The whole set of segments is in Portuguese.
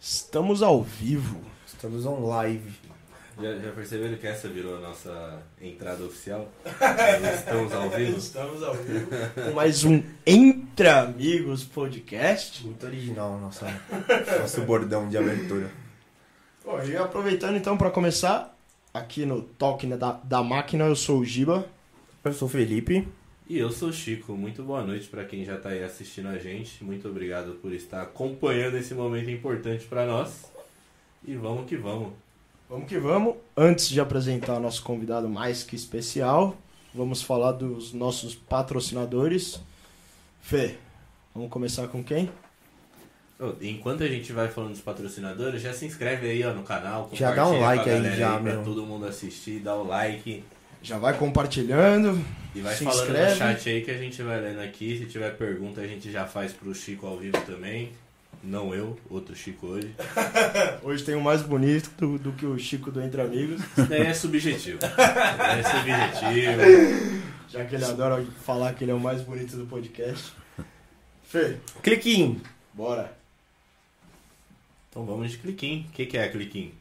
Estamos ao vivo. Estamos on live. Já, já perceberam que essa virou a nossa entrada oficial? Estamos ao vivo. Estamos ao vivo. Com mais um Entre Amigos podcast. Muito original nossa, nosso bordão de abertura. Bom, e aproveitando então para começar, aqui no Talk da, da Máquina, eu sou o Giba. Eu sou o Felipe. E eu sou o Chico. Muito boa noite para quem já está aí assistindo a gente. Muito obrigado por estar acompanhando esse momento importante para nós. E vamos que vamos. Vamos que vamos. Antes de apresentar nosso convidado mais que especial, vamos falar dos nossos patrocinadores. Fê, vamos começar com quem? Enquanto a gente vai falando dos patrocinadores, já se inscreve aí ó, no canal. Já dá um like aí já, pra meu. todo mundo assistir, dá o like. Já vai compartilhando. E vai Se falando inscreve. no chat aí que a gente vai lendo aqui. Se tiver pergunta, a gente já faz pro Chico ao vivo também. Não eu, outro Chico hoje. Hoje tem o mais bonito do, do que o Chico do Entre Amigos, Isso daí é subjetivo. É subjetivo. já que ele adora falar que ele é o mais bonito do podcast. Fê, Cliquinho. bora. Então vamos de Cliquim. O que, que é Cliquim?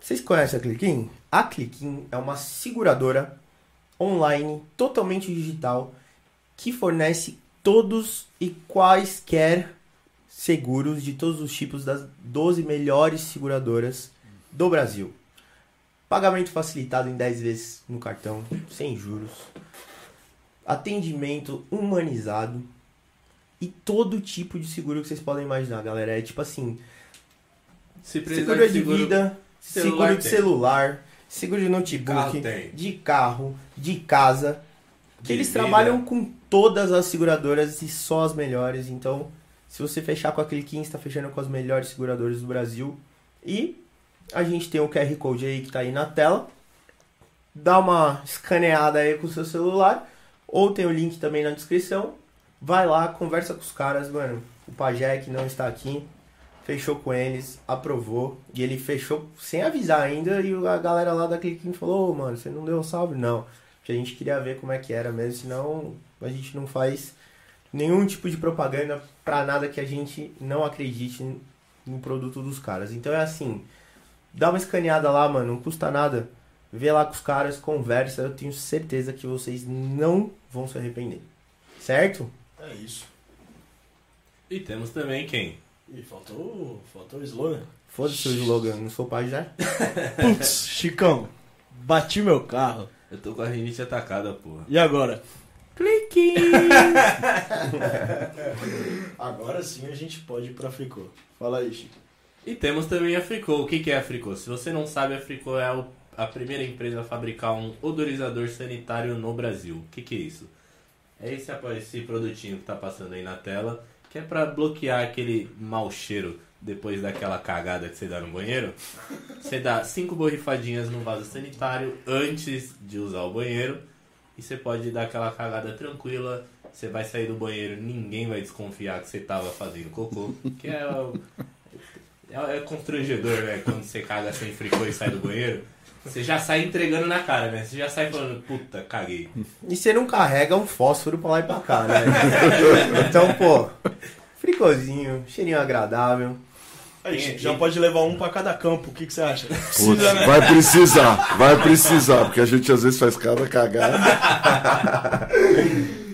Vocês conhecem a Cliquim? A Cliquim é uma seguradora online totalmente digital que fornece todos e quaisquer seguros de todos os tipos das 12 melhores seguradoras do Brasil. Pagamento facilitado em 10 vezes no cartão, sem juros. Atendimento humanizado. E todo tipo de seguro que vocês podem imaginar, galera. É tipo assim, Se seguro de de seguro, vida, celular seguro de tem. celular, seguro de de notebook, carro tem. de carro, de casa. Que De eles vida. trabalham com todas as seguradoras e só as melhores. Então, se você fechar com a Cliquim, está fechando com as melhores seguradoras do Brasil. E a gente tem o QR Code aí que tá aí na tela. Dá uma escaneada aí com o seu celular. Ou tem o link também na descrição. Vai lá, conversa com os caras, mano. O Pajé que não está aqui. Fechou com eles, aprovou. E ele fechou sem avisar ainda. E a galera lá da Cliquim falou: "Ô, mano, você não deu um salve? Não. Porque a gente queria ver como é que era mesmo. Senão a gente não faz nenhum tipo de propaganda pra nada que a gente não acredite no produto dos caras. Então é assim: dá uma escaneada lá, mano. Não custa nada. Vê lá com os caras, conversa. Eu tenho certeza que vocês não vão se arrepender. Certo? É isso. E temos também quem? Ih, faltou, faltou o slogan. Foda-se o slogan, não sou pai já. Putz, Chicão, bati meu carro. Eu tô com a rinite atacada, porra. E agora? Clique! Agora sim a gente pode ir pra Fricô. Fala aí, Chico. E temos também a Fricô. O que, que é a Fricô? Se você não sabe, a Fricô é o- a primeira empresa a fabricar um odorizador sanitário no Brasil. O que, que é isso? É esse, esse produtinho que tá passando aí na tela, que é pra bloquear aquele mau cheiro depois daquela cagada que você dá no banheiro. Você dá cinco borrifadinhas no vaso sanitário antes de usar o banheiro e você pode dar aquela cagada tranquila. Você vai sair do banheiro, ninguém vai desconfiar que você tava fazendo cocô, que é é, é constrangedor, né? Quando você caga sem fricô e sai do banheiro. Você já sai entregando na cara, né? Você já sai falando, puta, caguei. E você não carrega um fósforo pra lá e pra cá, né? então, pô, fricozinho, cheirinho agradável. Aí, aqui. já pode levar um pra cada campo. O que, que você acha? Putz, Precisa, né? vai precisar, vai precisar, porque a gente às vezes faz cada cagada.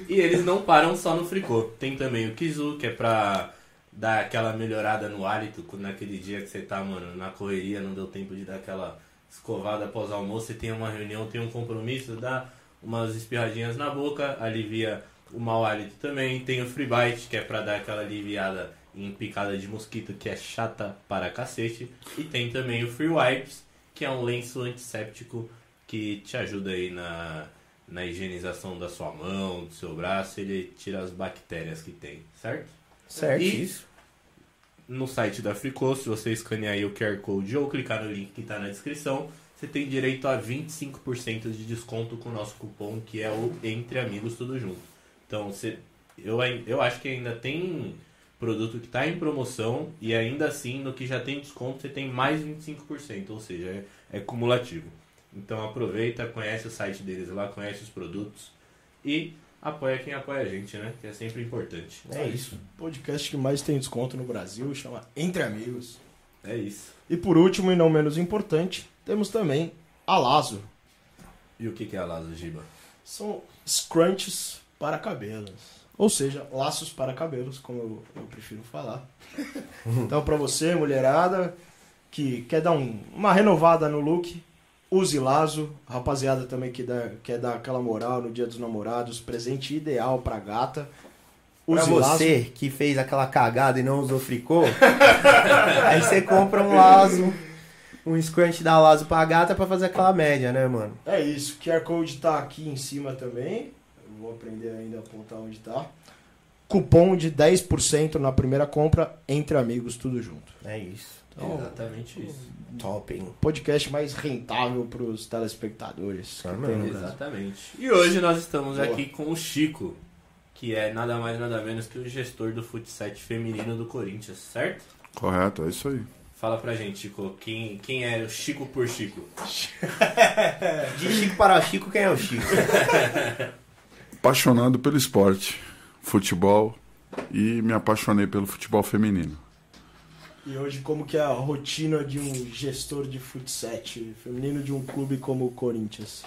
E eles não param só no fricô. Tem também o Kizu, que é pra dar aquela melhorada no hálito, quando naquele dia que você tá, mano, na correria, não deu tempo de dar aquela escovada após o almoço, você tem uma reunião, tem um compromisso, dá umas espirradinhas na boca, alivia o mau hálito também. Tem o Free Bite, que é pra dar aquela aliviada em picada de mosquito, que é chata para cacete. E tem também o Free Wipes, que é um lenço antisséptico que te ajuda aí na, na higienização da sua mão, do seu braço, ele tira as bactérias que tem, certo? Certo, E- isso. No site da Fricô, se você escanear o QR Code ou clicar no link que está na descrição, você tem direito a 25% de desconto com o nosso cupom, que é o Entre Amigos Tudo Junto. Então, você, eu, eu acho que ainda tem produto que está em promoção e ainda assim, no que já tem desconto, você tem mais 25%, ou seja, é, é cumulativo. Então aproveita, conhece o site deles lá, conhece os produtos e apoia quem apoia a gente, né? Que é sempre importante. É isso. Podcast que mais tem desconto no Brasil chama Entre Amigos. É isso. E por último, e não menos importante, temos também a Lazo. E o que é a Lazo Giba? São scrunchies para cabelos. Ou seja, laços para cabelos, como eu, eu prefiro falar. então, para você, mulherada, que quer dar um- uma renovada no look, use Lazo. Rapaziada também que dá- quer dar aquela moral no dia dos namorados, presente ideal pra gata. Pra Use Lazo. você que fez aquela cagada e não usou fricô, aí você compra um lazo, um scrunch da lazo pra gata pra fazer aquela média, né, mano? É isso, o QR Code tá aqui em cima também. Eu vou aprender ainda a apontar onde tá. Cupom de 10% na primeira compra entre amigos, tudo junto. É isso. Então, Exatamente isso. Top, hein? podcast mais rentável telespectadores. Ah, tem mano, no Brasil. Exatamente. E hoje nós estamos Boa. aqui com o Chico, que é nada mais nada menos que o gestor do futsal feminino do Corinthians, certo? Correto, é isso aí. Fala pra gente, Chico, quem, quem é o Chico por Chico? De Chico para Chico, quem é o Chico? Apaixonado pelo esporte, futebol e me apaixonei pelo futebol feminino. E hoje, como que é a rotina de um gestor de futsal feminino de um clube como o Corinthians?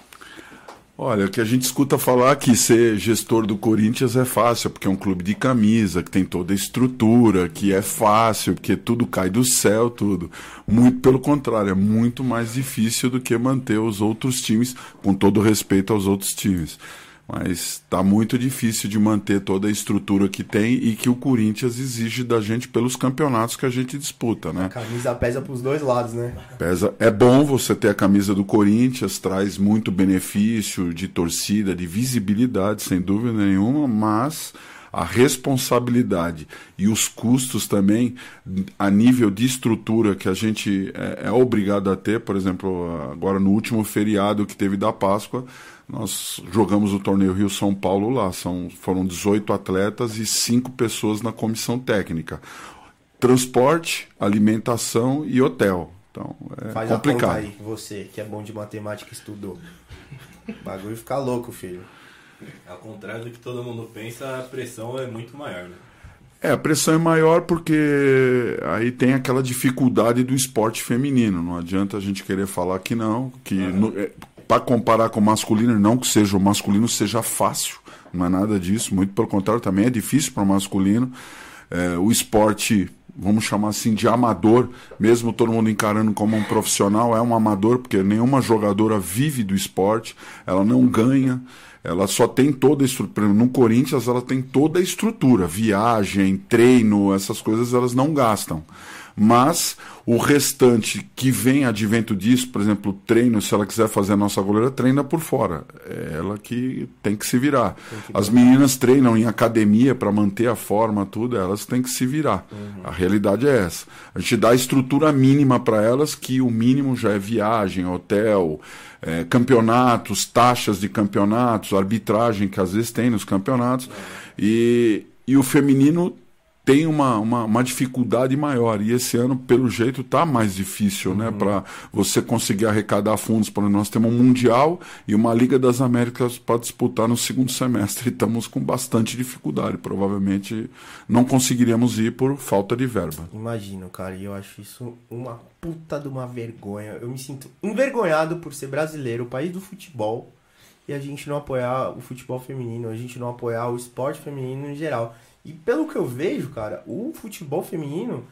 Olha, o que a gente escuta falar que ser gestor do Corinthians é fácil, porque é um clube de camisa, que tem toda a estrutura, que é fácil, porque tudo cai do céu, tudo. Muito pelo contrário, é muito mais difícil do que manter os outros times, com todo respeito aos outros times. Mas está muito difícil de manter toda a estrutura que tem e que o Corinthians exige da gente pelos campeonatos que a gente disputa, né? A camisa pesa pros dois lados, né? Pesa. É bom você ter a camisa do Corinthians, traz muito benefício de torcida, de visibilidade, sem dúvida nenhuma, mas a responsabilidade e os custos também, a nível de estrutura que a gente é, é obrigado a ter, por exemplo, agora no último feriado que teve da Páscoa, nós jogamos o torneio Rio São Paulo lá. São, foram 18 atletas e 5 pessoas na comissão técnica. Transporte, alimentação e hotel. Então, é Faz a complicado. conta aí, você que é bom de matemática e estudou. O bagulho fica louco, filho. Ao contrário do que todo mundo pensa, a pressão é muito maior, né? É, a pressão é maior porque aí tem aquela dificuldade do esporte feminino. Não adianta a gente querer falar que não, que para comparar com o masculino, não que seja o masculino seja fácil, não é nada disso. Muito pelo contrário, também é difícil para o masculino. É, o esporte, vamos chamar assim, de amador, mesmo todo mundo encarando como um profissional, é um amador, porque nenhuma jogadora vive do esporte, ela não ganha, ela só tem toda a estrutura. No Corinthians, ela tem toda a estrutura, viagem, treino, essas coisas elas não gastam. Mas o restante que vem advento disso, por exemplo, treino, se ela quiser fazer a nossa goleira, treina por fora. É ela que tem que se virar. As meninas treinam em academia para manter a forma, tudo, elas têm que se virar. A realidade é essa. A gente dá a estrutura mínima para elas, que o mínimo já é viagem, hotel, é, campeonatos, taxas de campeonatos, arbitragem que às vezes tem nos campeonatos. E, e o feminino tem uma, uma, uma dificuldade maior. E esse ano, pelo jeito, tá mais difícil, né? Para você conseguir arrecadar fundos. Por exemplo, nós temos um Mundial e uma Liga das Américas para disputar no segundo semestre. E estamos com bastante dificuldade. Provavelmente não conseguiríamos ir por falta de verba. Imagino, cara, e eu acho isso uma puta de uma vergonha. Eu me sinto envergonhado por ser brasileiro, o país do futebol, e a gente não apoiar o futebol feminino, a gente não apoiar o esporte feminino em geral. E pelo que eu vejo, cara, o futebol feminino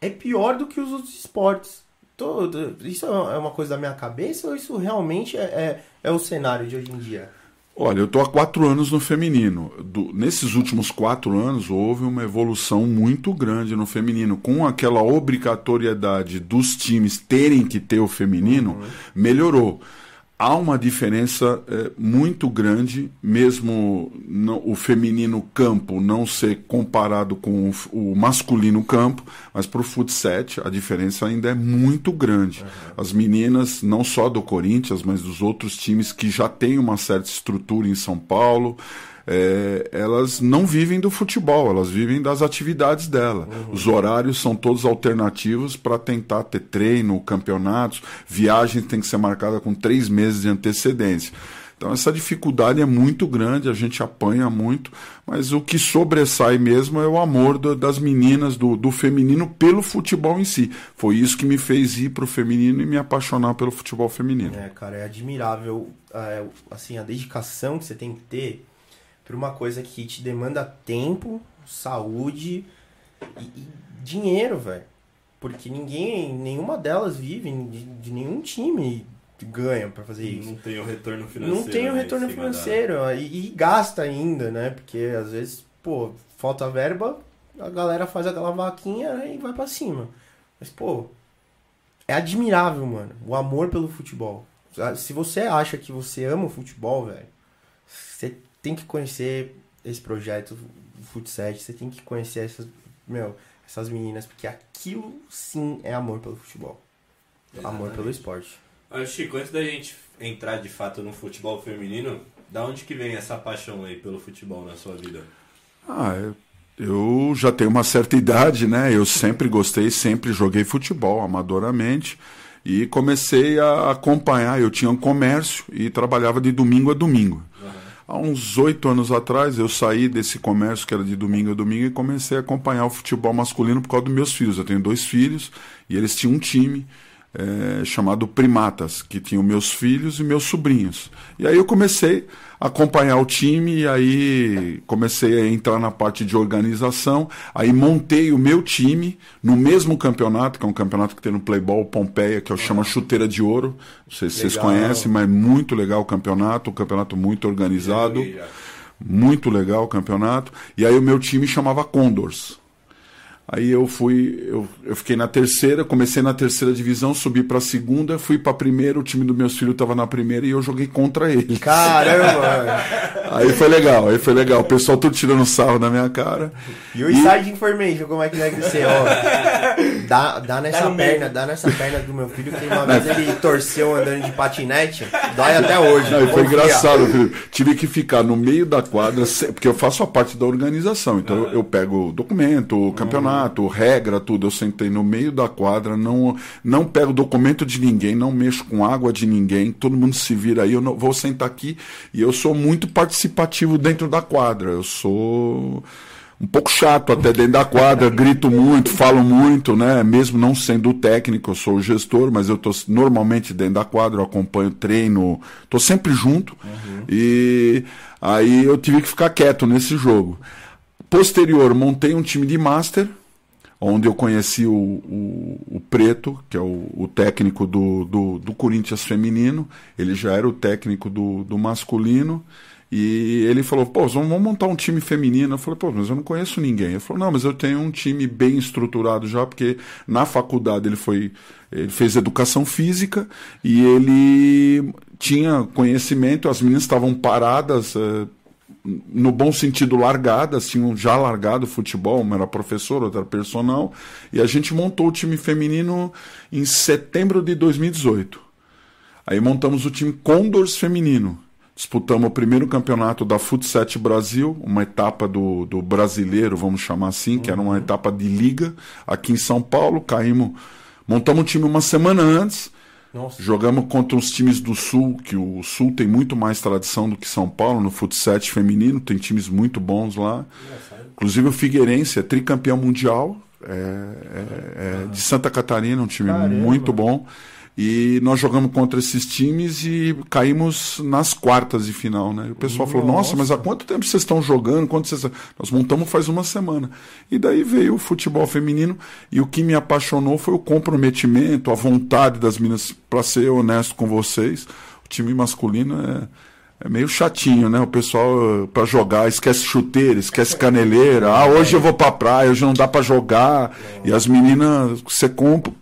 é pior do que os outros esportes. Todo, isso é uma coisa da minha cabeça ou isso realmente é, é, é o cenário de hoje em dia? Olha, eu estou há quatro anos no feminino. Do- nesses últimos quatro anos houve uma evolução muito grande no feminino. Com aquela obrigatoriedade dos times terem que ter o feminino, melhorou. Há uma diferença eh, muito grande, mesmo no- o feminino campo não ser comparado com o, o masculino campo, mas para o futsal a diferença ainda é muito grande. As meninas, não só do Corinthians, mas dos outros times que já têm uma certa estrutura em São Paulo, eh, elas não vivem do futebol, elas vivem das atividades dela. Os horários são todos alternativos para tentar ter treino, campeonatos, viagens tem que ser marcada com três meses de antecedência. Então essa dificuldade é muito grande, a gente apanha muito, mas o que sobressai mesmo é o amor do, das meninas, do, do, feminino, pelo futebol em si. Foi isso que me fez ir pro feminino e me apaixonar pelo futebol feminino. É, cara, é admirável é, assim, a dedicação que você tem que ter para uma coisa que te demanda tempo, saúde e, e dinheiro, velho. Porque ninguém, nenhuma delas vive de, de nenhum time ganha para fazer isso. Não tem o retorno financeiro. Não tem o né, retorno cima financeiro e, e gasta ainda, né? Porque às vezes, pô, falta verba, a galera faz aquela vaquinha e vai para cima. Mas, pô, é admirável, mano, o amor pelo futebol. Se você acha que você ama o futebol, velho, você tem que conhecer esse projeto, o Futset, você tem que conhecer essas, meu, essas meninas, porque aquilo sim é amor pelo futebol. Exatamente. Amor pelo esporte. Olha, Chico, antes da gente entrar de fato no futebol feminino, da onde que vem essa paixão aí pelo futebol na sua vida? Ah, eu, eu já tenho uma certa idade, né? Eu sempre gostei, sempre joguei futebol amadoramente e comecei a acompanhar. Eu tinha um comércio e trabalhava de domingo a domingo. Há uns oito anos atrás eu saí desse comércio que era de domingo a domingo e comecei a acompanhar o futebol masculino por causa dos meus filhos. Eu tenho dois filhos e eles tinham um time é, chamado Primatas, que tinha meus filhos e meus sobrinhos. E aí eu comecei a acompanhar o time, e aí comecei a entrar na parte de organização, aí montei o meu time no mesmo campeonato, que é um campeonato que tem no Playball Pompeia, que é o chama Chuteira de Ouro. Não sei se legal. vocês conhecem, mas muito legal o campeonato, um campeonato muito organizado. Muito legal o campeonato. E aí o meu time chamava Condors. Aí eu fui, eu, eu fiquei na terceira, comecei na terceira divisão, subi para a segunda, fui para a primeira, o time dos meus filhos estava na primeira e eu joguei contra ele. Caramba! aí foi legal, aí foi legal. O pessoal tudo tirando sarro na minha cara. E o inside information, como é que deve ser? Ó, dá, dá nessa dá perna, dá nessa perna do meu filho que uma vez ele torceu andando de patinete, dói até hoje. Não, foi engraçado, filho. Tive que ficar no meio da quadra, porque eu faço a parte da organização. Então eu pego o documento, o campeonato regra, tudo. Eu sentei no meio da quadra, não, não pego documento de ninguém, não mexo com água de ninguém, todo mundo se vira aí, eu não, vou sentar aqui e eu sou muito participativo dentro da quadra. Eu sou um pouco chato até dentro da quadra, grito muito, falo muito, né? Mesmo não sendo técnico, eu sou o gestor, mas eu tô normalmente dentro da quadra, eu acompanho treino, tô sempre junto. Uhum. E aí eu tive que ficar quieto nesse jogo. Posterior, montei um time de master, onde eu conheci o, o, o Preto, que é o, o técnico do, do, do, Corinthians feminino, ele já era o técnico do, do masculino, e ele falou, pô, vamos montar um time feminino. Eu falei, pô, mas eu não conheço ninguém. Ele falou, não, mas eu tenho um time bem estruturado já, porque na faculdade ele foi. Ele fez educação física e ele tinha conhecimento, as meninas estavam paradas. No bom sentido, largadas, tinham já largado o futebol, uma era professora, outra era personal, e a gente montou o time feminino em setembro de 2018. Aí montamos o time Condors feminino. Disputamos o primeiro campeonato da Futset Brasil, uma etapa do, do brasileiro, vamos chamar assim, que era uma uhum. etapa de liga, aqui em São Paulo. Caímos, montamos o time uma semana antes, nossa. Jogamos contra os times do Sul, que o Sul tem muito mais tradição do que São Paulo no futsal feminino, tem times muito bons lá. Inclusive o Figueirense é tricampeão mundial, é, é, é de Santa Catarina, um time Caramba. muito bom. E nós jogamos contra esses times e caímos nas quartas de final, né? E o pessoal Nossa. falou: Nossa, mas há quanto tempo vocês estão jogando? Quanto vocês... Nós montamos faz uma semana. E daí veio o futebol feminino e o que me apaixonou foi o comprometimento, a vontade das meninas, para ser honesto com vocês. O time masculino é é meio chatinho, né? O pessoal para jogar esquece chuteira, esquece caneleira. Ah, hoje eu vou pra praia, hoje não dá para jogar. E as meninas, você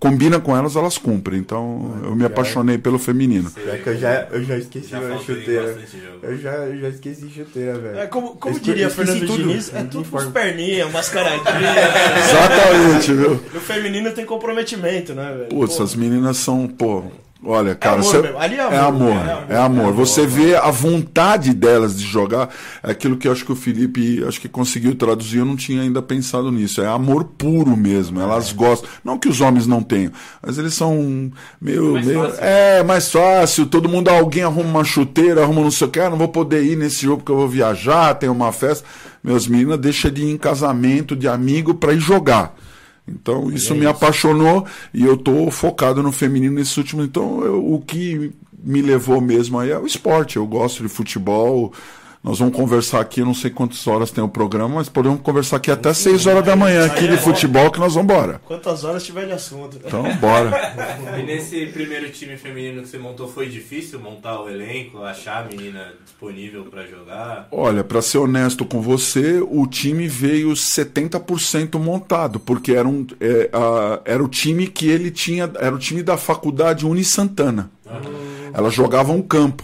combina com elas, elas cumprem. Então eu me apaixonei pelo feminino. É que eu já, eu já esqueci a chuteira. Eu já, eu já esqueci chuteira, velho. É, como como diria Fernando tudo. Diniz, é tudo com perninhas, mascaradinha. Exatamente, viu? O feminino tem comprometimento, né, velho? Putz, as meninas são, pô Olha, cara, amor cê- mesmo. Ali é é amor, é amor, é amor. é amor. Você vê a vontade delas de jogar, é aquilo que eu acho que o Felipe acho que conseguiu traduzir, eu não tinha ainda pensado nisso. É amor puro mesmo. Elas gostam, não que os homens não tenham, mas eles são meio, Mais meio fácil. é mais fácil. Todo mundo alguém arruma uma chuteira, arruma não sei o que, ah, não vou poder ir nesse jogo porque eu vou viajar, tem uma festa. Meus meninas deixa de ir em casamento de amigo para ir jogar. Então isso me apaixonou e eu tô focado no feminino nesse último. Então eu- o que me levou mesmo aí é o esporte. Eu gosto de futebol. Nós vamos conversar aqui, não sei quantas horas tem o programa, mas podemos conversar aqui até 6 horas da manhã aqui de futebol que nós vamos embora. Quantas horas tiver de assunto. Então bora. E nesse primeiro time feminino que você montou, foi difícil montar o elenco, achar a menina disponível pra jogar? Olha, para ser honesto com você, o time veio 70% montado, porque era, um, é, a- era o time que ele tinha, era o time da faculdade Uni Santana. Elas jogavam campo.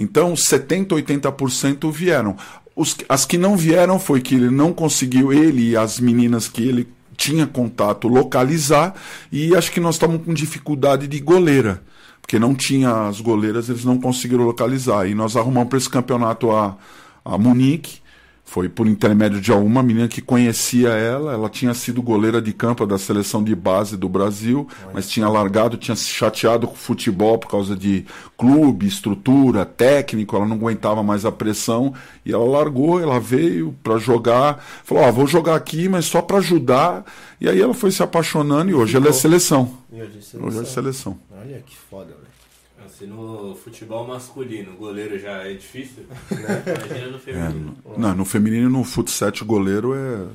Então, 70%, 80% vieram. Os, as que não vieram foi que ele não conseguiu, ele e as meninas que ele tinha contato, localizar, e acho que nós estamos com dificuldade de goleira. Porque não tinha as goleiras, eles não conseguiram localizar. E nós arrumamos para esse campeonato a, a Munique, foi por intermédio de uma menina que conhecia ela, ela tinha sido goleira de campo da seleção de base do Brasil, mas tinha largado, tinha se chateado com o futebol por causa de clube, estrutura, técnico, ela não aguentava mais a pressão e ela largou, ela veio para jogar, falou: "Ó, vou jogar aqui, mas só para ajudar". E aí ela foi se apaixonando e hoje ela é seleção. E hoje é Hoje é seleção. seleção. Olha que foda, velho. Assim, no futebol masculino, goleiro já é difícil? Imagina no feminino. Não, no feminino, no futsal, goleiro é,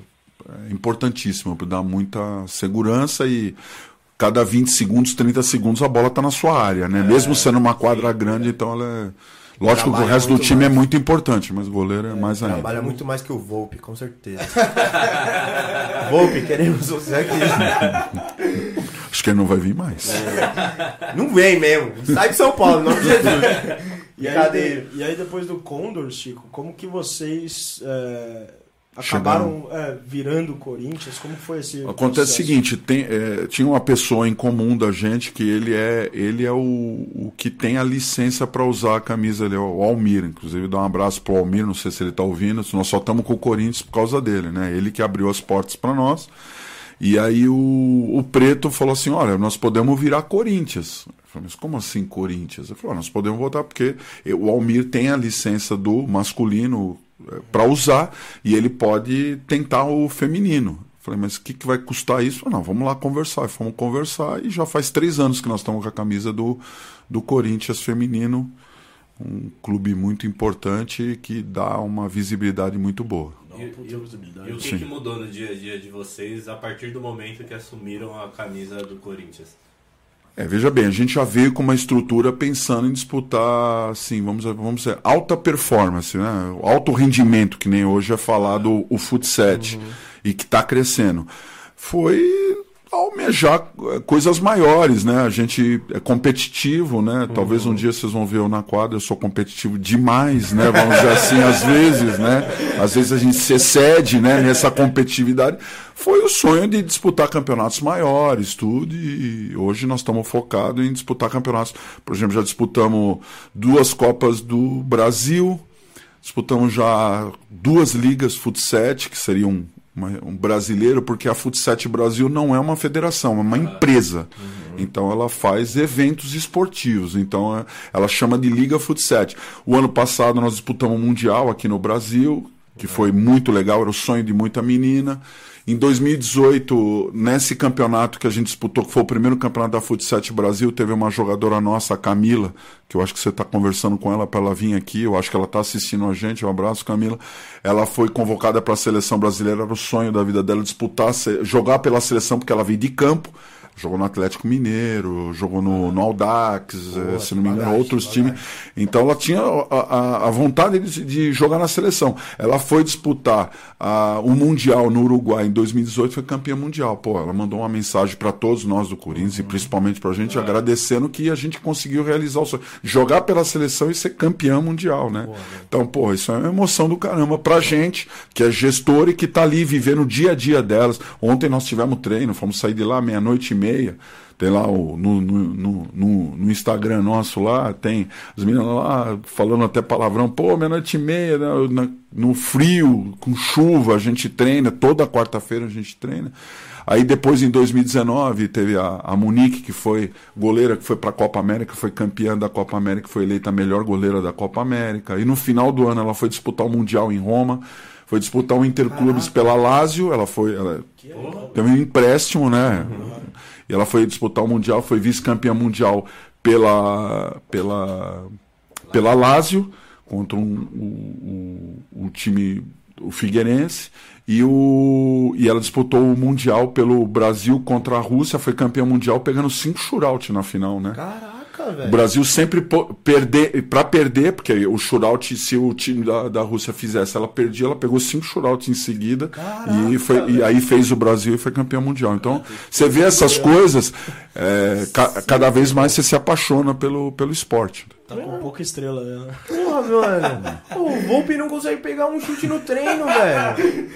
é importantíssimo para dar muita segurança e cada 20 segundos, 30 segundos a bola está na sua área, né? Mesmo sendo uma quadra grande, então ela é. Lógico que o Trabalha resto do time é mais. muito importante, mas goleiro é, mais ainda. Trabalha muito mais que o Volpe, com certeza. Volpe, queremos você aqui. Acho que ele não vai vir mais. Não vem mesmo. Sai de São Paulo, não de Jesus. E aí, de- e aí depois do Condor, Chico, como que vocês é, acabaram é, virando o Corinthians? Como foi esse Acontece o processo? seguinte, tem, é, tinha uma pessoa em comum da gente que ele é, ele é o, o que tem a licença para usar a camisa, ele é o Almir, inclusive dá um abraço pro Almir, não sei se ele tá ouvindo, nós só estamos com o Corinthians por causa dele, né? Ele que abriu as portas para nós. E aí o, o Preto falou assim, olha, nós podemos virar Corinthians. Falei, mas como assim Corinthians? Ele falou, "Ah, nós podemos voltar porque o Almir tem a licença do masculino para usar e ele pode tentar o feminino. Falei, mas o que, que vai custar isso? Falei, não, vamos lá conversar. Fomos conversar e já faz três anos que nós estamos com a camisa do, do Corinthians feminino, um clube muito importante que dá uma visibilidade muito boa. Uma puta. E o que, que mudou no dia a dia de vocês a partir do momento que assumiram a camisa do Corinthians? É, veja bem, a gente já veio com uma estrutura pensando em disputar, assim, vamos, dizer- vamos dizer, alta performance, né? O Alto rendimento, que nem hoje é falado o futset, e que está crescendo. Foi almejar coisas maiores, né? A gente é competitivo, né? Talvez um dia vocês vão ver eu na quadra, eu sou competitivo demais, né? Vamos dizer assim, às vezes, né? Às vezes a gente se excede, né? Nessa competitividade. Foi o sonho de disputar campeonatos maiores, tudo, e hoje nós estamos focados em disputar campeonatos. Por exemplo, já disputamos duas Copas do Brasil, disputamos já duas ligas Futset, que seria um, brasileiro, porque a Futset Brasil não é uma federação, é uma empresa. Então ela faz eventos esportivos. Então é- ela chama de Liga Futset. O ano passado nós disputamos o Mundial aqui no Brasil, que foi muito legal, era o sonho de muita menina. Em 2018, nesse campeonato que a gente disputou, que foi o primeiro campeonato da Futset Brasil, teve uma jogadora nossa, a Camila, que eu acho que você está conversando com ela para ela vir aqui, eu acho que ela está assistindo a gente, um abraço, Camila. Ela foi convocada para a seleção brasileira, era o sonho da vida dela disputar, jogar pela seleção, porque ela veio de campo. Jogou no Atlético Mineiro, jogou no, no Audax, eh, se não me engano, outros times. Então ela tinha a, a- a vontade de, de jogar na seleção. Ela foi disputar ah, o Mundial no Uruguai em 2018, foi campeã mundial. Pô, ela mandou uma mensagem para todos nós do Corinthians e principalmente para a gente, agradecendo que a gente conseguiu realizar o sonho. Jogar pela seleção e ser campeã mundial, né? Então, pô, isso é uma emoção do caramba pra gente, que é gestor e que tá ali vivendo o dia a dia delas. Ontem nós tivemos treino, fomos sair de lá meia-noite e meia. Tem lá o, no, no, no, no, Instagram nosso lá, tem as meninas lá falando até palavrão, pô, meia-noite e meia, né, no frio, com chuva, a gente treina, toda quarta-feira a gente treina. Aí depois, em 2019, teve a, a Monique, que foi goleira, que foi para a Copa América, foi campeã da Copa América, foi eleita a melhor goleira da Copa América. E no final do ano ela foi disputar o Mundial em Roma, foi disputar o Interclubes pela Lazio, ela foi. Ela teve um empréstimo, né? Uhum. E ela foi disputar o Mundial, foi vice-campeã mundial pela, pela, pela Lazio, contra um, o, o, o time, o Figueirense. E, o, e ela disputou o Mundial pelo Brasil contra a Rússia, foi campeã mundial pegando cinco shootout na final, né? Caraca, velho. O Brasil sempre perder, para perder, porque o shootout, se o time da, da Rússia fizesse, ela perdia, ela pegou cinco shootouts em seguida Caraca, e, foi, e aí fez o Brasil e foi campeão mundial. Então, você vê essas coisas, é, ca, cada vez mais você se apaixona pelo, pelo esporte. Tá com pouca estrela, né? Porra, mano. o Volpe não consegue pegar um chute no treino, velho.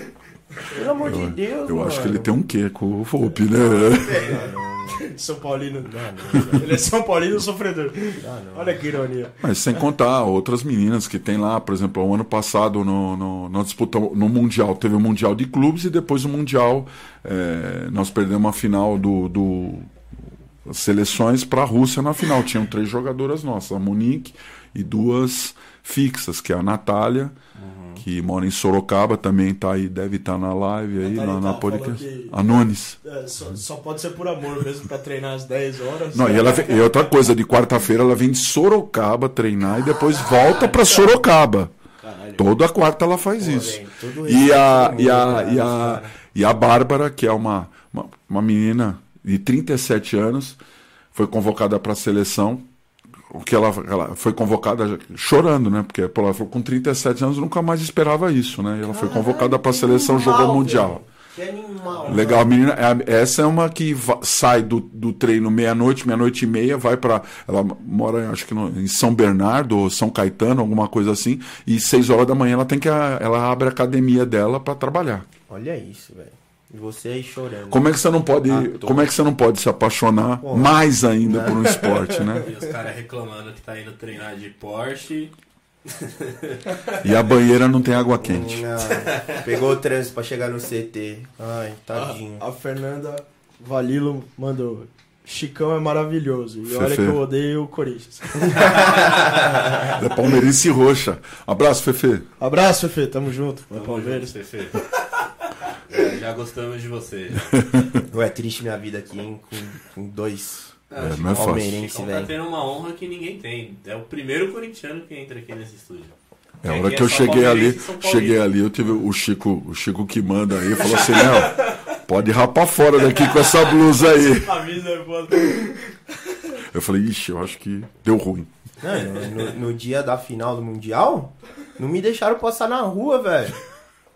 Pelo amor de Deus, Eu mano. acho que ele tem um quê com o Volpe, né? São Paulino. Ele é São Paulino sofredor. Olha que ironia. Mas sem contar outras meninas que tem lá, por exemplo, o ano passado no, no, nós disputamos no Mundial, teve o Mundial de Clubes e depois o Mundial é, nós perdemos a final do, do seleções para a Rússia na final. Tinham três jogadoras nossas, a Monique e duas fixas, que é a Natália que mora em Sorocaba, também tá aí, deve estar tá na live aí, na, na podcast. A Nunes. É, só, só, pode ser por amor mesmo para treinar às 10 horas. Não, e, ela, e outra coisa, de quarta-feira ela vem de Sorocaba treinar e depois volta para Sorocaba. Caralho. Toda quarta ela faz Pô, isso. e, a, e, a, e, a, e a Bárbara, que é uma, uma, uma menina de 37 anos, foi convocada para a seleção o que ela, ela foi convocada chorando, né? Porque ela falou com 37 anos nunca mais esperava isso, né? E ela foi convocada para a seleção, animal, jogou mundial. Que animal. Legal, a menina, é essa é uma que sai do, do treino meia-noite, meia-noite e meia, vai para ela mora acho que no, em São Bernardo ou São Caetano, alguma coisa assim, e seis horas da manhã ela tem que ela abre a academia dela para trabalhar. Olha isso, velho. E você aí chorando. Como é que você não pode, como é que você não pode se apaixonar mais ainda por um esporte, né? E os caras reclamando que tá indo treinar de Porsche. E a banheira não tem água quente. Não. Pegou o trânsito para chegar no CT. Ai, tadinho. A, a Fernanda Valilo mandou Chicão é maravilhoso. E Fefe. olha que eu odeio o Corinthians. é palmeirense roxa. Abraço, Fefe. Abraço, Fefe. Tamo junto. Tamo Palmeiras. Junto, Fefe. É, já gostamos de você. Não é triste minha vida aqui, hein? Com, com dois. É, não é fácil. Tá tendo uma honra que ninguém tem. É o primeiro corintiano que entra aqui nesse estúdio. É, a hora que eu cheguei ali, cheguei ali, eu tive o Chico, o Chico que manda aí, falou assim, não, pode rapar fora daqui com essa blusa aí. Eu falei, ixi, eu acho que deu ruim. Não, no, no, dia da final do Mundial, não me deixaram passar na rua, velho.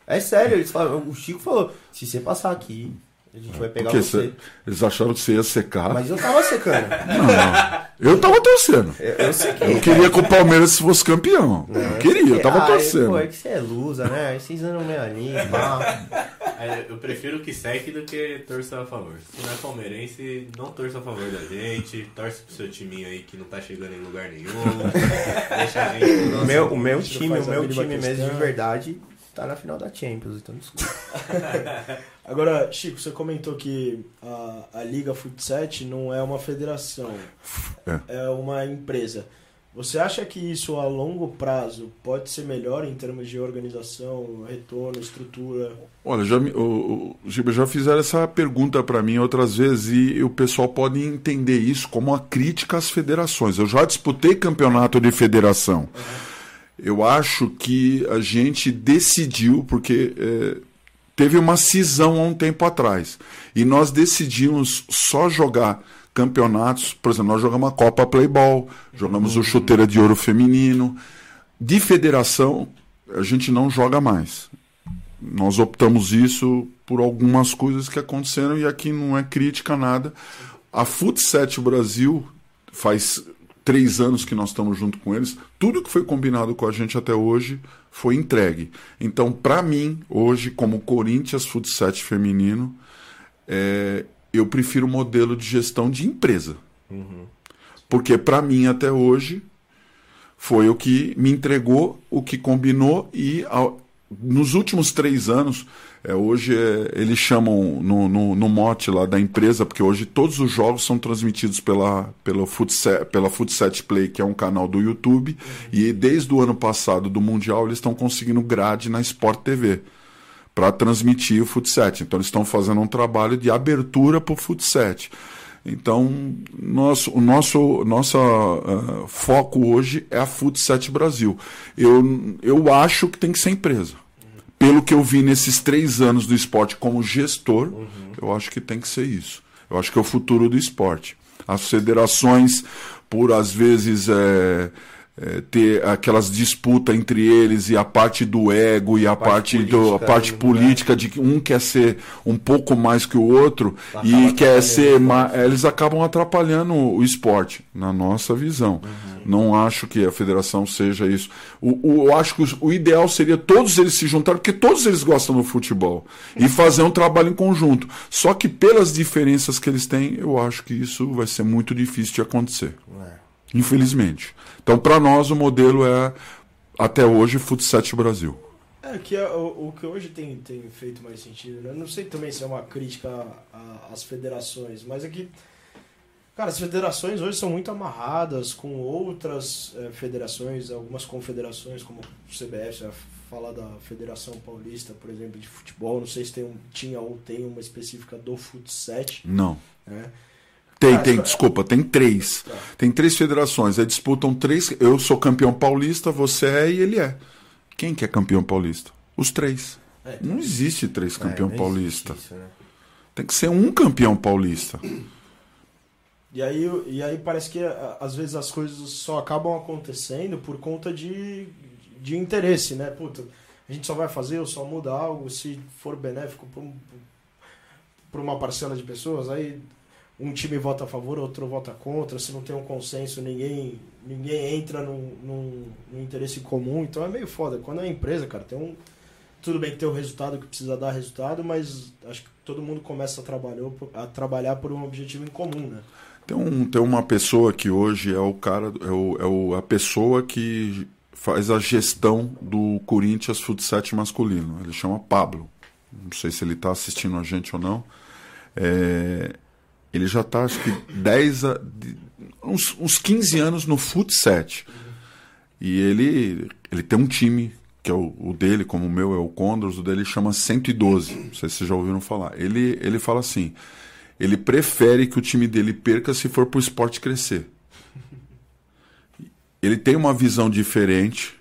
É sério, eles falaram, o Chico falou, se você passar aqui, a gente vai pegar Porque você. Eles acharam que você ia secar. Mas eu tava secando. Não, eu tava torcendo. Eu, eu sequei. Eu queria que o Palmeiras fosse campeão. Não, eu queria, eu tava ah, torcendo. Pô, é que você é lusa, né? Aí vocês andam meio ali, Eu prefiro que seque do que torça a favor. Se não é palmeirense, não torça a favor da gente. Torce pro seu timinho aí que não tá chegando em lugar nenhum. Deixa a gente. Meu, o meu time, o meu time mesmo de verdade tá na final da Champions, então desculpa. Agora, Chico, você comentou que a, a Liga Futset não é uma federação, é. é uma empresa. Você acha que isso a longo prazo pode ser melhor em termos de organização, retorno, estrutura? Olha, já, o, o, já fizeram essa pergunta para mim outras vezes e o pessoal pode entender isso como uma crítica às federações. Eu já disputei campeonato de federação. Uhum eu acho que a gente decidiu, porque é, teve uma cisão há um tempo atrás, e nós decidimos só jogar campeonatos, por exemplo, nós jogamos a Copa Playball, jogamos uhum. o Chuteira de Ouro Feminino. De federação, a gente não joga mais. Nós optamos isso por algumas coisas que aconteceram e aqui não é crítica nada. A Futset Brasil faz três anos que nós estamos junto com eles, tudo que foi combinado com a gente até hoje foi entregue. Então, para mim, hoje, como Corinthians Futsal feminino, é, eu prefiro o modelo de gestão de empresa. Porque para mim até hoje foi o que me entregou, o que combinou e ao- nos últimos três anos, é, hoje é, eles chamam no, no, no mote lá da empresa, porque hoje todos os jogos são transmitidos pela, pela, Futset, pela Futset Play, que é um canal do YouTube, e desde o ano passado do Mundial eles estão conseguindo grade na Sport TV para transmitir o Futset. Então eles estão fazendo um trabalho de abertura para o Futset. Então, nosso, o nosso nossa, ah, foco hoje é a Futset Brasil. Eu, eu acho que tem que ser empresa. Pelo que eu vi nesses três anos do esporte como gestor, eu acho que tem que ser isso. Eu acho que é o futuro do esporte. As federações, por às vezes é, é, ter aquelas disputas entre eles e a parte do ego e a, parte, parte do, a política, parte né? política de que um quer ser um pouco mais que o outro Acaba e quer ser o ma- eles acabam atrapalhando o esporte na nossa visão. Não acho que a federação seja isso. O, o- eu acho que o ideal seria todos eles se juntarem, porque todos eles gostam do futebol, e fazer um trabalho em conjunto. Só que pelas diferenças que eles têm, eu acho que isso vai ser muito difícil de acontecer. Infelizmente. Então, para nós, o modelo é, até hoje, Futset Brasil. É, que é o, o que hoje tem, tem feito mais sentido, né? Não sei também se é uma crítica às federações, mas é que, cara, as federações hoje são muito amarradas com outras eh, federações, algumas confederações, como o CBF, falar da Federação Paulista, por exemplo, de futebol, não sei se tem um, tinha ou tem uma específica do Futset, Não. né? Tem, tem, desculpa, tem três. Tem três federações. Aí disputam três. Eu sou campeão paulista, você é e ele é. Quem que é campeão paulista? Os três. É, Não existe três campeão É, não existe paulista. isso, né? Tem que ser um campeão paulista. E aí, e aí parece que às vezes as coisas só acabam acontecendo por conta de, de interesse, né? Puta, a gente só vai fazer ou só muda algo se for benéfico para um, uma parcela de pessoas, aí um time vota a favor, outro vota contra, se não tem um consenso, ninguém, ninguém entra num, interesse comum, então é meio foda. Quando é empresa, cara, tem um. Tudo bem que tem o resultado que precisa dar resultado, mas acho que todo mundo começa a trabalhar, a trabalhar por um objetivo em comum, né? Tem, um, tem uma pessoa que hoje é o cara, é, o, é o- a pessoa que faz a gestão do Corinthians Futsal masculino. Ele chama Pablo. Não sei se ele está assistindo a gente ou não. É, ele já está, acho que, 10 a, uns, uns 15 anos no futsal. E ele, ele tem um time, que é o, o dele, como o meu é o Condors, o dele chama 112. Não sei se vocês já ouviram falar. Ele, ele fala assim: ele prefere que o time dele perca se for para o esporte crescer. Ele tem uma visão diferente.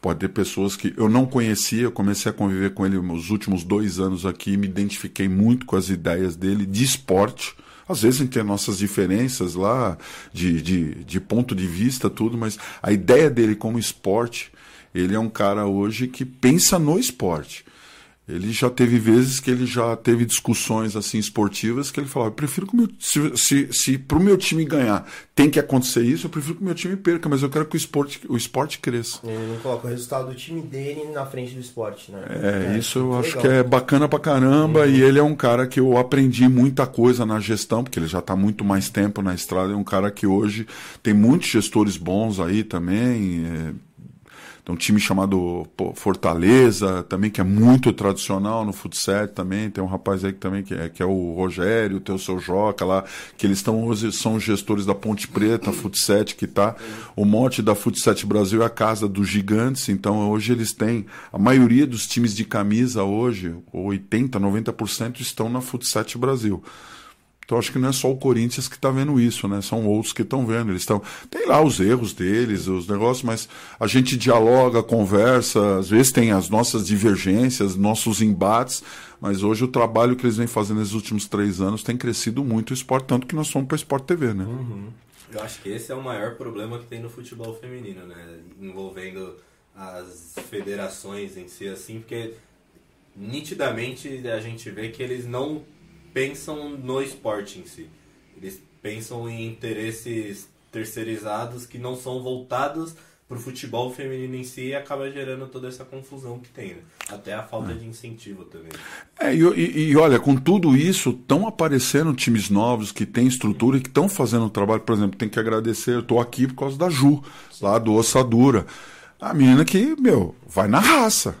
Pode ter pessoas que eu não conhecia, eu comecei a conviver com ele nos últimos dois anos aqui, me identifiquei muito com as ideias dele de esporte. Às vezes a gente tem nossas diferenças lá, de, de, de ponto de vista, tudo, mas a ideia dele como esporte, ele é um cara hoje que pensa no esporte. Ele já teve vezes que ele já teve discussões assim esportivas que ele falava, eu prefiro que o meu, se, se, se para o meu time ganhar tem que acontecer isso, eu prefiro que o meu time perca, mas eu quero que o esporte, o esporte cresça. Ele não coloca o resultado do time dele na frente do esporte, né? É, isso eu acho legal. que é bacana pra caramba e ele é um cara que eu aprendi muita coisa na gestão, porque ele já está muito mais tempo na estrada, é um cara que hoje tem muitos gestores bons aí também, é, tem um time chamado Fortaleza, também que é muito tradicional no futsal também. Tem um rapaz aí que também que é, que é o Rogério, tem o seu Joca lá, que eles estão são gestores da Ponte Preta, futsal que tá. O mote da Futsal Brasil é a casa dos gigantes, então hoje eles têm a maioria dos times de camisa hoje, 80, 90% estão na Futsal Brasil. Então acho que não é só o Corinthians que está vendo isso, né? São outros que estão vendo. Eles estão tem lá os erros deles, os negócios, mas a gente dialoga, conversa. Às vezes tem as nossas divergências, nossos embates, mas hoje o trabalho que eles vêm fazendo nesses últimos três anos tem crescido muito o esporte, tanto que nós fomos para Sport TV, né? Eu acho que esse é o maior problema que tem no futebol feminino, né? Envolvendo as federações em si, assim, porque nitidamente a gente vê que eles não pensam no esporte em si. Eles pensam em interesses terceirizados que não são voltados pro futebol feminino em si acaba gerando toda essa confusão que tem, né? Até a falta de incentivo também. É, e, e, e olha, com tudo isso, estão aparecendo times novos que têm estrutura e que estão fazendo o trabalho. Por exemplo, tem que agradecer, eu estou aqui por causa da Ju, lá do Ossadura. A menina que, meu, vai na raça.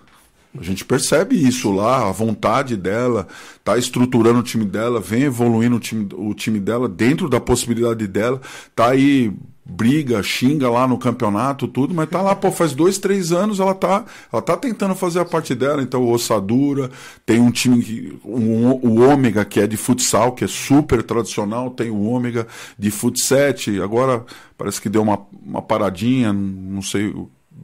A gente percebe isso lá, a vontade dela, tá estruturando o time dela, vem evoluindo o time, o time dela dentro da possibilidade dela, tá aí briga, xinga lá no campeonato, tudo, mas tá lá, pô, faz dois, três anos ela tá, ela tá tentando fazer a parte dela, então Ossadura, tem um time, que, um, o Ômega, que é de futsal, que é super tradicional, tem o Ômega de futset, agora parece que deu uma, uma paradinha, não sei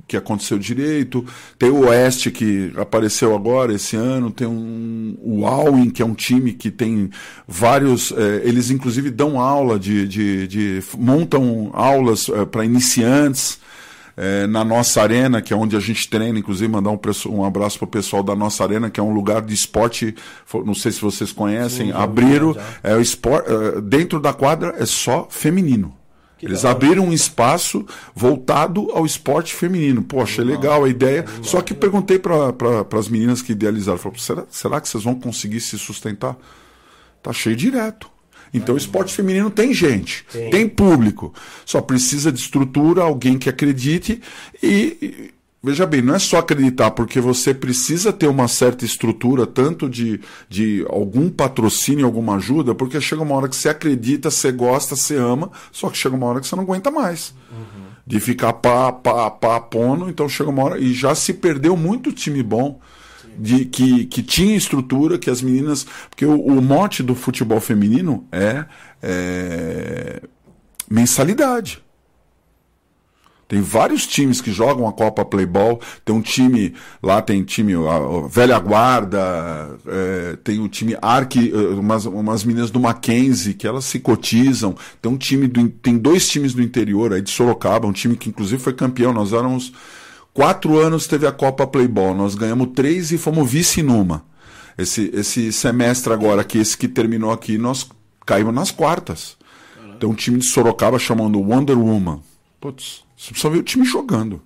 que aconteceu direito. Tem o Oeste que apareceu agora esse ano. Tem um, o Alwin, que é um time que tem vários. É, eles inclusive dão aula de. de, de montam aulas é, para iniciantes. É, na nossa arena, que é onde a gente treina, inclusive mandar um, um abraço pro pessoal da nossa arena, que é um lugar de esporte, não sei se vocês conhecem, Sim, abriram, é, o esporte, é, dentro da quadra é só feminino. Eles abriram um espaço voltado ao esporte feminino. Poxa, é legal a ideia. Só que perguntei para pra, as meninas que idealizaram: falei, será, será que vocês vão conseguir se sustentar? Tá cheio direto. Então, o esporte feminino tem gente, tem público. Só precisa de estrutura, alguém que acredite e, Veja bem, não é só acreditar, porque você precisa ter uma certa estrutura, tanto de, de algum patrocínio, alguma ajuda, porque chega uma hora que você acredita, você gosta, você ama, só que chega uma hora que você não aguenta mais. Uhum. De ficar pá, pá, pá, pono, então chega uma hora. E já se perdeu muito time bom. De, que, que tinha estrutura, que as meninas. Porque o, o mote do futebol feminino é, é mensalidade. Tem vários times que jogam a Copa Playball. Tem um time, lá tem time a, a Velha Guarda, é, tem o time Arque, eh, umas, umas meninas do Mackenzie, que elas se cotizam. Tem um time do, tem dois times do interior aí de Sorocaba, um time que inclusive foi campeão. Nós éramos quatro anos teve a Copa Playball. Nós ganhamos três e fomos vice numa. Esse, esse semestre agora, que esse que terminou aqui, nós caímos nas quartas. Tem um time de Sorocaba chamando Wonder Woman. Putz, você precisa ver o time jogando.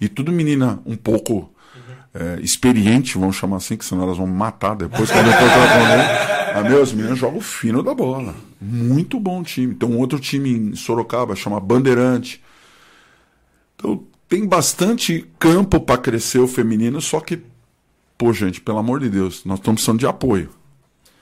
E tudo menina um pouco uhum. é, experiente, vamos chamar assim, que senão elas vão matar depois quando eu for A meus meninas jogam fino da bola. Muito bom time. Tem um outro time em Sorocaba, chama Bandeirante. Então tem bastante campo para crescer o feminino, só que, pô, gente, pelo amor de Deus, nós estamos precisando de apoio.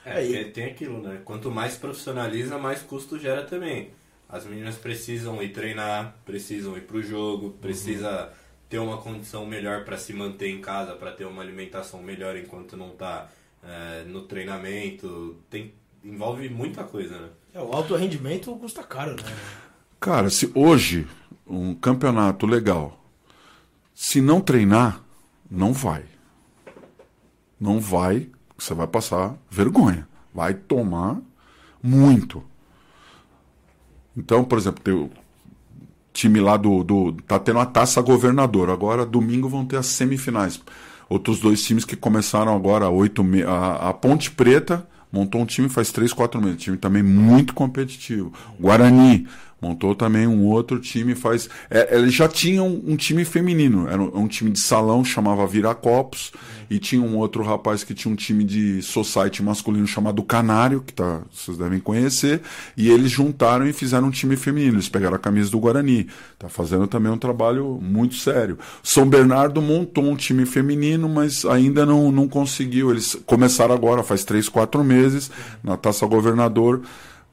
É, tem aquilo, né? Quanto mais profissionaliza, mais custo gera também. As meninas precisam ir treinar, precisam ir pro jogo, precisa uhum. ter uma condição melhor para se manter em casa, para ter uma alimentação melhor enquanto não tá é, no treinamento. Tem, envolve muita coisa, né? É, o alto rendimento custa caro, né? Cara, se hoje um campeonato legal, se não treinar, não vai. Não vai, você vai passar vergonha. Vai tomar muito. Então, por exemplo, tem o time lá do, do. Tá tendo a taça governador. Agora, domingo, vão ter as semifinais. Outros dois times que começaram agora, oito me... a, a Ponte Preta montou um time faz três, quatro meses. Time também muito competitivo. Guarani montou também um outro time faz. É, eles já tinham um time feminino. Era um, um time de salão chamava Viracopos e tinha um outro rapaz que tinha um time de society masculino chamado Canário, que tá, vocês devem conhecer, e eles juntaram e fizeram um time feminino. Eles pegaram a camisa do Guarani. Tá fazendo também um trabalho muito sério. São Bernardo montou um time feminino, mas ainda não, não conseguiu. Eles começaram agora, faz três, quatro meses, na Taça Governador.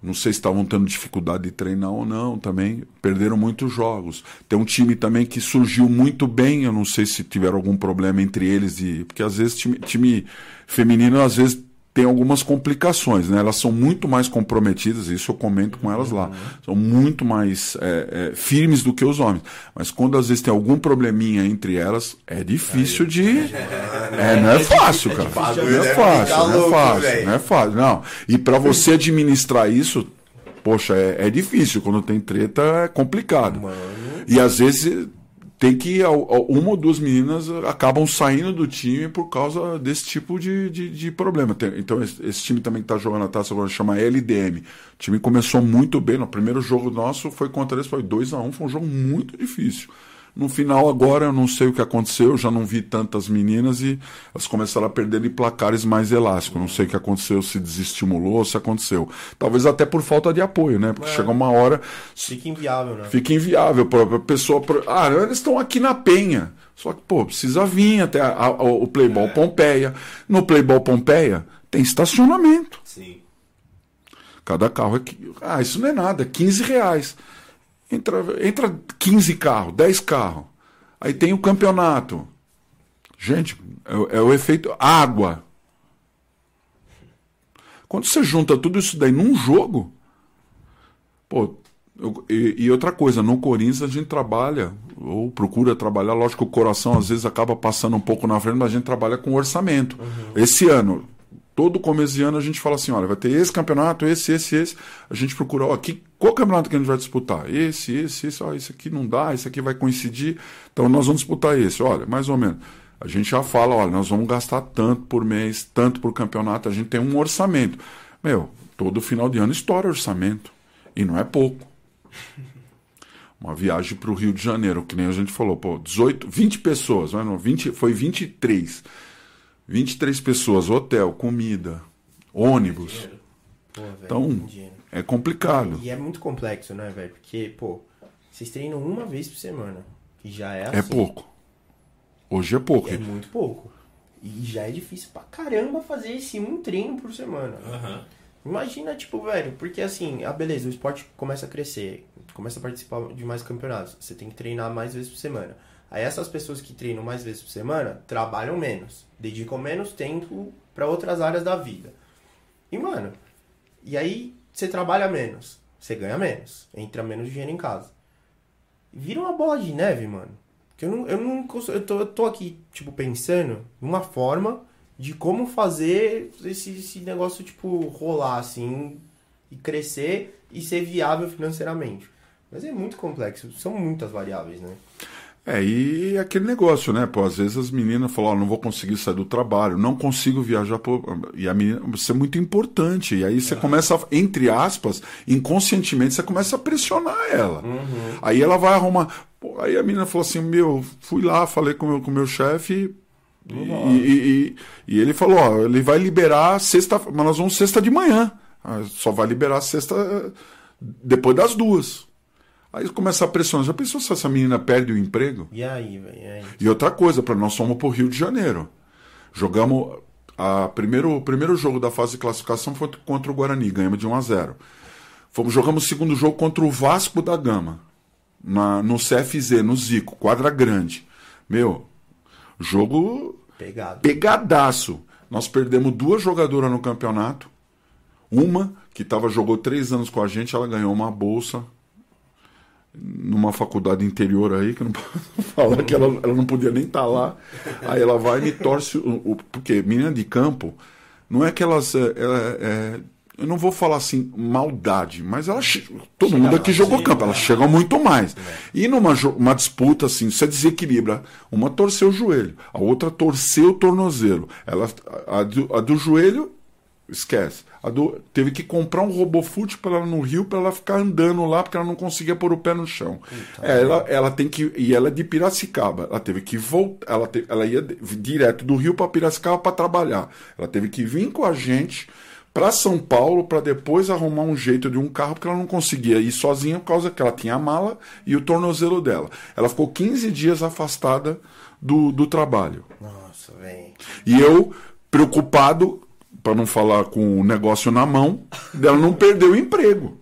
Não sei se estavam tendo dificuldade de treinar ou não também. Perderam muitos jogos. Tem um time também que surgiu muito bem. Eu não sei se tiveram algum problema entre eles. E, porque às vezes time, time feminino às vezes tem algumas complicações, né? Elas são muito mais comprometidas, isso eu comento com elas lá. São muito mais é, é, firmes do que os homens. Mas quando às vezes tem algum probleminha entre elas, é difícil de. É, não é fácil, cara. Não é fácil, não é fácil. Não é fácil, não. E para você administrar isso, poxa, é, é, difícil. Quando tem treta, é complicado. Mano. E às vezes tem que uma ou duas meninas acabam saindo do time por causa desse tipo de, de, de problema. Então esse, esse, time também que está jogando a taça agora chama LDM. O time começou muito bem. No primeiro jogo nosso foi contra eles, foi 2 a 1 um, foi um jogo muito difícil. No final, agora, eu não sei o que aconteceu, eu já não vi tantas meninas e elas começaram a perder em placares mais elásticos. Não sei o que aconteceu, se desestimulou, se aconteceu. Talvez até por falta de apoio, né? Porque É. chega uma hora, Fica inviável, né? fica inviável a pessoa. Ah, eles estão aqui na Penha. Só que, pô, precisa vir até a- a- o Playball Pompeia. No Playball Pompeia tem estacionamento. Sim. Cada carro é. Ah, isso não é nada, é 15 reais. Entra, entra 15 carros, 10 carros. Aí tem o campeonato. Gente, é, o- é o efeito água. Quando você junta tudo isso daí num jogo. Pô, eu- e, e outra coisa, no Corinthians a gente trabalha, ou procura trabalhar, lógico que o coração às vezes acaba passando um pouco na frente, mas a gente trabalha com orçamento. Esse ano, todo começo de ano a gente fala assim, olha, vai ter esse campeonato, esse, esse, esse. A gente procura, ó, aqui, qual campeonato que a gente vai disputar? Esse, esse, esse, ó, esse aqui não dá, esse aqui vai coincidir, então nós vamos disputar esse, olha, mais ou menos. A gente já fala, olha, nós vamos gastar tanto por mês, tanto por campeonato, a gente tem um orçamento. Meu, todo final de ano estoura orçamento. E não é pouco. Uma viagem para o Rio de Janeiro, que nem a gente falou, pô, 18, 20 pessoas, não, é não, 20, foi 23. 23 pessoas, hotel, comida, ônibus. Pô, velho, Então, é complicado. E é muito complexo, né, velho? Porque, pô, vocês treinam uma vez por semana. Que já é assim. É pouco. Hoje é pouco. É muito pouco. E já é difícil pra caramba fazer esse um treino por semana. Aham. Imagina, tipo, velho, porque assim, ah, beleza, o esporte começa a crescer, começa a participar de mais campeonatos, você tem que treinar mais vezes por semana. Aí essas pessoas que treinam mais vezes por semana trabalham menos, dedicam menos tempo pra outras áreas da vida. E, mano, e aí você trabalha menos, você ganha menos, entra menos dinheiro em casa. Vira uma bola de neve, mano. Que eu não, eu não eu tô, eu tô aqui, tipo, pensando numa forma de como fazer esse, esse negócio, tipo, rolar, assim, e crescer e ser viável financeiramente. Mas é muito complexo, são muitas variáveis, né? É, e aquele negócio, né? Pô, às vezes as meninas falam, ó, não vou conseguir sair do trabalho, não consigo viajar. E a menina, isso é muito importante. E aí você começa, a, entre aspas, inconscientemente, você começa a pressionar ela. Aí ela vai arrumar. Pô, aí a menina falou assim: Meu, fui lá, falei com o meu, com meu chefe. E, e- e- e ele falou: Ó, ele vai liberar sexta, mas nós vamos sexta de manhã. Ah, Só vai liberar sexta eh, depois das duas. Aí começa a pressionar. Já pensou se essa menina perde o emprego? E aí, velho? E aí? E outra coisa, para nós fomos para o Rio de Janeiro. Jogamos. A primeiro, o primeiro jogo da fase de classificação foi contra o Guarani, ganhamos de 1 a 0. Fomos, jogamos o segundo jogo contra o Vasco da Gama, na, no CFZ, no Zico, quadra grande. Meu, jogo Pegado. pegadaço. Nós perdemos duas jogadoras no campeonato. Uma, que tava, jogou três anos com a gente, ela ganhou uma bolsa numa faculdade interior aí, que eu não posso falar que ela, ela não podia nem estar lá. Aí ela vai e me torce o. o- porque menina de campo, não é que elas. é, é, é, eu não vou falar assim, maldade, mas ela. Todo Chega mundo aqui jogou campo, elas chegam muito mais. E numa uma disputa assim, você desequilibra. Uma torceu o joelho, a outra torceu o tornozelo. Ela, a, do, a do joelho Esquece. A do- teve que comprar um robofute para ela no Rio para ela ficar andando lá porque ela não conseguia pôr o pé no chão. É, ela, ela tem que e ela é de Piracicaba. Ela teve que voltar. Ela, te- ela ia direto do Rio para Piracicaba para trabalhar. Ela teve que vir com a gente para São Paulo para depois arrumar um jeito de um carro porque ela não conseguia ir sozinha por causa que ela tinha a mala e o tornozelo dela. Ela ficou 15 dias afastada do, do trabalho. Nossa, velho. E eu, preocupado, para não falar com o negócio na mão, dela não perder o emprego.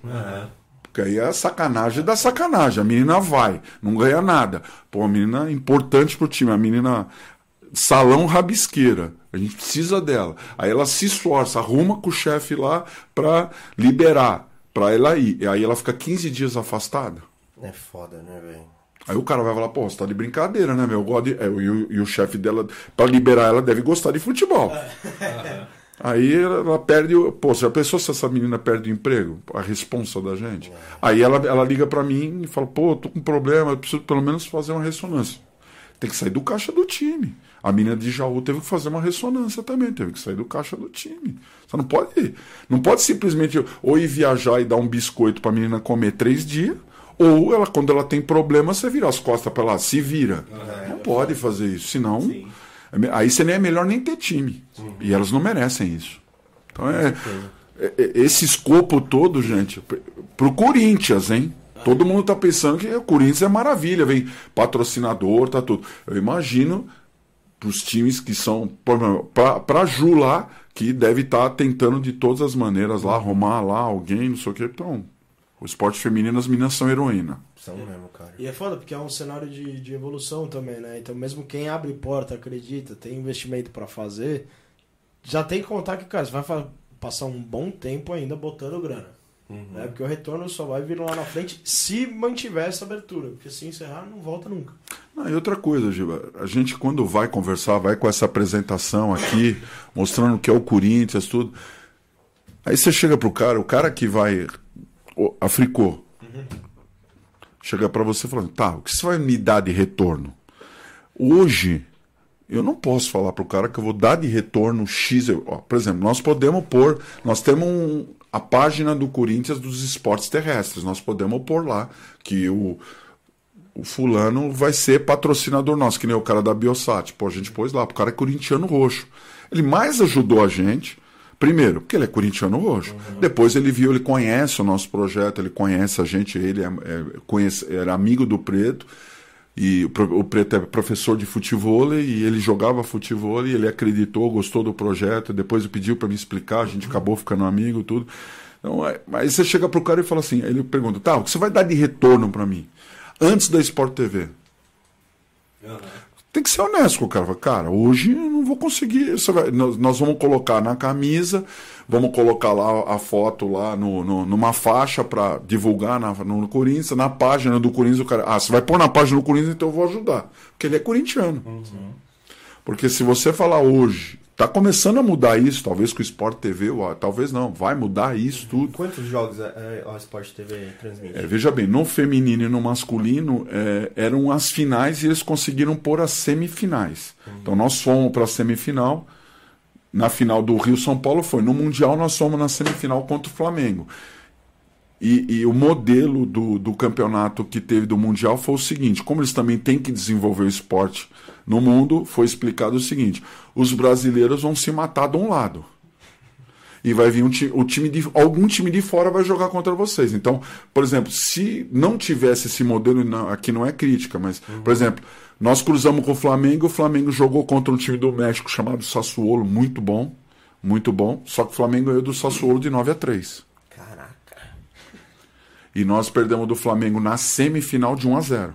Porque aí é sacanagem da sacanagem. A menina vai, não ganha nada. Pô, a menina é importante pro time. A menina salão rabisqueira. A gente precisa dela. Aí ela se esforça, arruma com o chefe lá para liberar, para ela ir. E aí ela fica 15 dias afastada. É foda, né, velho? Aí o cara vai falar, pô, você tá de brincadeira, né, meu? Eu gosto de... é, e, o, e o chefe dela, pra liberar ela, deve gostar de futebol. Aí ela, perde. o- Pô, você já pensou se essa menina perde o emprego? A responsa da gente? Aí ela, ela liga pra mim e fala, pô, tô com problema, eu preciso pelo menos fazer uma ressonância. Tem que sair do caixa do time. A menina de Jaú teve que fazer uma ressonância também, teve que sair do caixa do time. Você não pode. Não pode simplesmente ou ir viajar e dar um biscoito pra menina comer três dias, Ou ela, quando ela tem problema, você vira as costas para ela, se vira. Não pode fazer isso, senão. me- Aí você nem é melhor nem ter time. E elas não merecem isso. Então é, é- é- esse escopo todo, gente, pro Corinthians, hein? Todo mundo tá pensando que o Corinthians é maravilha, vem patrocinador, tá tudo. Eu imagino pros times que são. pra Ju lá, que deve estar tentando de todas as maneiras lá, arrumar lá alguém, não sei o que. Então, o esporte feminino, as meninas são heroína. São mesmo, cara. E é foda, porque é um cenário de, de evolução também, né? Então, mesmo quem abre porta, acredita, tem investimento pra fazer, já tem que contar que, cara, você vai passar um bom tempo ainda botando grana. Né? Porque o retorno só vai vir lá na frente se mantiver essa abertura. Porque se encerrar, não volta nunca. Ah, e outra coisa, Giba, a gente quando vai conversar, vai com essa apresentação aqui, mostrando o que é o Corinthians, tudo. Aí você chega pro cara, o cara que vai. O- A Fricô. Chega pra você falando, tá, o que você vai me dar de retorno? Hoje, eu não posso falar pro cara que eu vou dar de retorno X. ó, por exemplo, nós podemos pôr. Nós temos um- a página do Corinthians dos esportes terrestres. Nós podemos pôr lá que o, o fulano vai ser patrocinador nosso, que nem o cara da Biosat. Pô, a gente pôs lá, o cara é corintiano roxo. Ele mais ajudou a gente, primeiro, porque ele é corintiano roxo. Depois ele viu, ele conhece o nosso projeto, ele conhece a gente, ele é, é, conhece, era amigo do Preto. E o, o Preto é professor de futebol e ele jogava futebol e ele acreditou, gostou do projeto. Depois pediu para me explicar, a gente acabou ficando amigo tudo. Então, é- aí você chega pro cara e fala assim, ele pergunta, tá, o que você vai dar de retorno para mim? Antes da Sport TV. Tem que ser honesto com o cara. Cara, hoje eu não vou conseguir. Vai- nós, nós vamos colocar na camisa, vamos colocar lá a foto lá no, no- numa faixa para divulgar na, no Corinthians, na página do Corinthians, o cara. Ah, você vai pôr na página do Corinthians, então eu vou ajudar. Porque ele é corintiano. Porque se você falar hoje, tá começando a mudar isso, talvez com o Sport TV, talvez não, vai mudar isso tudo. Quantos jogos a, a Sport TV transmite? É, veja bem, no feminino e no masculino é, eram as finais e eles conseguiram pôr as semifinais. Então nós fomos para a semifinal. Na final do Rio São Paulo foi. No Mundial nós fomos na semifinal contra o Flamengo. E, e o modelo do, do campeonato que teve do Mundial foi o seguinte: como eles também têm que desenvolver o esporte no mundo, foi explicado o seguinte: os brasileiros vão se matar de um lado e vai vir um o time de algum time de fora vai jogar contra vocês. Então, por exemplo, se não tivesse esse modelo, não- aqui não é crítica, mas por exemplo, nós cruzamos com o Flamengo, o Flamengo jogou contra um time do México chamado Sassuolo, muito bom, muito bom. Só que o Flamengo ganhou do Sassuolo de 9 a 3. E nós perdemos do Flamengo na semifinal de 1 a 0.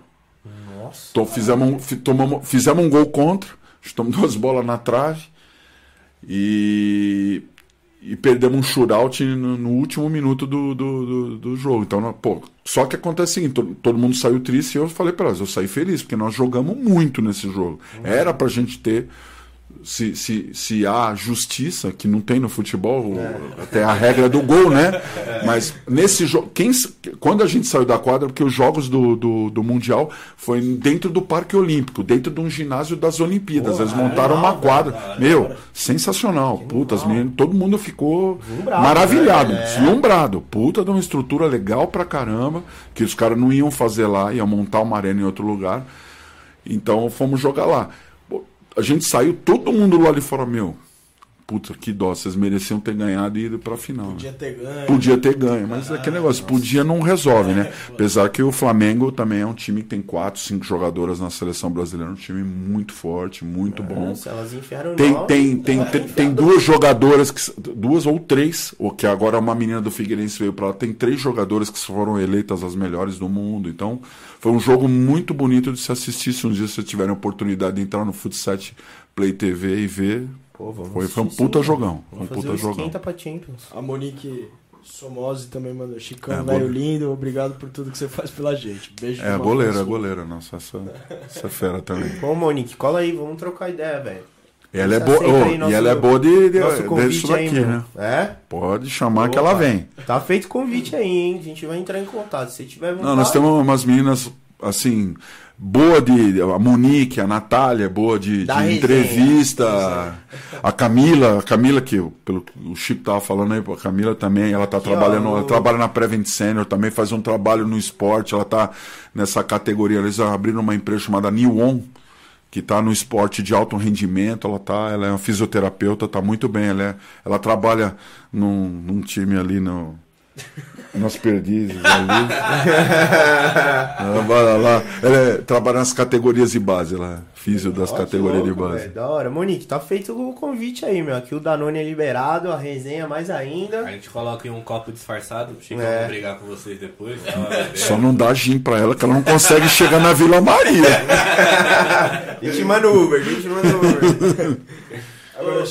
Nossa. Então fizemos, um- fi- tomamos, fizemos um gol contra, chutamos duas bolas na trave e, e perdemos um shootout no, no último minuto do, do, do, do jogo. Então, pô, só que acontece o seguinte, todo, todo mundo saiu triste e eu falei para elas, eu saí feliz, porque nós jogamos muito nesse jogo. Era pra gente ter. Se, se, se há justiça, que não tem no futebol, até a regra do gol, né? Mas nesse jogo, quando a gente saiu da quadra, porque os jogos do, do, do Mundial foi dentro do Parque Olímpico, dentro de um ginásio das Olimpíadas. Eles montaram uma quadra. Meu, sensacional. Puta, as meninas, todo mundo ficou maravilhado, né? É. deslumbrado. Puta de uma estrutura legal pra caramba, que os caras não iam fazer lá, iam montar uma arena em outro lugar. Então fomos jogar lá. A gente saiu, todo mundo lá de fora, meu. Puta, que dó, vocês mereciam ter ganhado e ido pra final. né? Podia ter ganho. Podia ter ganho, mas aquele negócio, podia não resolve, né? Apesar que o Flamengo também é um time que tem quatro, cinco jogadoras na seleção brasileira, um time muito forte, muito bom. Nossa, elas enfiaram Tem, nove. tem, tem, tem, tem duas jogadoras, que, duas ou três, o que agora uma menina do Figueirense veio pra lá, tem três jogadoras que foram eleitas as melhores do mundo. Então, foi um jogo muito bonito de se assistir. Se um dia vocês tiverem a oportunidade de entrar no Futset Play TV e ver, Pô, vamos foi, foi um puta sim, jogão. Foi um puta o jogão. pra Champions. A Monique Somose também mandou. Chicão, É, velho lindo, obrigado por tudo que você faz pela gente. Beijo É, goleira, pessoa. goleira, nossa, essa, essa fera também. Bom, Monique, cola aí, vamos trocar ideia, velho. E ela é boa, oh, nosso- e ela é boa de, de, Nosso disso daqui, aí, né? É? Pode chamar que ela vem. Tá feito convite aí, hein? A gente vai entrar em contato. Se tiver vontade. Não, nós temos umas meninas, assim, boa de. A Monique, a Natália, boa de, de entrevista. A Camila, a Camila, que pelo o Chico tava falando aí, a Camila também, ela tá trabalhando, ó, ela trabalha na Prevent Senior, também faz um trabalho no esporte, ela tá nessa categoria. Eles abriram uma empresa chamada New On, que tá no esporte de alto rendimento, ela tá, ela é uma fisioterapeuta, tá muito bem, ela, é, ela trabalha num, num time ali no. Nas perdizes ali. ela vai lá, ela é- trabalha nas categorias de base, ela é físio das categorias de louco, base. velho, Da hora. Monique, tá feito o convite aí, meu. Aqui o Danone é liberado, a resenha mais ainda. A gente coloca em um copo disfarçado, Chico É. brigar com vocês depois. Só não dá gin pra ela que ela não consegue chegar na Vila Maria. A gente manda o Uber, a gente manda o Uber. Agora,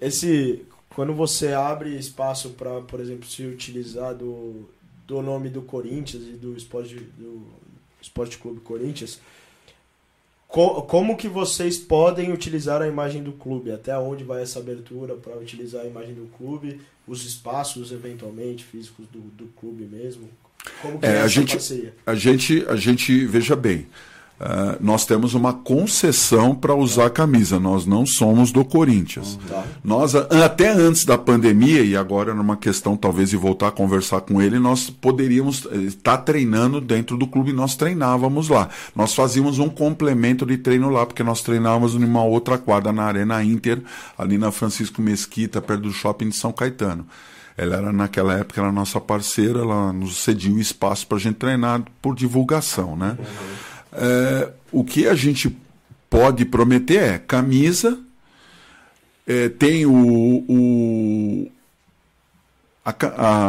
esse quando você abre espaço para, por exemplo, se utilizar do, do nome do Corinthians e do Esporte do Esporte Clube Corinthians, co- como que vocês podem utilizar a imagem do clube? Até onde vai essa abertura para utilizar a imagem do clube? Os espaços eventualmente físicos do, do clube mesmo? Como que É, é, a gente- parceria? A gente, a gente veja bem, ah, nós temos uma concessão para usar a camisa, nós não somos do Corinthians. Tá. Nós, até antes da pandemia, e agora numa questão talvez de voltar a conversar com ele, nós poderíamos estar treinando dentro do clube, nós treinávamos lá. Nós fazíamos um complemento de treino lá, porque nós treinávamos numa outra quadra, na Arena Inter, ali na Francisco Mesquita, perto do shopping de São Caetano. Ela era, naquela época, era nossa parceira, ela nos cedia o espaço para a gente treinar por divulgação, né? É, o que a gente pode prometer é camisa, é, tem o, o a,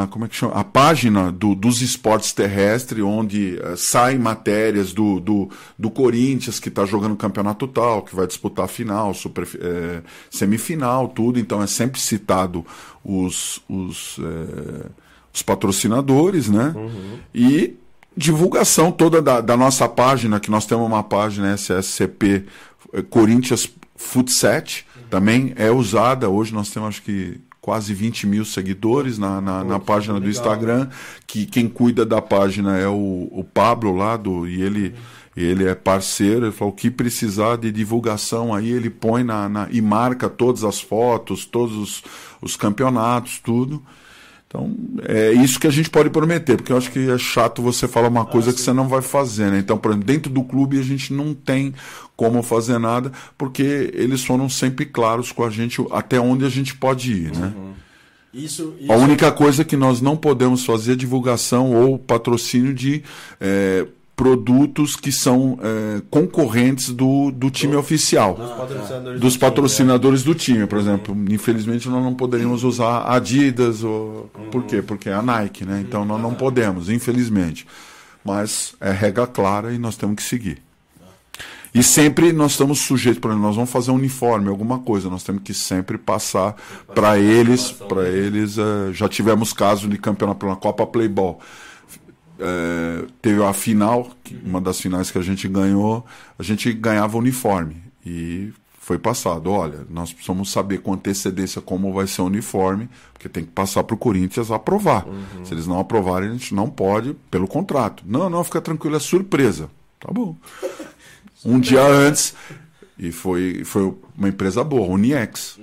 a- como é que chama? a página do- dos esportes terrestres, onde eh, saem matérias do, do, do Corinthians, que está jogando campeonato tal, que vai disputar a final, super, eh, semifinal, tudo. Então é sempre citado os, os, eh, os patrocinadores, né? E divulgação toda da, da nossa página, que nós temos uma página SSCP eh, Corinthians Futset, também é usada. Hoje nós temos acho que quase 20 mil seguidores na, na, na página do Instagram, que quem cuida da página é o, o Pablo lá do. E ele. Ele é parceiro, ele falou o que precisar de divulgação aí, ele põe na, na- e marca todas as fotos, todos os, os campeonatos, tudo. Então, é isso que a gente pode prometer, porque eu acho que é chato você falar uma coisa que você não vai fazer, né? Então, por exemplo, dentro do clube a gente não tem como fazer nada, porque eles foram sempre claros com a gente até onde a gente pode ir, né? Isso, isso A única coisa que nós não podemos fazer é divulgação ou patrocínio de eh, produtos que são eh, concorrentes do, do time oficial Dos patrocinadores dos do time, patrocinadores do time, por exemplo. Infelizmente nós não poderíamos usar Adidas ou por quê? Porque é a Nike, né? Então nós não podemos, infelizmente. Mas é regra clara e nós temos que seguir. E sempre nós estamos sujeitos, por exemplo, nós vamos fazer um uniforme, alguma coisa, nós temos que sempre passar para eles, para eles, eh, já tivemos casos de campeonato na Copa Playball. É, teve a final, uma das finais que a gente ganhou, a gente ganhava uniforme. E foi passado, olha, nós precisamos saber com antecedência como vai ser o uniforme, porque tem que passar para o Corinthians aprovar. Se eles não aprovarem, a gente não pode, pelo contrato. Não, não, fica tranquilo, é surpresa. Tá bom. Um dia antes, e foi, foi uma empresa boa, Uniex.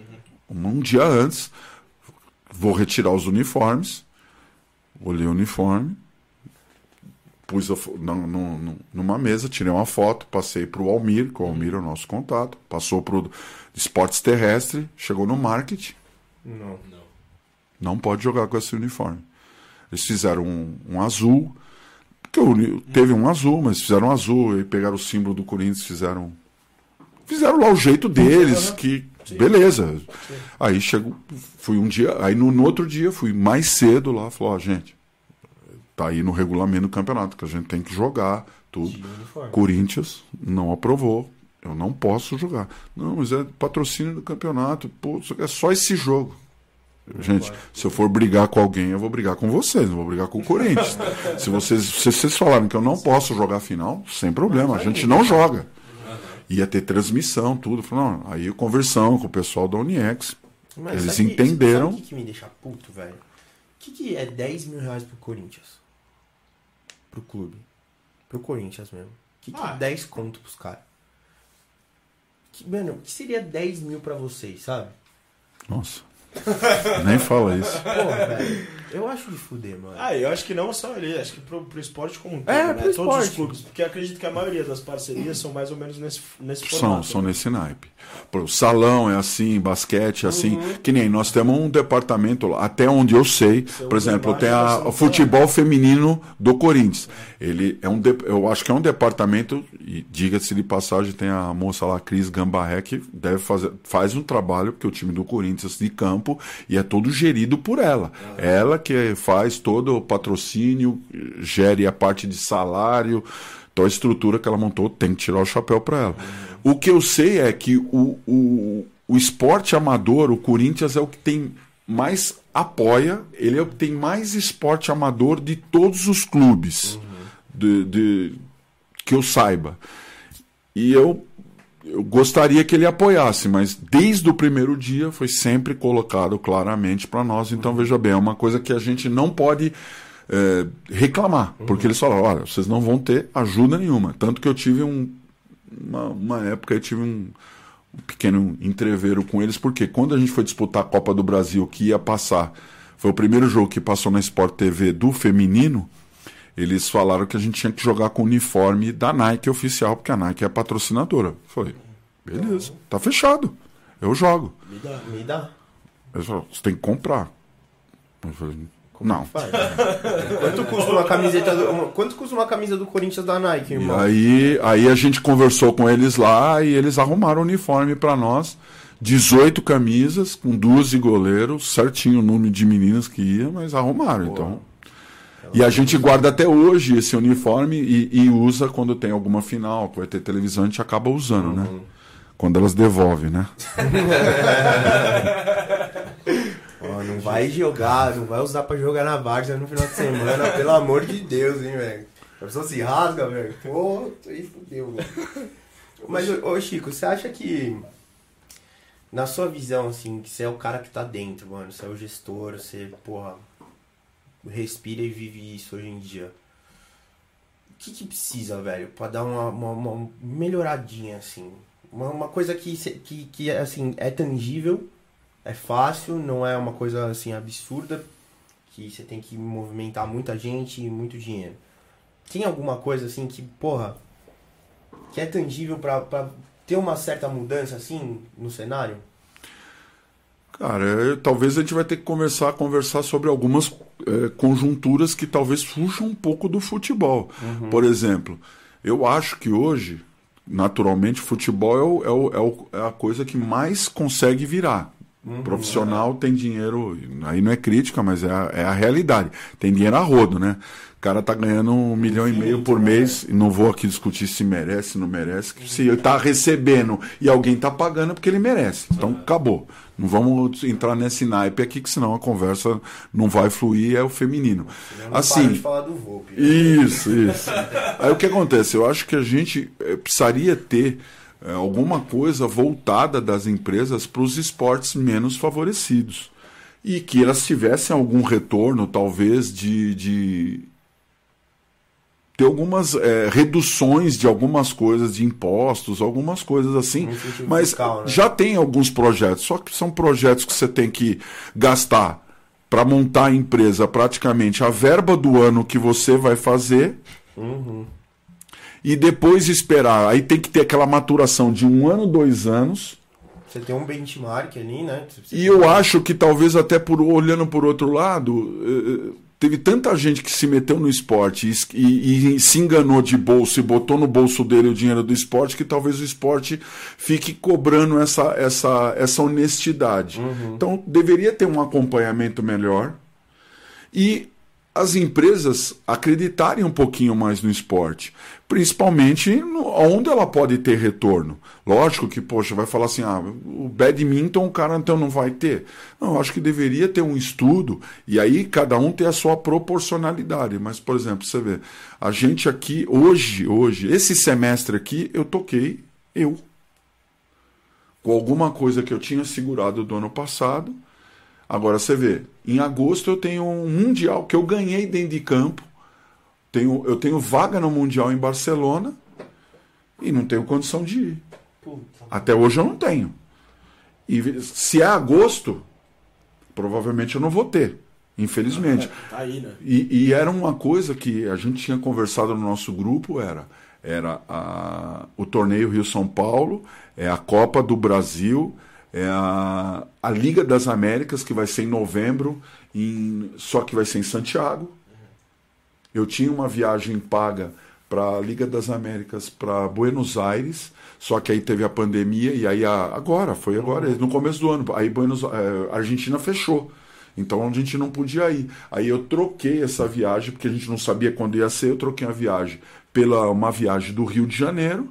Um dia antes, vou retirar os uniformes, olhei o uniforme, pus a no- no- numa mesa, tirei uma foto, passei para o Almir, que o Almir é o nosso contato, passou para o Esportes Terrestre, chegou no marketing, Não. não pode jogar com esse uniforme. Eles fizeram um, um azul, uni- teve um azul, mas fizeram um azul, e pegaram o símbolo do Corinthians, fizeram. Fizeram lá o jeito deles, que. Beleza. Aí chegou. Fui um dia. Aí no, no outro dia fui mais cedo lá, falou, ó, gente, tá aí no regulamento do campeonato, que a gente tem que jogar, tudo. Corinthians não aprovou. Eu não posso jogar. Não, mas é patrocínio do campeonato. Pô, é só esse jogo. Gente, se eu for brigar com alguém, eu vou brigar com vocês, não vou brigar com o Corinthians. se, vocês, se vocês falarem que eu não posso jogar a final, sem problema, a gente não joga. Ia ter transmissão, tudo. Não, aí conversão com o pessoal da Uniex. Mas Eles sabe entenderam. O que, que me deixa puto, velho? O que, que é 10 mil reais pro Corinthians? Pro clube. Pro Corinthians mesmo. O que, que Ah. é 10 conto pros caras? Que, mano, o que seria 10 mil pra vocês, sabe? Nossa. Nem fala isso. Porra, velho. Eu acho de fuder, mano. Ah, eu acho que não só ali, acho que pro, pro esporte como um todo, É, né? pro Todos esporte. os clubes. Porque eu acredito que a maioria das parcerias são mais ou menos nesse, nesse São, formato. são né? nesse naipe. Pô, salão é assim, basquete é assim. Que nem nós temos um departamento lá, até onde eu sei. Por usa exemplo, tem a, o futebol feminino do Corinthians. Ele é um, de- eu acho que é um departamento e diga-se de passagem tem a moça lá, Cris Gambarré, que deve fazer, faz um trabalho porque o time do Corinthians de campo e é todo gerido por ela. Ela que faz todo o patrocínio, gere a parte de salário. Então a estrutura que ela montou tem que tirar o chapéu para ela. O que eu sei é que o, o, o esporte amador, o Corinthians é o que tem mais apoia, ele é o que tem mais esporte amador de todos os clubes de, de- que eu saiba. E eu, eu gostaria que ele apoiasse, mas desde o primeiro dia foi sempre colocado claramente para nós. Então, veja bem, é uma coisa que a gente não pode é, reclamar, porque eles falaram: olha, vocês não vão ter ajuda nenhuma. Tanto que eu tive um, uma, uma época, eu tive um, um pequeno entreveiro com eles, porque quando a gente foi disputar a Copa do Brasil, que ia passar, foi o primeiro jogo que passou na Sport TV do feminino. Eles falaram que a gente tinha que jogar com o uniforme da Nike oficial, porque a Nike é a patrocinadora. Foi, beleza, tá fechado. Eu jogo. Me dá. Me dá. Eles falaram, você tem que comprar. Eu falei, não. Quanto custa uma camiseta do, uma- Quanto custa uma camisa do Corinthians da Nike, E irmão? aí, aí a gente conversou com eles lá e eles arrumaram o uniforme pra nós. 18 camisas, com 12 goleiros, certinho o número de meninas que ia, mas arrumaram. Então. E a gente guarda até hoje esse uniforme e, e usa quando tem alguma final, que vai ter televisão, a gente acaba usando, né? Quando elas devolvem, né? Ó, não vai jogar, não vai usar pra jogar na Várzea no final de semana, pelo amor de Deus, hein, velho. A pessoa se rasga, velho. Pô, aí fudeu, velho. Mas, ô, ô, Chico, você acha que, na sua visão, assim, que você é o cara que tá dentro, mano, você é o gestor, você, porra, respira e vive isso hoje em dia. O que que precisa, velho, pra dar uma, uma, uma melhoradinha, assim? Uma, uma coisa que, que, que, assim, é tangível, é fácil, não é uma coisa assim absurda, que você tem que movimentar muita gente e muito dinheiro. Tem alguma coisa assim que, porra, que é tangível pra, pra ter uma certa mudança assim no cenário? Cara, é, talvez a gente vai ter que começar a conversar sobre algumas é, conjunturas que talvez fujam um pouco do futebol. Por exemplo, eu acho que hoje, naturalmente, futebol é, o- é o- é o- é a coisa que mais consegue virar. Profissional tem dinheiro, aí não é crítica, mas é a, é a realidade. Tem dinheiro a rodo, né? O cara tá ganhando um milhão e meio por mês, e não vou aqui discutir se merece, não merece. Se ele tá recebendo e alguém tá pagando é porque ele merece. Então acabou. Não vamos entrar nesse naipe aqui, que senão a conversa não vai fluir, é o feminino. Não Assim, de falar do Volpe. isso, isso. Aí o que acontece? Eu acho que a gente eh, precisaria ter eh, alguma coisa voltada das empresas para os esportes menos favorecidos. E que elas tivessem algum retorno, talvez, de. de ter algumas eh, reduções de algumas coisas, de impostos, algumas coisas assim. Um Mas fiscal, né? já tem alguns projetos, só que são projetos que você tem que gastar para montar a empresa praticamente a verba do ano que você vai fazer Uhum. e depois esperar. Aí tem que ter aquela maturação de um ano, dois anos. Você tem um benchmark ali, né? E eu acho que talvez até por olhando por outro lado, eh, teve tanta gente que se meteu no esporte e, e- e se enganou de bolso e botou no bolso dele o dinheiro do esporte, que talvez o esporte fique cobrando essa, essa, essa honestidade. Então deveria ter um acompanhamento melhor e as empresas acreditarem um pouquinho mais no esporte, principalmente onde ela pode ter retorno. Lógico que, poxa, vai falar assim, ah, o badminton o cara então não vai ter. Não, acho que deveria ter um estudo e aí cada um ter a sua proporcionalidade. Mas, por exemplo, você vê, a gente aqui, hoje, hoje, esse semestre aqui, eu toquei eu. Com alguma coisa que eu tinha segurado do ano passado, Agora você vê, em agosto eu tenho um mundial que eu ganhei dentro de campo tenho, eu tenho vaga no Mundial em Barcelona e não tenho condição de ir. Puta. Até hoje eu não tenho. E se é agosto, provavelmente eu não vou ter, infelizmente. Tá aí, né? E, e era uma coisa que a gente tinha conversado no nosso grupo, era era a, o torneio Rio São Paulo, é a Copa do Brasil, é a, a Liga das Américas, que vai ser em novembro, em, só que vai ser em Santiago. Eu tinha uma viagem paga para a Liga das Américas para Buenos Aires, só que aí teve a pandemia e aí a, agora, foi agora, no começo do ano, aí Buenos, eh, a Argentina fechou. Então a gente não podia ir. Aí eu troquei essa viagem, porque a gente não sabia quando ia ser, eu troquei a viagem pela uma viagem do Rio de Janeiro,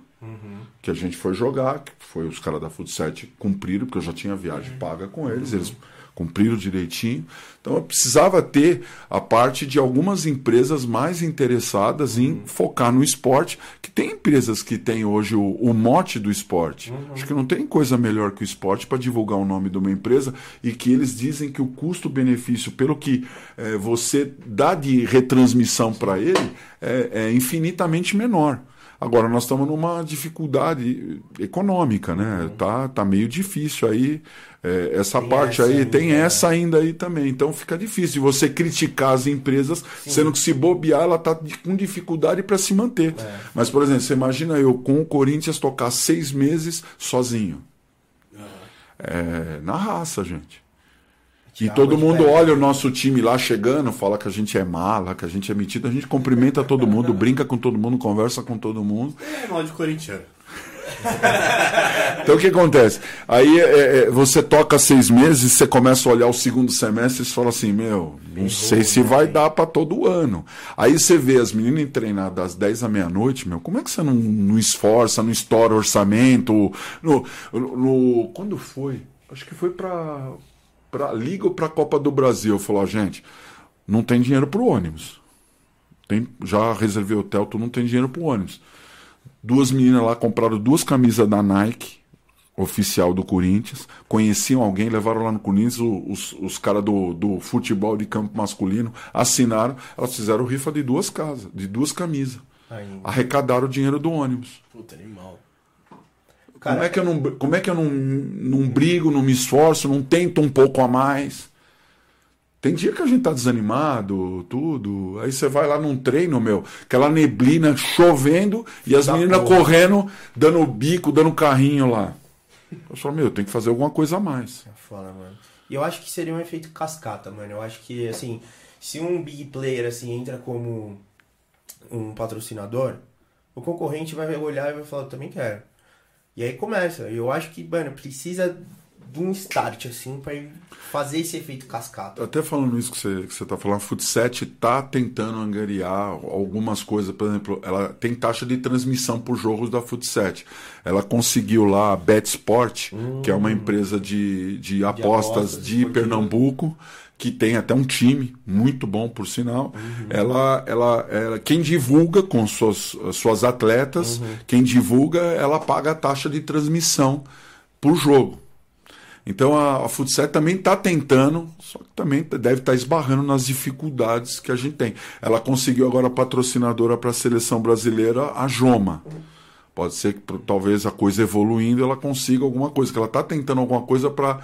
que a gente foi jogar, foi os caras da Futset cumpriram, porque eu já tinha viagem paga com eles, eles cumpriram direitinho. Então eu precisava ter a parte de algumas empresas mais interessadas em focar no esporte, que tem empresas que têm hoje o, o mote do esporte. Acho que não tem coisa melhor que o esporte para divulgar o nome de uma empresa e que eles dizem que o custo-benefício, pelo que eh, você dá de retransmissão para ele, é, é infinitamente menor. Agora nós estamos numa dificuldade econômica, né? Tá, tá meio difícil aí é, essa Tem parte essa aí, ainda, tem né? essa ainda aí também. Então fica difícil de você criticar as empresas, sendo que se bobear ela tá com dificuldade para se manter. É. Mas por exemplo, você imagina eu com o Corinthians tocar seis meses sozinho. É, na raça, gente. E todo mundo olha o nosso time lá chegando, fala que a gente é mala, que a gente é metido, a gente cumprimenta todo mundo, brinca com todo mundo, conversa com todo mundo. É mal de corintiano. Então o que acontece? Aí é, é, você toca seis meses, você começa a olhar o segundo semestre e você fala assim, meu, não sei se vai dar para todo ano. Aí você vê as meninas treinar das 10 à meia-noite, meu, como é que você não, não esforça, não estoura orçamento? No, no- quando foi? Acho que foi para para Liga ou para a Copa do Brasil. Falou, gente, não tem dinheiro pro ônibus. Tem, já reservei hotel, tu não tem dinheiro pro ônibus. Duas meninas lá compraram duas camisas da Nike, oficial do Corinthians. Conheciam alguém, levaram lá no Corinthians, o- os, os caras do, do futebol de campo masculino assinaram. Elas fizeram rifa de duas casas, de duas camisas. Ainda. Arrecadaram o dinheiro do ônibus. Puta, animal. Cara, como é que eu, não, como é que eu não, não brigo, não me esforço, não tento um pouco a mais? Tem dia que a gente tá desanimado, tudo. Aí você vai lá num treino, meu, aquela neblina chovendo e as meninas porra. correndo, dando bico, dando carrinho lá. Eu falo, meu, tem que fazer alguma coisa a mais. É foda, mano. E eu acho que seria um efeito cascata, mano. Eu acho que, assim, se um big player, assim, entra como um patrocinador, o concorrente vai olhar e vai falar, eu também quero. E aí começa. Eu acho que, mano, precisa de um start, assim, pra fazer esse efeito cascata. Até falando isso que você, que você tá falando, a Futset tá tentando angariar algumas coisas. Por exemplo, ela tem taxa de transmissão por jogos da Futset. Ela conseguiu lá a BetSport, que é uma empresa de, de apostas apostas de esportivas. Pernambuco, que tem até um time muito bom, por sinal. Ela, ela, ela, quem divulga com suas, suas atletas, quem divulga, ela paga a taxa de transmissão por jogo. Então a, a Futset também está tentando, só que também deve estar esbarrando nas dificuldades que a gente tem. Ela conseguiu agora patrocinadora para a seleção brasileira, a Joma. Pode ser que talvez a coisa evoluindo ela consiga alguma coisa, que ela está tentando alguma coisa para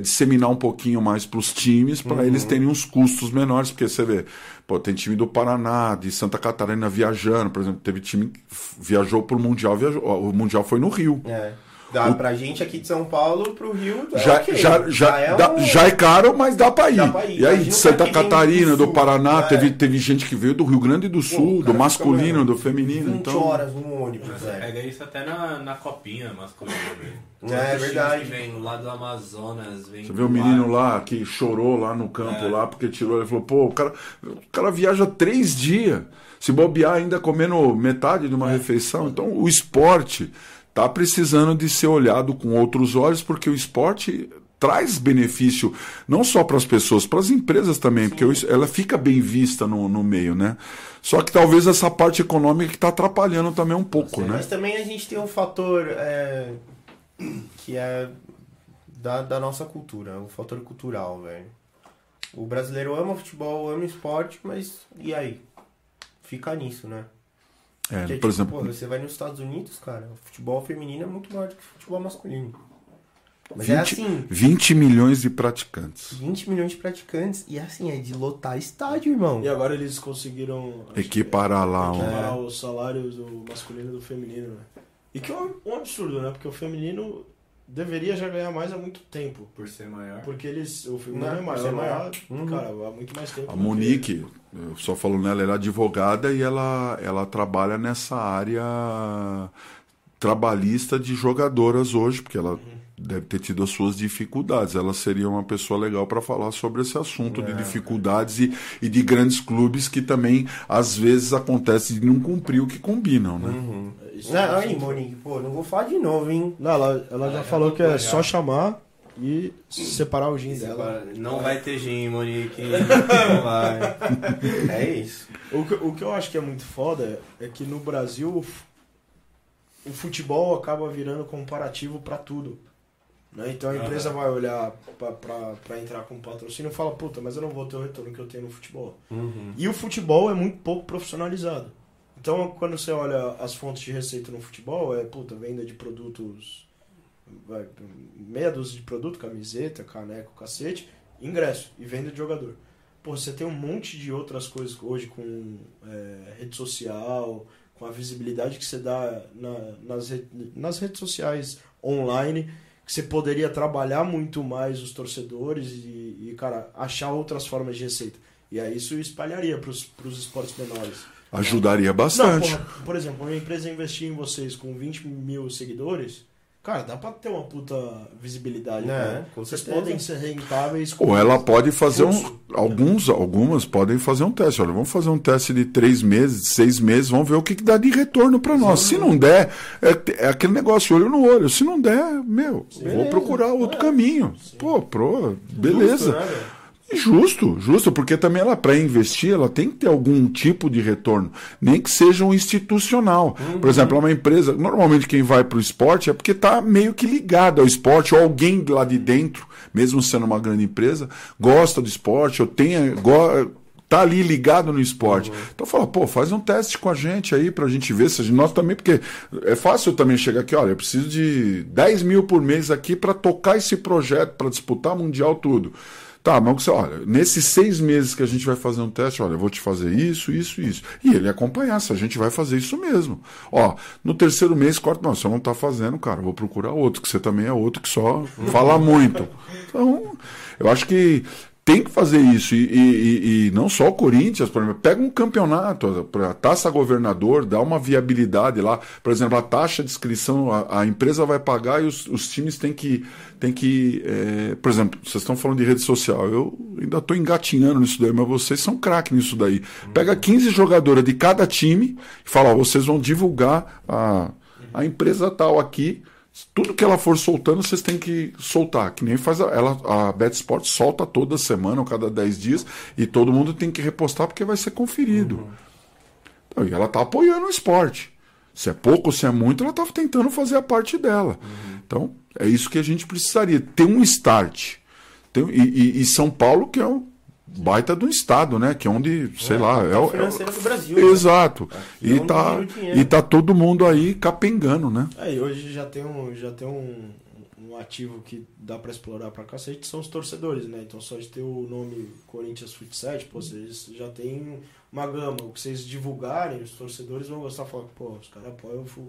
disseminar um pouquinho mais para os times, para eles terem uns custos menores, porque você vê, pô, tem time do Paraná, de Santa Catarina viajando, por exemplo, teve time que viajou para o Mundial, viajou, o Mundial foi no Rio. É. Dá pra gente aqui de São Paulo pro Rio. é já, ok. já, já, é dá- um- já é caro, mas dá pra ir. Dá pra ir. E aí, Imagina de o Santa Catarina, do do sul. Paraná, É. teve, teve gente que veio do Rio Grande do Pô, Sul, o do masculino, do feminino. 20 Então, horas no ônibus, velho. Pega isso até na, na copinha masculina, velho. É, times verdade. Vem lá do Amazonas, vem você vê o menino lá que chorou lá no campo, lá, porque tirou. Ele falou: pô, o cara, o cara viaja três dias. Se bobear ainda comendo metade de uma refeição. Então, o esporte tá precisando de ser olhado com outros olhos, porque o esporte traz benefício não só para as pessoas, para as empresas também, porque o es- ela fica bem vista no, no meio, né? Só que talvez essa parte econômica que está atrapalhando também um pouco, né? Mas também a gente tem um fator é, que é da, da nossa cultura, o fator cultural, velho. O brasileiro ama futebol, ama esporte, mas e aí? fica nisso, né? É, Porque, por tipo, exemplo, pô, você vai nos Estados Unidos, cara, o futebol feminino é muito maior do que o futebol masculino. Mas é 20, assim, 20 milhões de praticantes. 20 milhões de praticantes e assim, é de lotar estádio, irmão. E agora eles conseguiram Equiparar lá que, um. equiparar os salários do masculino e do feminino, né? E que é um, um absurdo, né? Porque o feminino deveria já ganhar mais há muito tempo. Por ser maior. Porque eles. O feminino Não, é por maior, ser lá, maior. Uhum. cara, há muito mais tempo. A Monique, eu só falo nela, ela é advogada e ela, ela trabalha nessa área trabalhista de jogadoras hoje, porque ela deve ter tido as suas dificuldades. Ela seria uma pessoa legal para falar sobre esse assunto de dificuldades e, e de grandes clubes que também às vezes acontece de não cumprir o que combinam, né? Uhum. Isso Não, é aí, Monique, pô, não vou falar de novo, hein? Não, ela, ela já Ah, falou já que é só chamar e separar o gin dela. Não vai ter gin, Monique. Não vai. É isso. O que, o que eu acho que é muito foda é que no Brasil o futebol acaba virando comparativo pra tudo. Né? Então a empresa Aham. vai olhar pra entrar com patrocínio e fala, puta, mas eu não vou ter o retorno que eu tenho no futebol. Uhum. E o futebol é muito pouco profissionalizado. Então, quando você olha as fontes de receita no futebol, é, puta, venda de produtos, meia dúzia de produto, camiseta, caneco, cacete, ingresso e venda de jogador. Pô, você tem um monte de outras coisas hoje com é, rede social, com a visibilidade que você dá na- nas, re- nas redes sociais online, que você poderia trabalhar muito mais os torcedores e, e, cara, achar outras formas de receita. E aí isso espalharia para os esportes menores. Ajudaria Não, bastante. porra, por exemplo, uma empresa investir em vocês com 20 mil seguidores, cara, dá pra ter uma puta visibilidade. É, com Vocês certeza. podem ser rentáveis. com- Ou ela pode fazer um. Fluxo. Alguns, algumas podem fazer um teste. Olha, vamos fazer um teste de três meses, seis meses, vamos ver o que, que dá de retorno para nós. Se não der, é, é aquele negócio, olho no olho. Se não der, meu, vou Beleza. procurar outro É. caminho. Pô, pro, beleza. Justo, né, Justo, justo, porque também ela, para investir, ela tem que ter algum tipo de retorno, nem que seja um institucional. Por exemplo, uma empresa, normalmente quem vai para o esporte é porque está meio que ligado ao esporte, ou alguém lá de dentro, mesmo sendo uma grande empresa, gosta do esporte, ou tem, tá ali ligado no esporte. Então fala, pô, faz um teste com a gente aí pra gente ver se a gente, nós também, porque é fácil também chegar aqui, olha, eu preciso de 10 mil por mês aqui para tocar esse projeto, para disputar mundial, tudo. Tá, mas olha, nesses seis meses que a gente vai fazer um teste, olha, eu vou te fazer isso, isso, isso. E ele acompanhar se a gente vai fazer isso mesmo. Ó, no terceiro mês, corta, não, você não tá fazendo, cara, vou procurar outro, que você também é outro que só fala muito. Então, eu acho que tem que fazer isso. E, e- e- não só o Corinthians, por exemplo, pega um campeonato, a taça governador, dá uma viabilidade lá. Por exemplo, a taxa de inscrição, a, a empresa vai pagar e os, os times têm que. Têm que é, por exemplo, vocês estão falando de rede social. Eu ainda estou engatinhando nisso daí, mas vocês são craque nisso daí. Pega 15 jogadoras de cada time e fala: ó, vocês vão divulgar a, a empresa tal aqui. Tudo que ela for soltando, vocês têm que soltar. Que nem faz a, ela, a Bet Sport solta toda semana ou cada 10 dias e todo mundo tem que repostar porque vai ser conferido. Então, e ela está apoiando o esporte. Se é pouco ou se é muito, ela está tentando fazer a parte dela. Então, é isso que a gente precisaria. Ter um start. Tem- e, e- e São Paulo, que é um baita do estado, né? Que é onde, sei lá, é, o- é, o- do Brasil. né? Exato. E E onde tá, e tá todo mundo aí capengando, né? É, e hoje já tem um, já tem um, um ativo que dá pra explorar pra cacete, são os torcedores, né? Então só de ter o nome Corinthians Futsal, pô, vocês já tem uma gama. O que vocês divulgarem, os torcedores vão gostar, falar, pô, os caras apoiam o, fu,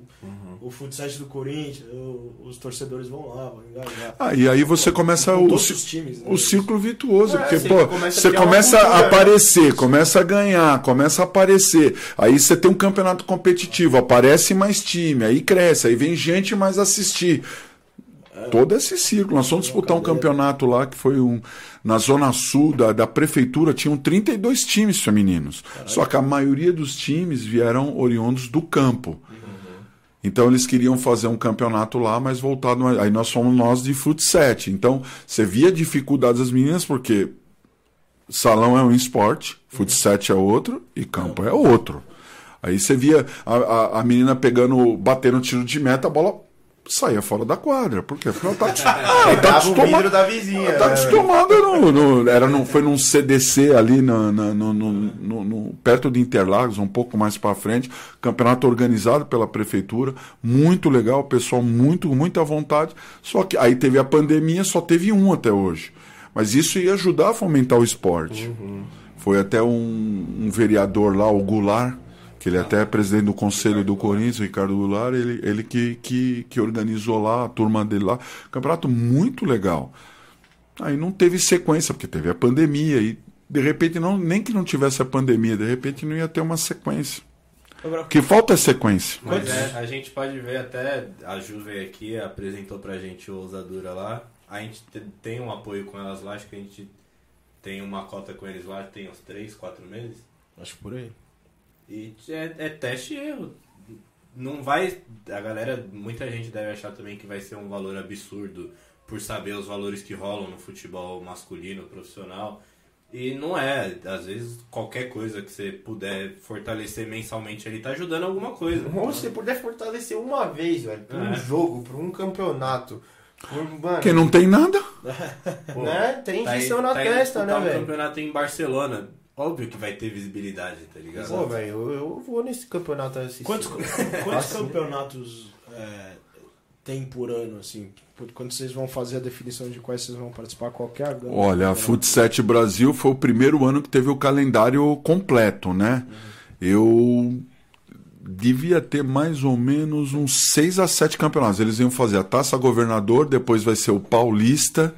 o futsal do Corinthians, o- os torcedores vão lá, vão engajar. Ah, e aí você começa Com o, times, né? o círculo virtuoso, É, porque você pô, começa a você começa a cultura, né? aparecer, começa a ganhar, começa a aparecer. Aí você tem um campeonato competitivo, aparece mais time, aí cresce, aí vem gente mais assistir. Todo esse círculo. Nós fomos disputar um campeonato lá que foi um. Na zona sul da, da prefeitura, tinham 32 times femininos. Só que a maioria dos times vieram oriundos do campo. Então eles queriam fazer um campeonato lá, mas voltado. Aí nós fomos nós de futsal. Então você via dificuldades das meninas, porque salão é um esporte, futsal é outro e campo é outro. Aí você via a, a, a menina pegando, batendo tiro de meta, a bola saía fora da quadra. Por quê? Porque ela tá, ah, ela tá acostumada. da vizinha. Ela tá né, velho? acostumada no, no- era no, foi num CDC ali na- na- no, no- no- no- perto de Interlagos, um pouco mais para frente. Campeonato organizado pela prefeitura, muito legal, o pessoal muito, muita vontade. Só que aí teve a pandemia, só teve um até hoje. Mas isso ia ajudar a fomentar o esporte. Foi até um, um vereador lá, o Goulart, que ele até é presidente do conselho do Corinthians, o Ricardo Goulart, ele, ele que, que, que organizou lá, a turma dele lá. Campeonato muito legal. Aí não teve sequência, porque teve a pandemia e de repente, não, nem que não tivesse a pandemia, de repente não ia ter uma sequência. Que falta é sequência. Mas é, a gente pode ver até, a Ju veio aqui, apresentou pra gente o Ousadura lá. A gente te- tem um apoio com elas lá, acho que a gente tem uma cota com eles lá, tem uns 3, 4 meses. Acho que por aí. E é, é teste e erro. Não vai. A galera, muita gente deve achar também que vai ser um valor absurdo por saber os valores que rolam no futebol masculino, profissional. E não é. Às vezes, qualquer coisa que você puder fortalecer mensalmente ali tá ajudando alguma coisa. Ou se puder fortalecer uma vez, velho, por um É. jogo, por um campeonato. Por, mano, Porque não tem nada. Pô, né? Tem tá injeção aí- na tá testa, né, um velho? campeonato em Barcelona. Óbvio que vai ter visibilidade, tá ligado? Pô, velho, eu, eu vou nesse campeonato assistir. Quantos, quantos campeonatos é, tem por ano, assim? Quando vocês vão fazer a definição de quais vocês vão participar, qualquer? Olha, a Futset Brasil foi o primeiro ano que teve o calendário completo, né? Eu devia ter mais ou menos uns seis a sete campeonatos. Eles iam fazer a Taça Governador, depois vai ser o Paulista,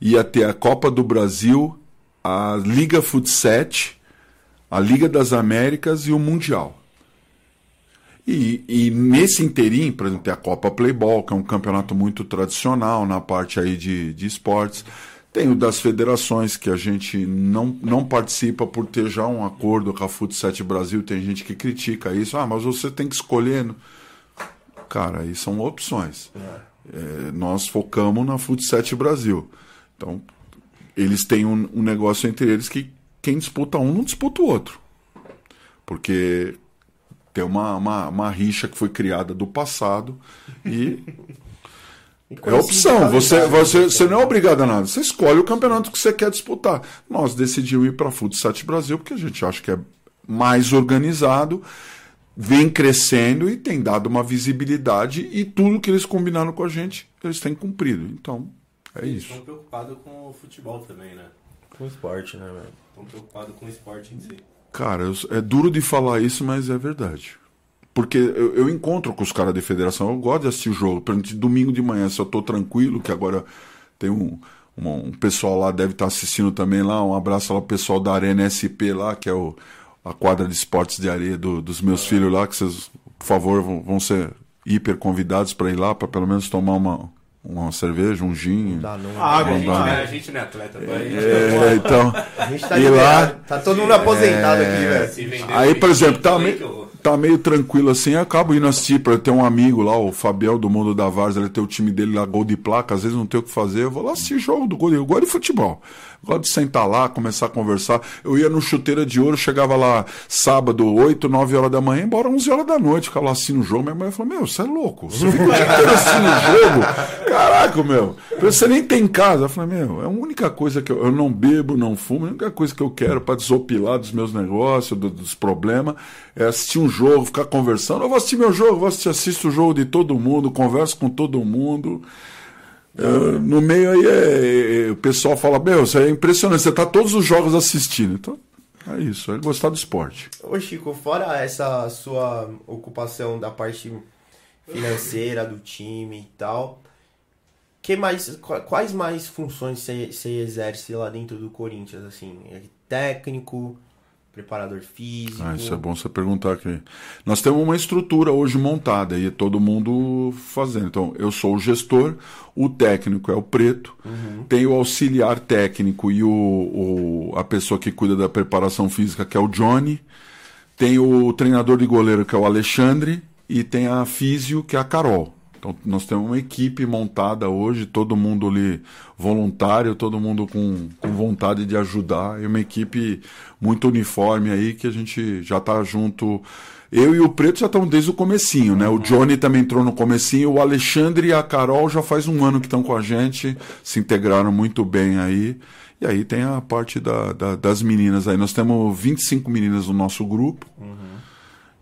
ia ter a Copa do Brasil, a Liga Futset, a Liga das Américas e o Mundial. E, e nesse inteirinho, por exemplo, tem a Copa Playball, que é um campeonato muito tradicional na parte aí de, de esportes. Tem o das federações, que a gente não, não participa por ter já um acordo com a Futset Brasil. Tem gente que critica isso. Ah, mas você tem que escolher. no-" Cara, aí são opções. É, nós focamos na Futset Brasil. Então, eles têm um, um negócio entre eles que quem disputa um não disputa o outro. Porque tem uma, uma, uma rixa que foi criada do passado e é opção. Você, você, você não é obrigado a nada. Você escolhe o campeonato que você quer disputar. Nós decidimos ir para a Futsat Brasil porque a gente acha que é mais organizado, vem crescendo e tem dado uma visibilidade e tudo que eles combinaram com a gente, eles têm cumprido. Então, é Eles isso. estão preocupados com o futebol também, né? Com esporte, né, velho? Estão preocupados com o esporte em si. Cara, eu- é duro de falar isso, mas é verdade. Porque eu, eu encontro com os caras de federação, eu gosto de assistir o jogo. Por exemplo, de domingo de manhã, se eu tô tranquilo, que agora tem um, um, um pessoal lá, deve estar assistindo também lá. Um abraço lá pro pessoal da Arena SP lá, que é o, a quadra de esportes de areia do- dos meus filhos lá, que vocês, por favor, vão, vão ser hiper convidados para ir lá, para pelo menos tomar uma, uma cerveja, um gin. Dá não. Ah, a, bom, gente, né, a gente não é atleta, vai. É, então. A gente tá E lá- Tá todo mundo aposentado aqui, velho. Aí, por exemplo, tá, me- tá meio tranquilo assim, eu acabo indo assistir. Pra ter um amigo lá, o Fabiel do Mundo da Vars, ele tem o time dele lá, gol de placa, às vezes não tem o que fazer, eu vou lá assistir jogo do gol. Eu gosto de futebol. Gosto de sentar lá, começar a conversar. Eu ia no Chuteira de Ouro, chegava lá sábado, 8, 9 horas da manhã, embora 11 horas da noite, ficava lá assistindo o jogo. Minha mãe falou: Meu, você é louco? Você fica o dia inteiro assistindo o jogo? Caraca, meu. Você nem tem casa. Eu falei: Meu, é a única coisa que eu, eu não bebo, não fumo, a única coisa que eu quero para desopilar dos meus negócios, do- dos problemas, é assistir um jogo, ficar conversando. Eu vou assistir meu jogo, vou assistir, assisto o jogo de todo mundo, converso com todo mundo. Eu, no meio aí é- é- o pessoal fala, meu, isso é impressionante, você tá todos os jogos assistindo. Então, é isso, é gostar do esporte. Ô Chico, fora essa sua ocupação da parte financeira do time e tal, que mais, qua- quais mais funções você você exerce lá dentro do Corinthians, assim? É Técnico, preparador físico? Ah, isso é bom você perguntar aqui. Nós temos uma estrutura hoje montada e todo mundo fazendo. Então, eu sou o gestor, o técnico é o preto, tem o auxiliar técnico e o, o- a pessoa que cuida da preparação física, que é o Johnny, tem o treinador de goleiro, que é o Alexandre, e tem a físio, que é a Carol. Então nós temos uma equipe montada hoje, todo mundo ali voluntário, todo mundo com, com vontade de ajudar, e uma equipe muito uniforme aí que a gente já está junto. Eu e o Preto já estamos desde o comecinho, né? O Johnny também entrou no comecinho, o Alexandre e a Carol já faz um ano que estão com a gente, se integraram muito bem aí. E aí tem a parte da, da- das meninas aí. Nós temos 25 meninas no nosso grupo.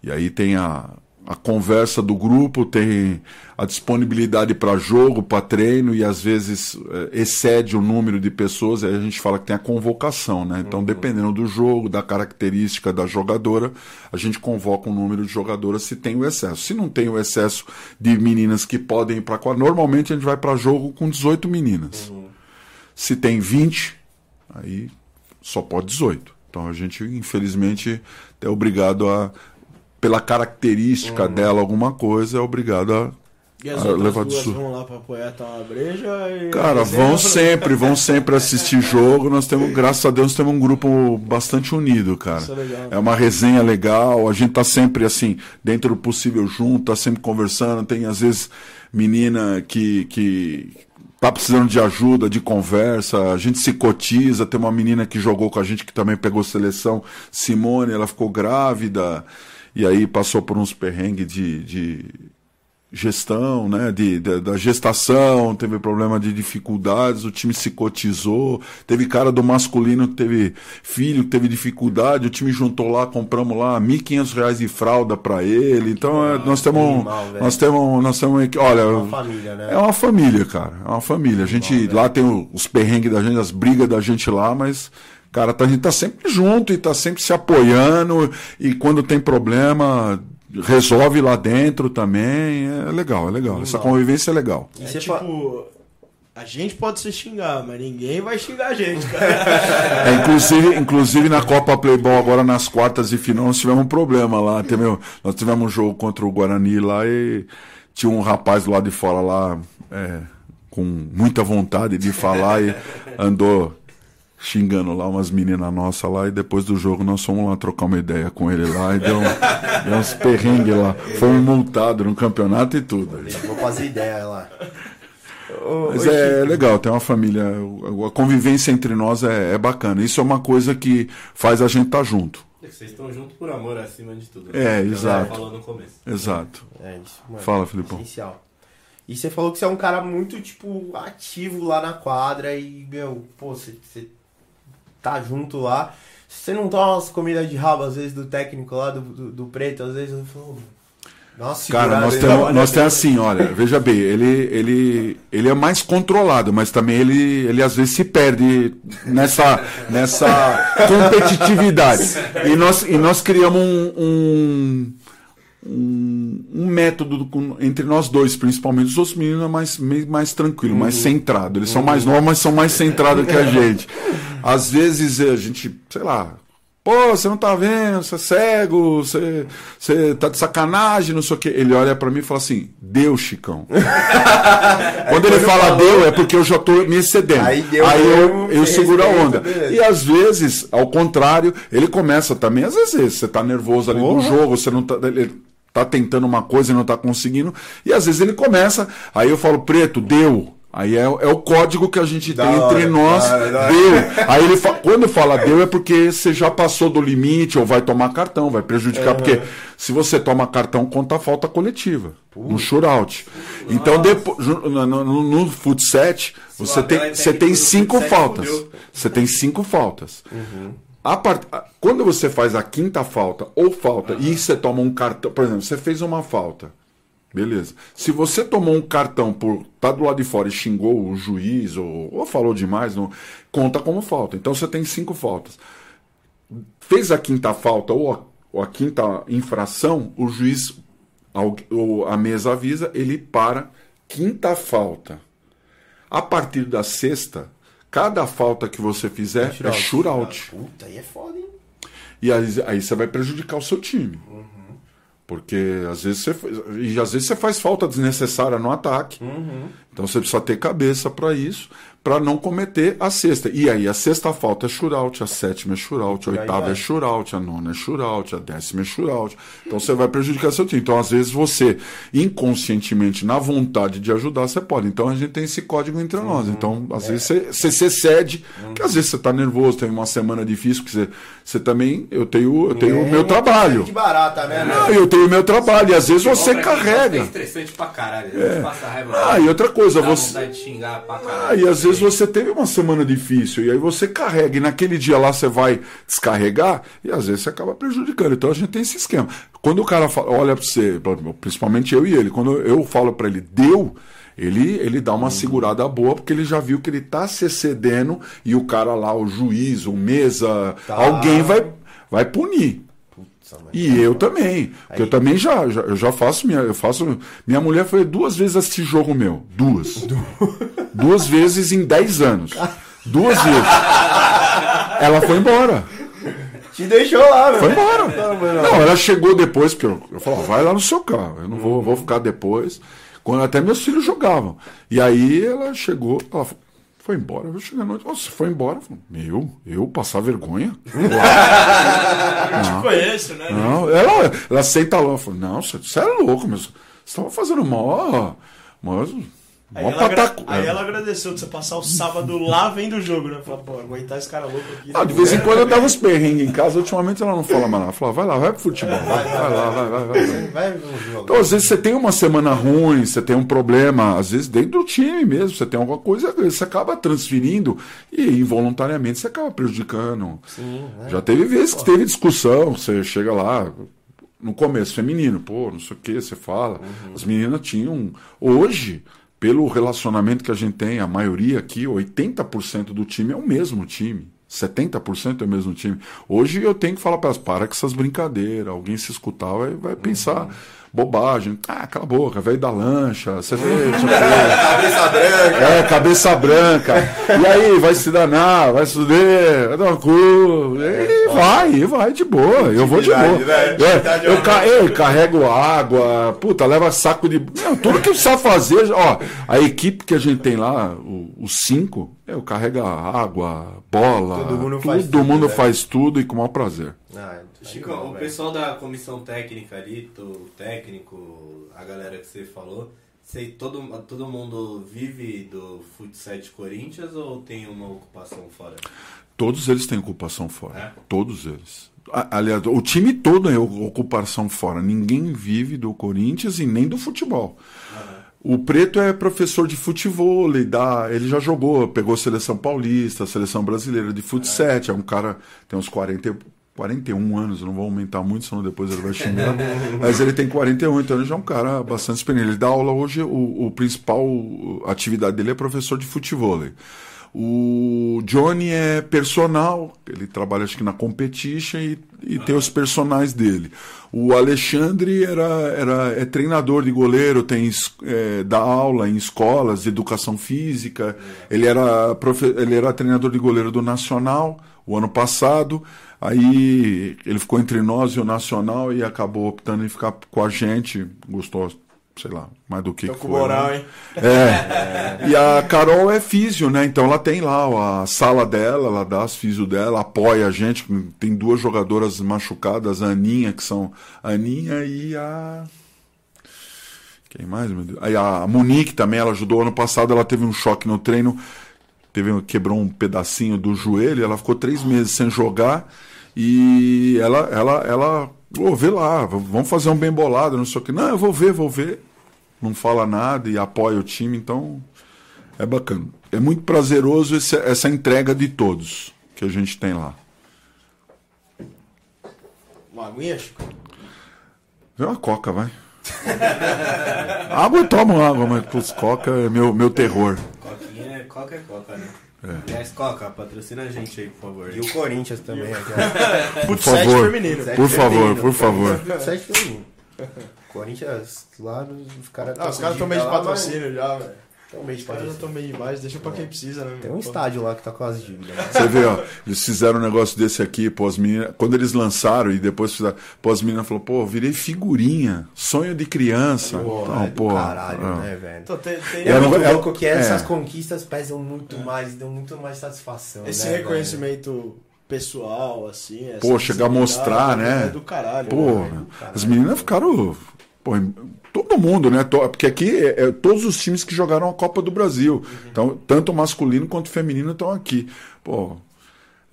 E aí tem a, a conversa do grupo, tem a disponibilidade para jogo, para treino, e às vezes eh, excede o número de pessoas, aí a gente fala que tem a convocação, né? Então, dependendo do jogo, da característica da jogadora, a gente convoca um número de jogadoras se tem o excesso. Se não tem o excesso de meninas que podem ir para quadra, normalmente a gente vai para jogo com 18 meninas. Se tem 20, aí só pode 18. Então a gente, infelizmente, é obrigado a, pela característica dela, alguma coisa, é obrigado a. E as Ah, levar duas su- vão lá pra apoiar tomar uma breja e... Cara, vão sempre, vão sempre assistir jogo. Nós temos, graças a Deus, temos um grupo bastante unido, cara. Isso é legal. É uma resenha legal, a gente tá sempre assim, dentro do possível junto, tá sempre conversando. Tem às vezes menina que, que tá precisando de ajuda, de conversa, a gente se cotiza. Tem uma menina que jogou com a gente que também pegou seleção, Simone, ela ficou grávida e aí passou por uns perrengues de, de gestão, né, de, da- da gestação, teve problema de dificuldades, o time se cotizou, teve cara do masculino que teve filho, que teve dificuldade, o time juntou lá, compramos lá 1.500 reais de fralda para ele, então é, nós temos, animal, nós temos, nós temos, olha, Uma família, né? é uma família, cara, é uma família, a gente, lá tem os perrengues da gente, as brigas da gente lá, mas... Cara, tá- a gente tá sempre junto e tá sempre se apoiando. E quando tem problema, resolve lá dentro também. É legal, é legal. Essa convivência é legal. E É você tipo, fa- a gente pode se xingar, mas ninguém vai xingar a gente, cara. É, inclusive, inclusive na Copa Playboy, agora nas quartas de final, nós tivemos um problema lá. Teve- nós tivemos um jogo contra o Guarani lá e tinha um rapaz do lado de fora lá, é, com muita vontade de falar e andou xingando lá umas meninas nossas lá e depois do jogo nós fomos lá trocar uma ideia com ele lá e deu, deu uns perrengues lá. Fomos multados no campeonato e tudo. Vou fazer ideia lá. Mas é Chico, legal, tem uma família. A convivência entre nós é, é bacana. Isso é uma coisa que faz a gente estar junto. Vocês estão juntos por amor acima de tudo. É, Que eu exato. falou no começo. Exato. É isso, mano. Fala, Filipão. Essencial. E você falou que você é um cara muito, tipo, ativo lá na quadra e, meu, pô, você, você tá junto lá. Você não toma umas comidas de rabo, às vezes, do técnico lá, do, do, do preto, às vezes eu falo, nossa, Cara, nós temos, nós temos assim, olha, veja bem, ele, ele, ele é mais controlado, mas também ele, ele às vezes se perde nessa, nessa competitividade. E nós, e nós criamos um, um, um, um método com- entre nós dois, principalmente. Os outros meninos é mais, mais tranquilo, mais centrado. Eles são mais novos, mas são mais centrados que a gente. Às vezes a gente, sei lá, Pô, você não tá vendo, você é cego, você, você tá de sacanagem, não sei o quê. Ele olha pra mim e fala assim, deu, Chicão. Quando ele fala deu, é porque eu já tô me excedendo. Aí deu eu, mesmo, eu você seguro a onda. E às vezes, ao contrário, ele começa também, às vezes, você tá nervoso ali no Porra. jogo, você não tá. Ele tá tentando uma coisa e não tá conseguindo. E às vezes ele começa, aí eu falo, preto, deu. Aí é, é o código que a gente Da tem hora, entre nós. da hora, da hora. Deu. Aí ele fa- quando fala deu é porque você já passou do limite ou vai tomar cartão, vai prejudicar. Porque se você toma cartão, conta a falta coletiva. No shootout. Então, depois, no, no, no, futset, você tem, é você tem cinco faltas. Você tem cinco faltas. A part... Quando você faz a quinta falta ou falta e você toma um cartão, por exemplo, você fez uma falta. Beleza. Se você tomou um cartão por estar do lado de fora e xingou o juiz ou, ou falou demais, não, conta como falta. Então você tem cinco faltas. Fez a quinta falta ou a, ou a quinta infração, o juiz, ou a mesa avisa, ele para quinta falta. A partir da sexta, cada falta que você fizer é shootout. Puta, aí é foda, hein? E aí, aí você vai prejudicar o seu time. Porque às vezes você faz- e às vezes você faz falta desnecessária no ataque. Então você precisa ter cabeça para isso, para não cometer a sexta. E aí a sexta falta é shootout, a sétima é shootout, a oitava é shootout, a nona é shootout, a décima é shootout. Então você vai prejudicar seu time. Então às vezes você, inconscientemente, na vontade de ajudar, você pode. Então a gente tem esse código entre nós. Então às vezes você, você se excede, porque às vezes você tá nervoso, tem uma semana difícil, que você, você também, eu tenho, eu tenho o meu trabalho. De barata, né? Ah, eu tenho o meu trabalho, e às vezes você carrega. É estressante pra caralho. É. Passa raiva. Ah, e outra coisa, dá você. Ah, e às vezes você teve uma semana difícil, e aí você carrega, e naquele dia lá você vai descarregar, e às vezes você acaba prejudicando. Então a gente tem esse esquema. Quando o cara fala, olha pra você, principalmente eu e ele, quando eu falo pra ele, deu. Ele, ele dá uma segurada boa, porque ele já viu que ele tá se excedendo e o cara lá, o juiz, o mesa, Tá. alguém vai, vai punir. E eu também. Porque eu também já, já, eu já faço minha. Eu faço. Minha mulher foi duas vezes assistir jogo meu. Duas. duas vezes em dez anos. Duas vezes. Ela foi embora. Te deixou lá, meu. Foi embora. Não. Não, ela chegou depois, porque eu, eu falava, vai lá no seu carro. Eu não vou, vou ficar depois. Quando até meus filhos jogavam. E aí ela chegou, ela falou, foi embora. Eu cheguei à noite, nossa, foi embora. Eu falei, meu, eu passar vergonha? Eu te conheço, né? Não, ela, ela senta lá fala, não, você, você é louco, mas você estava fazendo mó. mó, Aí ela, pataco. aí É. ela agradeceu de você passar o sábado lá vendo o jogo, né? Falou, pô, aguentar esse cara louco aqui. Ah, de vez em quando eu dava uns perrengues em casa, ultimamente ela não fala mais nada. Ela fala, vai lá, vai pro futebol, vai, vai lá, vai, vai, vai. vai. Vai jogo. Então, às vezes você tem uma semana ruim, você tem um problema, às vezes dentro do time mesmo, você tem alguma coisa, você acaba transferindo e involuntariamente você acaba prejudicando. Sim, né? Já teve vezes que teve discussão, você chega lá, no começo, feminino, pô, não sei o que, você fala. As meninas tinham. Hoje, pelo relacionamento que a gente tem, a maioria aqui, 80% do time é o mesmo time. 70% é o mesmo time. Hoje eu tenho que falar para elas, para com essas brincadeiras. Alguém se escutar vai, vai pensar bobagem. Ah, cala a boca, velho da lancha, quê. Cabeça branca. É, cabeça branca. E aí, vai se danar, vai se fuder, vai dar um cu. E vai, vai de boa. Eu vou de boa. Né? Intimidade É, eu, é ca- eu carrego água, puta, leva saco de. Não, tudo que precisa fazer. Ó, a equipe que a gente tem lá, os cinco, eu carrego água, bola. Todo mundo tudo faz tudo, mundo né? faz tudo e com o maior prazer. Ah, Chico, legal, o pessoal da comissão técnica ali, o técnico, a galera que você falou, sei, todo, todo mundo vive do futsal de Corinthians ou tem uma ocupação fora? Todos eles têm ocupação fora. É? Todos eles. A- Aliás, o time todo é ocupação fora. Ninguém vive do Corinthians e nem do futebol. O Preto é professor de futebol, ele, dá, ele já jogou, pegou a seleção paulista, a seleção brasileira de futsal. É um cara, tem uns 40, e- 41 anos, não vou aumentar muito, senão depois ele vai xingar. Mas ele tem 41, então ele já é um cara bastante experiente. Ele dá aula hoje, o, o principal atividade dele é professor de futebol. O Johnny é personal, ele trabalha acho que na competition e, e tem os personagens dele. O Alexandre era, era, é treinador de goleiro, tem é, dá aula em escolas de educação física. Ele era, ele era treinador de goleiro do Nacional o ano passado. Aí ele ficou entre nós e o Nacional e acabou optando em ficar com a gente. Gostou, sei lá, mais do que, Tô que com foi. moral, né? hein? É. E a Carol é físio, né? Então ela tem lá a sala dela, ela dá as físio dela, apoia a gente. Tem duas jogadoras machucadas, a Aninha, que são a Aninha e a. Quem mais, meu Deus? Aí a Monique também, ela ajudou. Ano passado ela teve um choque no treino, teve, quebrou um pedacinho do joelho, ela ficou três meses sem jogar. E ela, ela, ela, ô, vê lá, vamos fazer um bem bolado, não sei o que. Não, eu vou ver, vou ver não fala nada e apoia o time, então é bacana. É muito prazeroso esse- essa entrega de todos que a gente tem lá. Uma aguinha, Chico? Vê uma coca, vai. água eu tomo água, mas pros coca é meu, meu terror. Coquinha coca é coca, né? É. Aliás, Coca, patrocina a gente aí, por favor. E o Corinthians também. Por favor, feminino. por favor, por favor. Corinthians, Sete feminino. Corinthians, lá, os caras Ah, os caras estão meio de patrocínio já, velho. Tem mês de Os caras já patrocínio. estão bem demais, deixa pra quem precisa, né? Tem um estádio lá que tá com as dívidas. né? Você vê, ó, eles fizeram um negócio desse aqui, pô, as meninas. Quando eles lançaram e depois fizeram, pô, as meninas falaram, pô, virei figurinha, sonho de criança. Pô, então, é do pô. caralho, é. né, velho? Então, tem, tem É muito louco que é. essas conquistas pesam muito mais, dão muito mais satisfação. esse né, reconhecimento pessoal, assim. essa Pô, chegar a mostrar, né? É do caralho. Pô, né? as meninas ficaram. Pô, todo mundo, né? Porque aqui é, é todos os times que jogaram a Copa do Brasil. Então, tanto masculino quanto feminino estão aqui. Pô.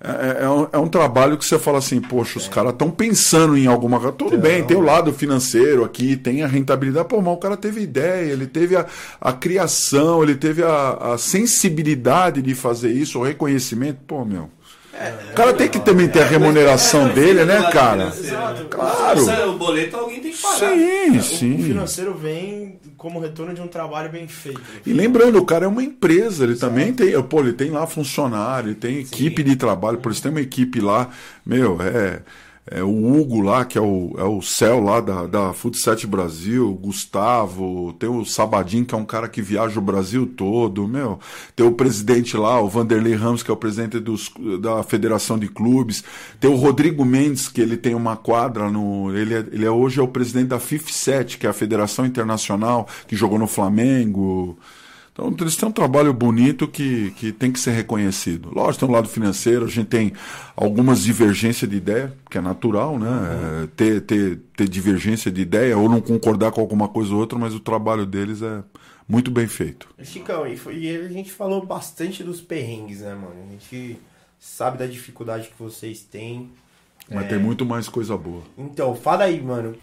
É, é um, é um trabalho que você fala assim, poxa, os caras estão pensando em alguma coisa. Tudo bem, tem o lado financeiro aqui, tem a rentabilidade. Pô, mas o cara teve ideia, ele teve a, a criação, ele teve a, a sensibilidade de fazer isso, o reconhecimento. Pô, meu. O cara tem que também ter a remuneração dele, né, cara? Exato. Claro. Se o boleto alguém tem que pagar. Sim, O sim. financeiro vem como retorno de um trabalho bem feito. E lembrando, o cara é uma empresa, ele também tem, pô, ele tem lá funcionário, ele tem equipe de trabalho, por isso tem uma equipe lá, meu, é, é o Hugo lá, que é o, é o Céu lá da, da Futset Brasil, Gustavo, tem o Sabadin, que é um cara que viaja o Brasil todo, meu, tem o presidente lá, o Vanderlei Ramos, que é o presidente dos, da Federação de Clubes, tem o Rodrigo Mendes, que ele tem uma quadra no, ele é, ele é hoje é o presidente da FIF7, que é a Federação Internacional, que jogou no Flamengo, então, eles têm um trabalho bonito que, que tem que ser reconhecido. Lógico, tem um lado financeiro, a gente tem algumas divergências de ideia, que é natural, né? É, ter, ter, ter divergência de ideia ou não concordar com alguma coisa ou outra, mas o trabalho deles é muito bem feito. Chicão, e, foi- e a gente falou bastante dos perrengues, né, mano? A gente sabe da dificuldade que vocês têm. Mas É. tem muito mais coisa boa. Então, fala aí, mano.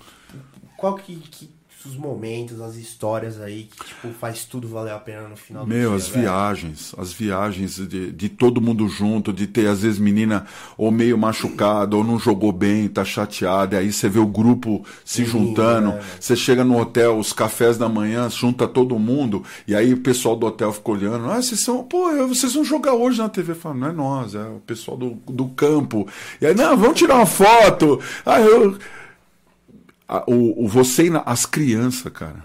Qual que, que os momentos, as histórias aí que, tipo, faz tudo valer a pena no final do Meu, dia, as velho? viagens, as viagens de, de todo mundo junto, de ter às vezes menina ou meio machucada ou não jogou bem, tá chateada, e aí você vê o grupo se Lindo, juntando, né? você chega no hotel, os cafés da manhã, junta todo mundo, e aí o pessoal do hotel fica olhando, ah, vocês são, pô, vocês vão jogar hoje na TV, fala, não é nós, é o pessoal do, do campo, e aí, não, vamos tirar uma foto, ah, eu... Ah, o, o você e as crianças, cara.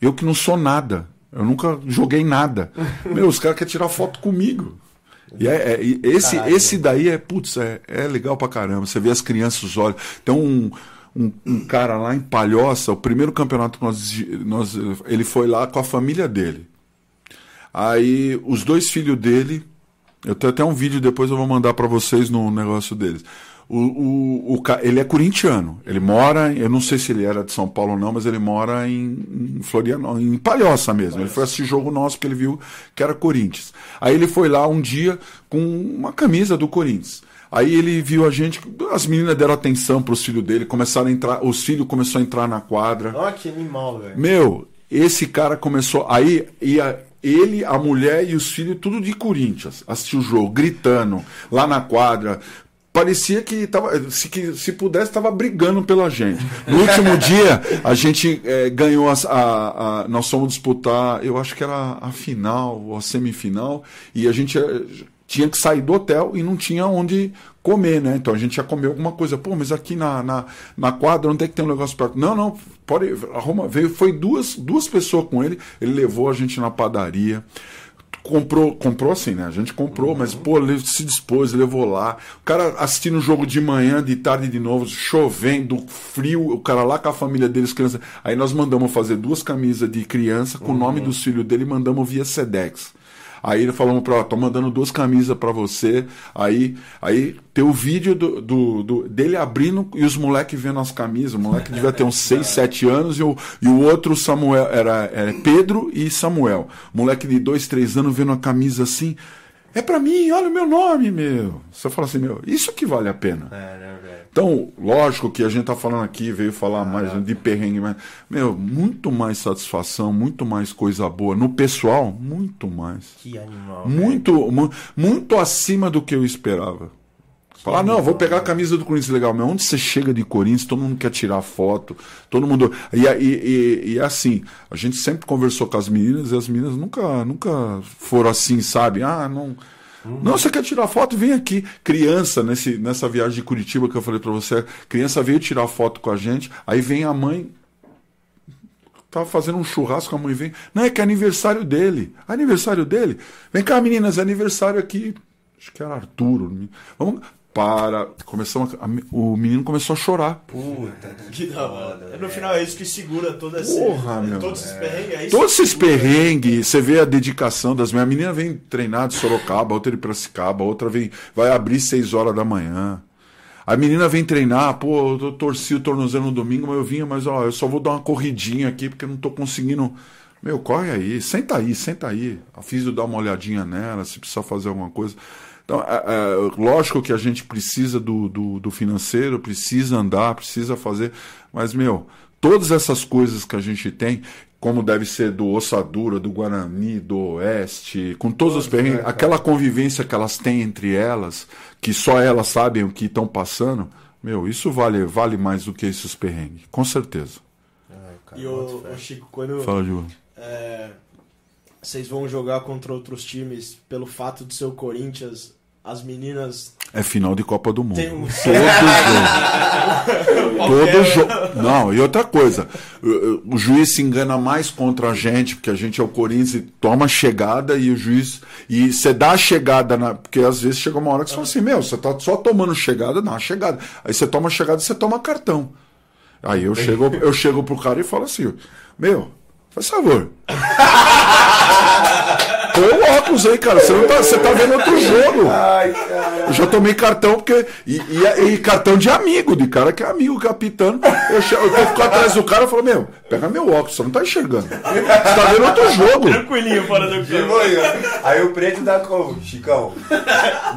Eu que não sou nada. Eu nunca joguei nada. Meu, os caras querem tirar foto comigo. E é, é- e esse, Caralho. esse daí é, putz, é, é legal pra caramba. Você vê as crianças, os olhos. Tem um, um, um cara lá em Palhoça, o primeiro campeonato que nós, nós. Ele foi lá com a família dele. Aí os dois filhos dele. Eu tenho até um vídeo depois eu vou mandar pra vocês no negócio deles. O, o, o, ele é corintiano. Ele mora, eu não sei se ele era de São Paulo ou não, mas ele mora em, em Florianópolis, em Palhoça mesmo. Ele foi assistir jogo nosso porque ele viu que era Corinthians. Aí ele foi lá um dia com uma camisa do Corinthians. Aí ele viu a gente, as meninas deram atenção pros filhos dele, começaram a entrar, os filhos começaram a entrar na quadra. Ó, que animal, velho. Meu, esse cara começou. Aí ia ele, a mulher e os filhos, tudo de Corinthians, assistiu o jogo, gritando, lá na quadra. Parecia que tava, se, que, se pudesse, estava brigando pela gente. No último dia, a gente eh, ganhou as- a, a- Nós fomos disputar, eu acho que era a final ou a semifinal, e a gente eh, tinha que sair do hotel e não tinha onde comer, né? Então a gente ia comer alguma coisa. Pô, mas aqui na, na, na quadra não tem que ter um negócio perto. Não, não, pode. Arruma. Veio, foi duas, duas pessoas com ele. Ele levou a gente na padaria. Comprou, comprou assim, né? A gente comprou, mas, pô, ele se dispôs, levou lá. O cara assistindo o jogo de manhã, de tarde de novo, chovendo, frio, o cara lá com a família deles, criança. Aí nós mandamos fazer duas camisas de criança com o nome dos filhos dele e mandamos via Sedex. Aí ele falou pra ela, tô mandando duas camisas pra você. Aí, aí tem o vídeo do, do- do- dele abrindo e os moleques vendo as camisas. O moleque devia ter uns 6, 7 anos e o, e o outro Samuel era, era Pedro e Samuel. Moleque de 2, 3 anos vendo a camisa assim. É pra mim, olha o meu nome, meu. Você fala assim, meu, isso que vale a pena. É, né, velho? Então, lógico que a gente tá falando aqui, veio falar mais de perrengue, mas, meu, muito mais satisfação, muito mais coisa boa. No pessoal, muito mais. Que animal. Muito, mu- muito acima do que eu esperava. Falar, não, vou pegar a camisa do Corinthians legal, mas onde você chega de Corinthians, todo mundo quer tirar foto, todo mundo. E, e, e, e assim, a gente sempre conversou com as meninas e as meninas nunca, nunca foram assim, sabe? Ah, não. Não, você quer tirar foto? Vem aqui. Criança, nesse, nessa viagem de Curitiba que eu falei pra você, criança veio tirar foto com a gente, aí vem a mãe Tava fazendo um churrasco, a mãe vem. Não, é que é aniversário dele. Aniversário dele? Vem cá, meninas, é aniversário aqui. Acho que era Arturo. Vamos. Para. Começamos a- o menino começou a chorar. Puta. Que da hora. No final é isso que segura toda essa. Porra, meu. Todos esses perrengues. É isso Todos esses perrengues, você vê a dedicação das minhas. A menina vem treinar de Sorocaba, outra de Piracicaba, outra vem, vai abrir 6 horas da manhã. A menina vem treinar, pô, eu torci o tornozelo no domingo, mas eu vinha, mas ó, eu só vou dar uma corridinha aqui porque eu não tô conseguindo. Meu, corre aí, senta aí, senta aí. A Físio dá uma olhadinha nela, se precisar fazer alguma coisa. Então, é, é, lógico que a gente precisa do, do, do financeiro, precisa andar, precisa fazer, mas, meu, todas essas coisas que a gente tem, como deve ser do Ossadura, do Guarani, do Oeste, com todos os perrengues, aquela convivência que elas têm entre elas, que só elas sabem o que estão passando, meu, isso vale, vale mais do que esses perrengues, com certeza. Ai, cara, E o, o Chico, quando Fala, Ju. é, vocês vão jogar contra outros times, pelo fato de ser o Corinthians, as meninas É final de Copa do Mundo. têm um. Todo jogo. Não, e outra coisa, o, o juiz se engana mais contra a gente, porque a gente é o Corinthians e toma chegada e o juiz. E você dá a chegada, na, porque às vezes chega uma hora que você fala assim: meu, você tá só tomando chegada, dá uma chegada. Aí você toma chegada e você toma cartão. Aí eu chego, eu chego pro cara e falo assim: meu, faz favor. Põe o óculos aí, cara. Você, não tá, você tá vendo outro jogo. Ai. Eu já tomei cartão porque. E, e- e cartão de amigo, de cara que é amigo capitano. Eu, che- eu tô ficando atrás do cara e falo, meu, pega meu óculos, você não tá enxergando. Você tá vendo outro jogo. Tranquilinho fora do De campo. manhã. Aí o preto dá como? Chicão.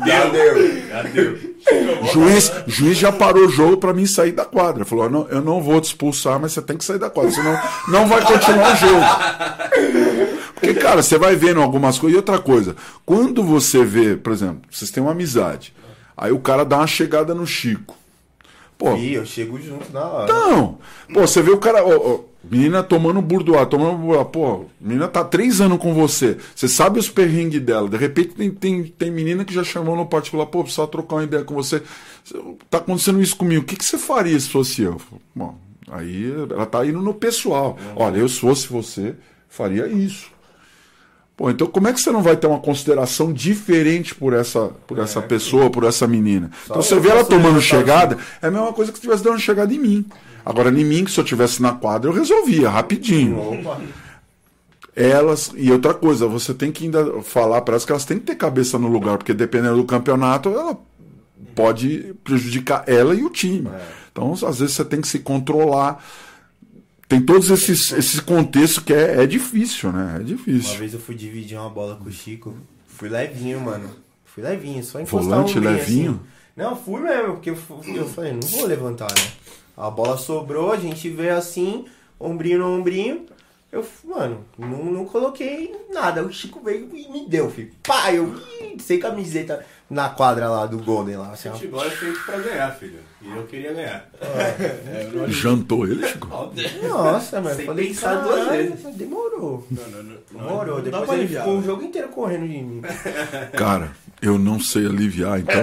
Já deu. Já deu. Juiz, juiz já parou o jogo pra mim sair da quadra. Falou, "Eu não, eu não vou te expulsar, mas você tem que sair da quadra, senão não vai continuar o jogo. Porque, cara, você vai vendo algumas coisas. E outra coisa, quando você vê, por exemplo, vocês têm uma amizade, aí o cara dá uma chegada no Chico. Pô, Ih, eu chego junto na hora. Não! Pô, você vê o cara. ó, ó, menina tomando burdoá, tomando burdoá. Pô, menina tá três anos com você. Você sabe os perrengues dela. De repente tem, tem, tem menina que já chamou no particular, pô, precisa trocar uma ideia com você. Tá acontecendo isso comigo. O que, que você faria se fosse eu? Bom, aí ela tá indo no pessoal. Olha, eu se fosse você, faria isso. Pô, então como é que você não vai ter uma consideração diferente por essa, por essa pessoa, por essa menina? então você vê ela tomando chegada, é a mesma coisa que se tivesse dando chegada em mim. Agora, em mim, que se eu tivesse na quadra, eu resolvia rapidinho. Opa. Elas, e outra coisa, você tem que ainda falar para elas que elas têm que ter cabeça no lugar, porque dependendo do campeonato, ela pode prejudicar ela e o time. Então, às vezes, você tem que se controlar. Tem todos esses, esses contextos que é, é difícil, né? É Uma difícil. vez eu fui dividir uma bola com o Chico. Fui levinho, mano. Fui levinho, só encostar Volante um ombrinho, levinho? assim. Não, fui mesmo, porque eu, eu falei, não vou levantar, né? A bola sobrou, a gente veio assim, ombrinho no ombrinho. Eu, mano, não, não coloquei nada. O Chico veio e me deu, filho. Pá, eu ih, sem camiseta na quadra lá do Golden lá. Assim, ó. Futebol é feito pra ganhar, filho. E eu queria ganhar. Jantou ele, Chico? Nossa, mano. Sem Falei, pensar duas "Caralho, vezes." Demorou. Não, não, não. Demorou. Depois ele ficou o jogo inteiro correndo de mim. Cara, eu não sei aliviar, então.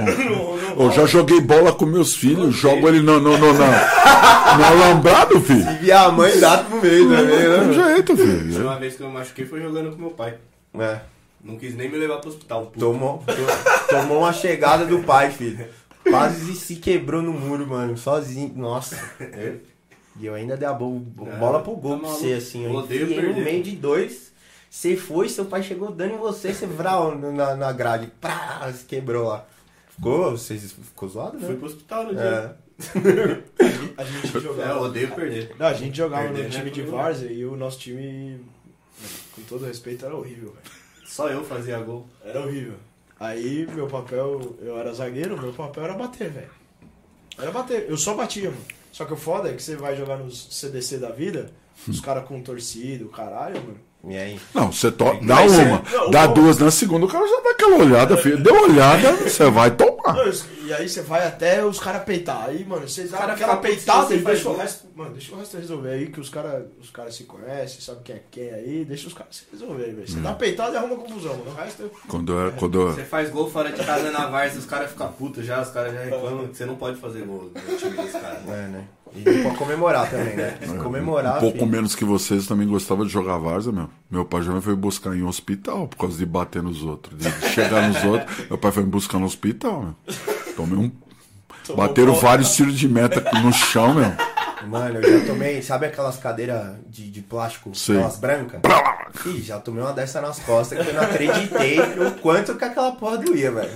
Eu já joguei bola com meus filhos, jogo ele no, no, no, na, no alambrado, filho. Se vier a mãe, dá pro meio também, né? jeito, A filho. última vez que eu me machuquei foi jogando com meu pai. É. Não quis nem me levar pro hospital. puto. Tomou, to- tomou uma chegada do pai, filho. Quase se quebrou no muro, mano. Sozinho. Nossa. Eu- E eu ainda dei a bo- bola pro gol tá pra você, assim. Eu Odeio no meio de dois. Você foi, seu pai chegou dando em você, você vral na, na grade. Prá, se quebrou lá. Ficou, vocês ficou zoado, Fui né? pro hospital no dia. É. A gente É, eu jogava. odeio perder. Não, a gente jogava Perder, no né? time de Várzea e o nosso time, com todo respeito, era horrível, velho. Só eu fazia gol. Era horrível. Aí meu papel, eu era zagueiro, meu papel era bater, velho. Era bater. Eu só batia, mano. Só que o foda é que você vai jogar nos CDC da vida, os caras com torcida, o caralho, mano. E aí? Não, você to... dá Mas você- uma, não, dá o- duas na segunda, o cara já dá aquela olhada, filho. Deu olhada, você vai tomar. Não, E aí você vai até os caras peitar. Aí, mano, você dá cara aquela peitada você e deixa o resto. Mano, deixa o resto resolver aí, que os caras os cara se conhecem, sabe quem é quem aí, deixa os caras se resolverem, velho. Você Hum. dá peitada e arruma confusão, mano. O resto. Quando eu, quando eu, Você faz gol fora de casa na Varsa, os caras ficam putos já, os caras já reclamam que você não pode fazer gol no time dos caras. É, né? E pode comemorar também, né? Se comemorar. Um pouco filho. menos que vocês também gostava de jogar várzea, meu. Meu pai já me foi buscar em um hospital por causa de bater nos outros. De chegar nos outros. Meu pai foi me buscar no hospital, meu. Tomei um. Bateram vários tiros de meta no chão, meu. Mano, eu já tomei, sabe aquelas cadeiras de, de plástico, Sei. aquelas brancas? Ih, já tomei uma dessa nas costas que eu não acreditei o quanto que aquela porra doía, velho.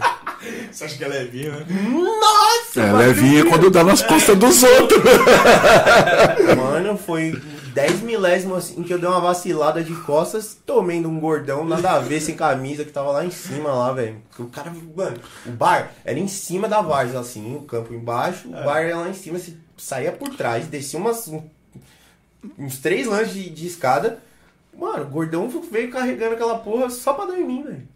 Você acha que ela é vinha, né? Nossa! É, levinha quando dá nas costas dos outros. Mano, foi 10 milésimos assim que eu dei uma vacilada de costas, tomando um gordão, nada a ver, sem camisa, que tava lá em cima, lá, velho. O cara, mano, o bar era em cima da várzea, assim, o campo embaixo, o bar era lá em cima, você saía por trás, descia umas, um- uns três lances de, de escada. Mano, o gordão veio carregando aquela porra só pra dar em mim, velho.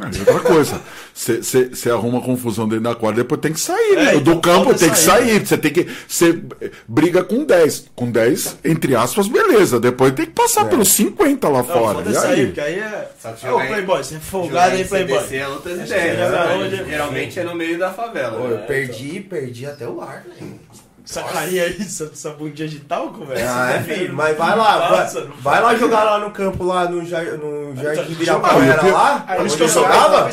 É, outra coisa, você arruma confusão dentro da quadra, depois tem que sair, né? então Do campo pode tem que sair, sair. Você tem que. Você briga com 10. Com 10, entre aspas, beleza. Depois tem que passar pelos 50 lá Não, fora. E isso aí, porque aí é. Só que É o jogar em- Playboy, você é folgado aí, Playboy. CDC é outras ideias, é né? onde- Geralmente é no meio da favela. Pô, né? eu perdi, perdi até o ar, velho. Essa carinha aí, essa, bundinha de talco, velho. Ah, é, filho, mas vai lá, Nossa, vai, vai lá jogar lá no campo, lá no, jar, no Jardim Ibirapuera jogar. lá, Aí, por isso onde que eu jogava.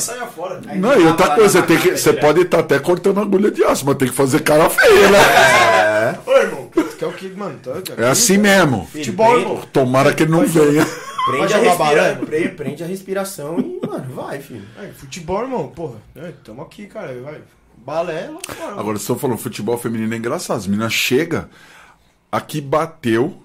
Não, e outra coisa, você tem que- você pode estar até cortando agulha de aço, mas tem que fazer cara feia, né? É, Ô, irmão, tu quer o que, mano? Tá, É assim mesmo. Futebol, irmão. Tomara que ele não venha. prende, a respira, prende a respiração e, mano, vai, filho. É, futebol, irmão, porra. É, tamo aqui, cara. Vai. Balé mano. Agora, se eu falando futebol feminino é engraçado. As meninas chegam, aqui bateu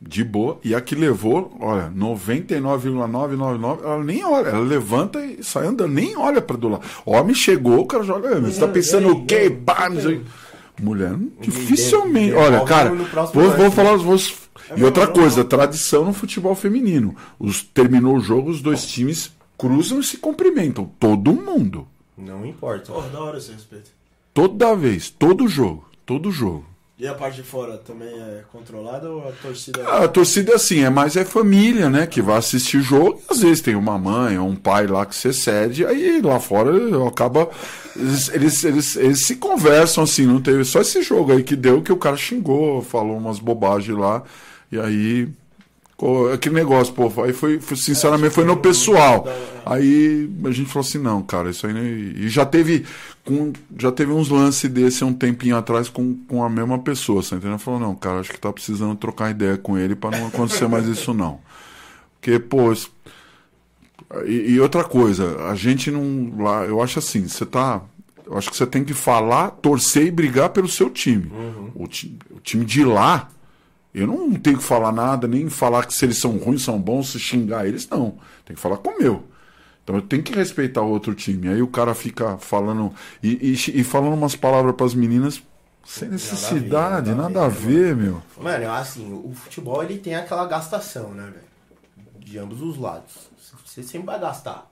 de boa, e aqui levou, olha, 99,999, ela nem olha, ela levanta e sai andando, nem olha pra do lado. Homem chegou, o cara joga, você tá pensando o quê? Pá. Mulher, dificilmente. Olha, cara, vou, vou falar, vou, e outra coisa, tradição no futebol feminino. Os, terminou o jogo, os dois times cruzam e se cumprimentam. Todo mundo. Não importa. Porra, da hora esse respeito. Toda vez, todo jogo, todo jogo. E a parte de fora também é controlada ou a torcida é... Ah, A torcida é assim, é mais é família, né? Que vai assistir jogo e às vezes tem uma mãe ou um pai lá que você cede, aí lá fora acaba. Eles, eles, eles, eles se conversam assim, não teve só esse jogo aí que deu que o cara xingou, falou umas bobagens lá, e aí. Aquele negócio, pô, aí foi, foi sinceramente, foi no pessoal. Aí a gente falou assim, não, cara, isso aí. não- E já teve. Com, já teve uns lances desse um tempinho atrás com, com a mesma pessoa, você entendeu? Falou, não, cara, acho que tá precisando trocar ideia com ele pra não acontecer mais isso, não. Porque, pô. isso- E, e outra coisa, a gente não. Lá, eu acho assim, você tá. Eu acho que você tem que falar, torcer e brigar pelo seu time. O, ti- o time de lá, eu não tenho que falar nada, nem falar que se eles são ruins, são bons, se xingar eles, não. Tem que falar com o meu. Então eu tenho que respeitar o outro time. Aí o cara fica falando e, e, e falando umas palavras para as meninas sem necessidade, nada a nada a ver, meu. Mano, assim, o futebol ele tem aquela gastação, né, velho? De ambos os lados. Você sempre vai gastar.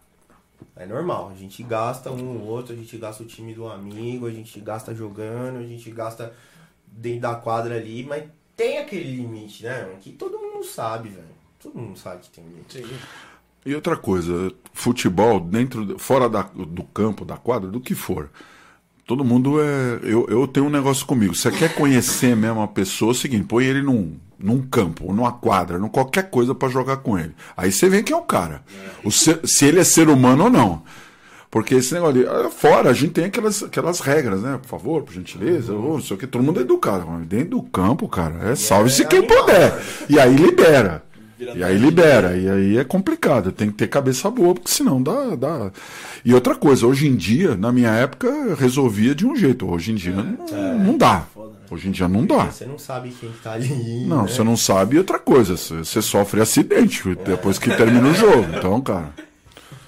É normal. A gente gasta um ou outro, a gente gasta o time do amigo, a gente gasta jogando, a gente gasta dentro da quadra ali, mas tem aquele limite, né? Que todo mundo sabe, velho. Todo mundo sabe que tem limite. E outra coisa, futebol dentro, fora da- do campo, da quadra, do que for. Todo mundo é. Eu, eu tenho um negócio comigo. Você quer conhecer mesmo a pessoa, é o seguinte, põe ele num, num campo, ou numa quadra, num qualquer coisa pra jogar com ele. Aí você vê quem é o cara. O ser- se ele é ser humano ou não. Porque esse negócio de. ah, Fora, a gente tem aquelas, aquelas regras, né? Por favor, por gentileza, ou não sei o que, todo mundo é educado. Mas dentro do campo, cara, é salve-se quem animal, puder. né? E aí libera. E aí libera. E aí é complicado. Tem que ter cabeça boa, porque senão dá, dá. E outra coisa, hoje em dia, na minha época, resolvia de um jeito. Hoje em dia não, não dá. Foda, né? Hoje em dia não dá. Você não sabe quem que tá ali. Não, né? você não sabe. Outra coisa, você sofre acidente depois que termina o jogo. Então, cara.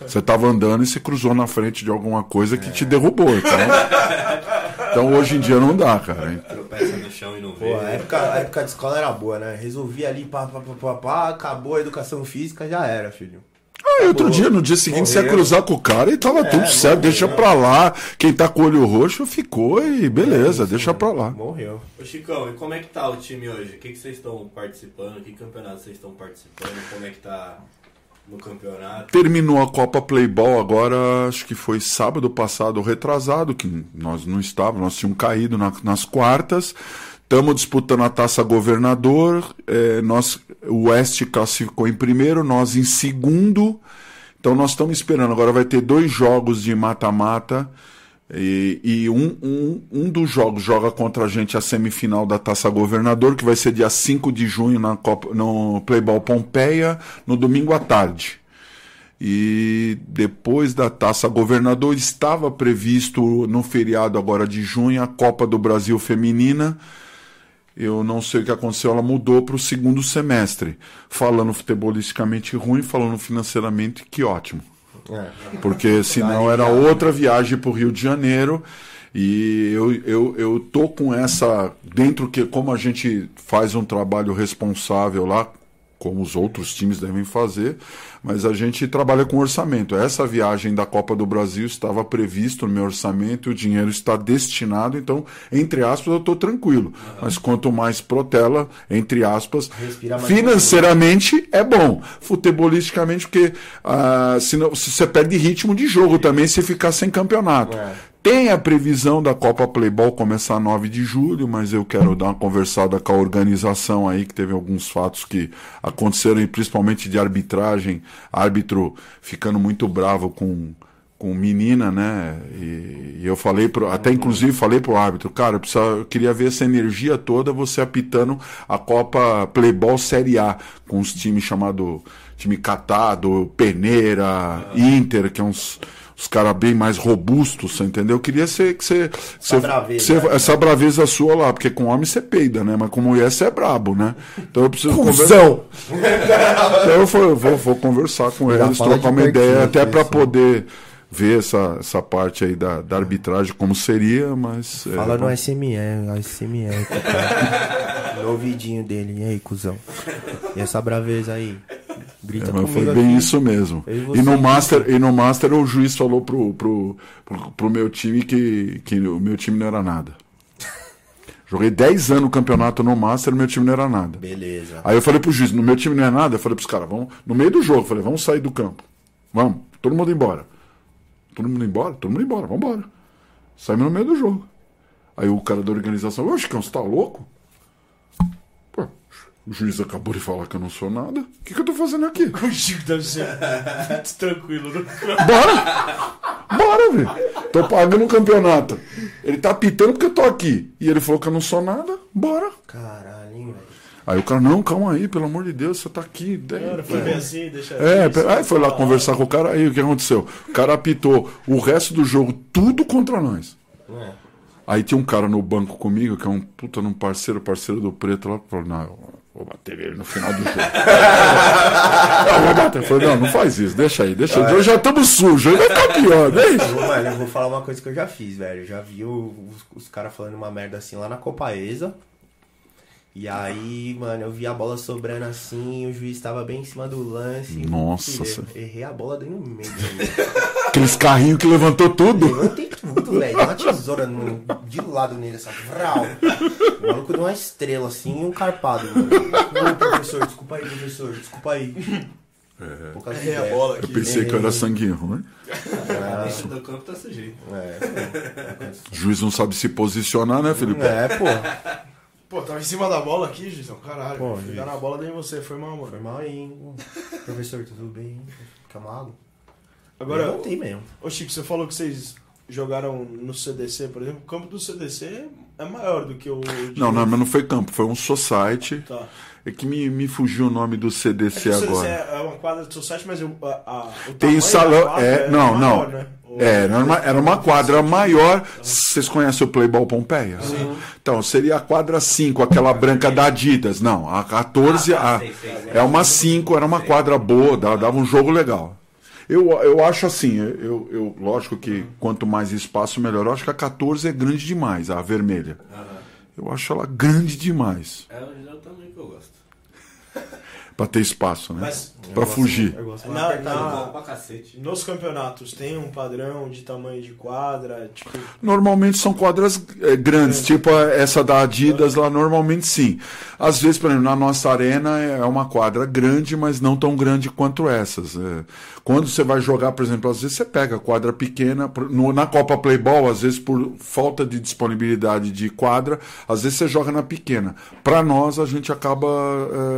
Você tava andando e você cruzou na frente de alguma coisa que te derrubou. Então, então hoje em dia não dá, cara. Tropeça no chão e não vê. Pô, a época, a época de escola era boa, né? Resolvia ali, pá, pá, pá, pá, pá, acabou a educação física, já era, filho. Ah, e outro dia, no dia seguinte, você ia Morreu. cruzar com o cara e tava tudo certo, deixa pra lá. Quem tá com o olho roxo ficou e beleza, deixa pra lá. Morreu. Ô Chicão, e como é que tá o time hoje? O que, que vocês estão participando? Que campeonato vocês estão participando? Como é que tá no campeonato? Terminou a Copa Playball agora, acho que foi sábado passado, retrasado, que nós não estávamos, nós tínhamos caído na- nas quartas. Estamos disputando a taça governador. É, nós, o Oeste classificou em primeiro, nós em segundo. Então nós estamos esperando. Agora vai ter dois jogos de mata-mata. E, e um, um, um dos jogos joga contra a gente a semifinal da Taça Governador, que vai ser dia 5 de junho na Copa, no Playball Pompeia, no domingo à tarde. E depois da Taça Governador estava previsto no feriado agora de junho a Copa do Brasil Feminina. Eu não sei o que aconteceu, ela mudou para o segundo semestre. Falando futebolisticamente ruim, falando financeiramente que ótimo. É. Porque senão era outra viagem para o Rio de Janeiro. E eu, eu, eu tô com essa. Dentro que, como a gente faz um trabalho responsável lá, como os outros times devem fazer, mas a gente trabalha com orçamento. Essa viagem da Copa do Brasil estava previsto no meu orçamento, o dinheiro está destinado, então, entre aspas, eu estou tranquilo. Mas quanto mais protela, entre aspas, financeiramente é bom. Futebolisticamente, porque ah, senão, se você perde ritmo de jogo também se ficar sem campeonato. É. Tem a previsão da Copa Playball começar 9 de julho, mas eu quero dar uma conversada com a organização aí, que teve alguns fatos que aconteceram, e principalmente de arbitragem, árbitro ficando muito bravo com, com menina, né? E, e eu falei, pro, até inclusive falei pro árbitro, cara, eu, precisava- eu queria ver essa energia toda você apitando a Copa Playball Série A, com os times chamados time Catado, Peneira, Inter, que é uns. Os caras bem mais robustos, você entendeu? Eu queria ser, que você. que você- braveza, né? essa braveza sua lá, porque com homem você peida, né? Mas com mulher você é brabo, né? Então eu preciso Cusão! então eu vou, vou, vou conversar com Já eles, trocar uma ideia, até que para poder ver essa, essa parte aí da, da arbitragem, como seria, mas. é, Fala no vamos- SME, SME. cara. no ouvidinho dele. E aí, cuzão? E essa braveza aí? Grita É, mas foi bem aqui. isso mesmo. E no, Master, e no Master o juiz falou pro, pro, pro, pro meu time que, que o meu time não era nada. Joguei 10 anos no campeonato no Master e meu time não era nada. Beleza. Aí eu falei pro juiz, no meu time não é nada, eu falei pros caras, vamos, no meio do jogo, eu falei, vamos sair do campo. Vamos, todo mundo embora. Todo mundo embora? Todo mundo embora, vamos embora. Saímos no meio do jogo. Aí o cara da organização, ô Chicão, você tá louco? Pô, o juiz acabou de falar que eu não sou nada. O que, que eu tô fazendo aqui? O Chico deve ser muito tranquilo. né? Bora! Bora, velho! Tô pagando o campeonato. Ele tá apitando porque eu tô aqui. E ele falou que eu não sou nada. Bora! Caralho. Aí o cara, não, calma aí, pelo amor de Deus, você tá aqui. Cara, foi bem assim, deixa É, isso, aí foi lá falar. conversar com o cara, aí o que aconteceu? O cara apitou o resto do jogo, tudo contra nós. É. Aí tinha um cara no banco comigo, que é um puta num parceiro, parceiro do preto lá, que falou, não, eu vou bater ele no final do jogo. eu vou bater. Eu falei, não, não faz isso, deixa aí, deixa aí. Nós já estamos sujos, aí vai ficar pior, deixa. Eu, mano, eu vou falar uma coisa que eu já fiz, velho. Eu já vi os, os caras falando uma merda assim lá na Copa ESA. E aí, mano, eu vi a bola sobrando assim, o juiz tava bem em cima do lance. Nossa Filho, eu Errei a bola dentro no meio. Aqueles carrinhos que levantou tudo. Levantei tudo, velho. Deu uma tesoura no, de lado nele, essa vrau. O maluco deu uma estrela assim e um carpado. Mano. Ô, professor, desculpa aí, professor, desculpa aí. Poucas Errei a bola Eu aqui. pensei que eu era sangue ruim. Dentro do campo tá sujeito. É, O juiz não sabe se posicionar, né, Felipe? é, pô. Pô, tava em cima da bola aqui, Gisão. Caralho. Pô, Fui dar na bola dei em você, foi mal, Foi mano. mal aí, hein? Professor, tudo bem? Uma água? Agora, não tem mesmo. ô Chico, você falou que vocês jogaram no CDC, por exemplo. O campo do CDC é maior do que o. de- Não, não, mas não foi campo, foi um society. Tá. É que me, me fugiu o nome do É CDC que o CDC agora. é uma quadra de society, mas o, a, a, o Tem salão. quadra É, não, maior, não. né? É, era uma, era uma quadra maior. Vocês conhecem o Playball Pompeia? Então, seria a quadra 5, aquela branca da Adidas. Não, a 14 Ah, tá, a- é uma 5, era uma quadra boa, dava, um jogo legal. Eu, eu acho assim, eu, eu, lógico que quanto mais espaço, melhor. Eu acho que a 14 é grande demais, a vermelha. Eu acho ela grande demais É o tamanho que eu gosto. para ter espaço, né? Mas Pra fugir. Eu gosto mais Na- na- Bom pra cacete. Nos campeonatos tem um padrão de tamanho de quadra, tipo, Normalmente são quadras eh, grandes, tipo a- essa da Adidas lá, normalmente sim. Às vezes, por exemplo, na nossa arena é uma quadra grande, mas não tão grande quanto essas. eh. Quando você vai jogar, por exemplo, às vezes você pega quadra pequena, na Copa Playball, às vezes por falta de disponibilidade de quadra, às vezes você joga na pequena. Para nós, a gente acaba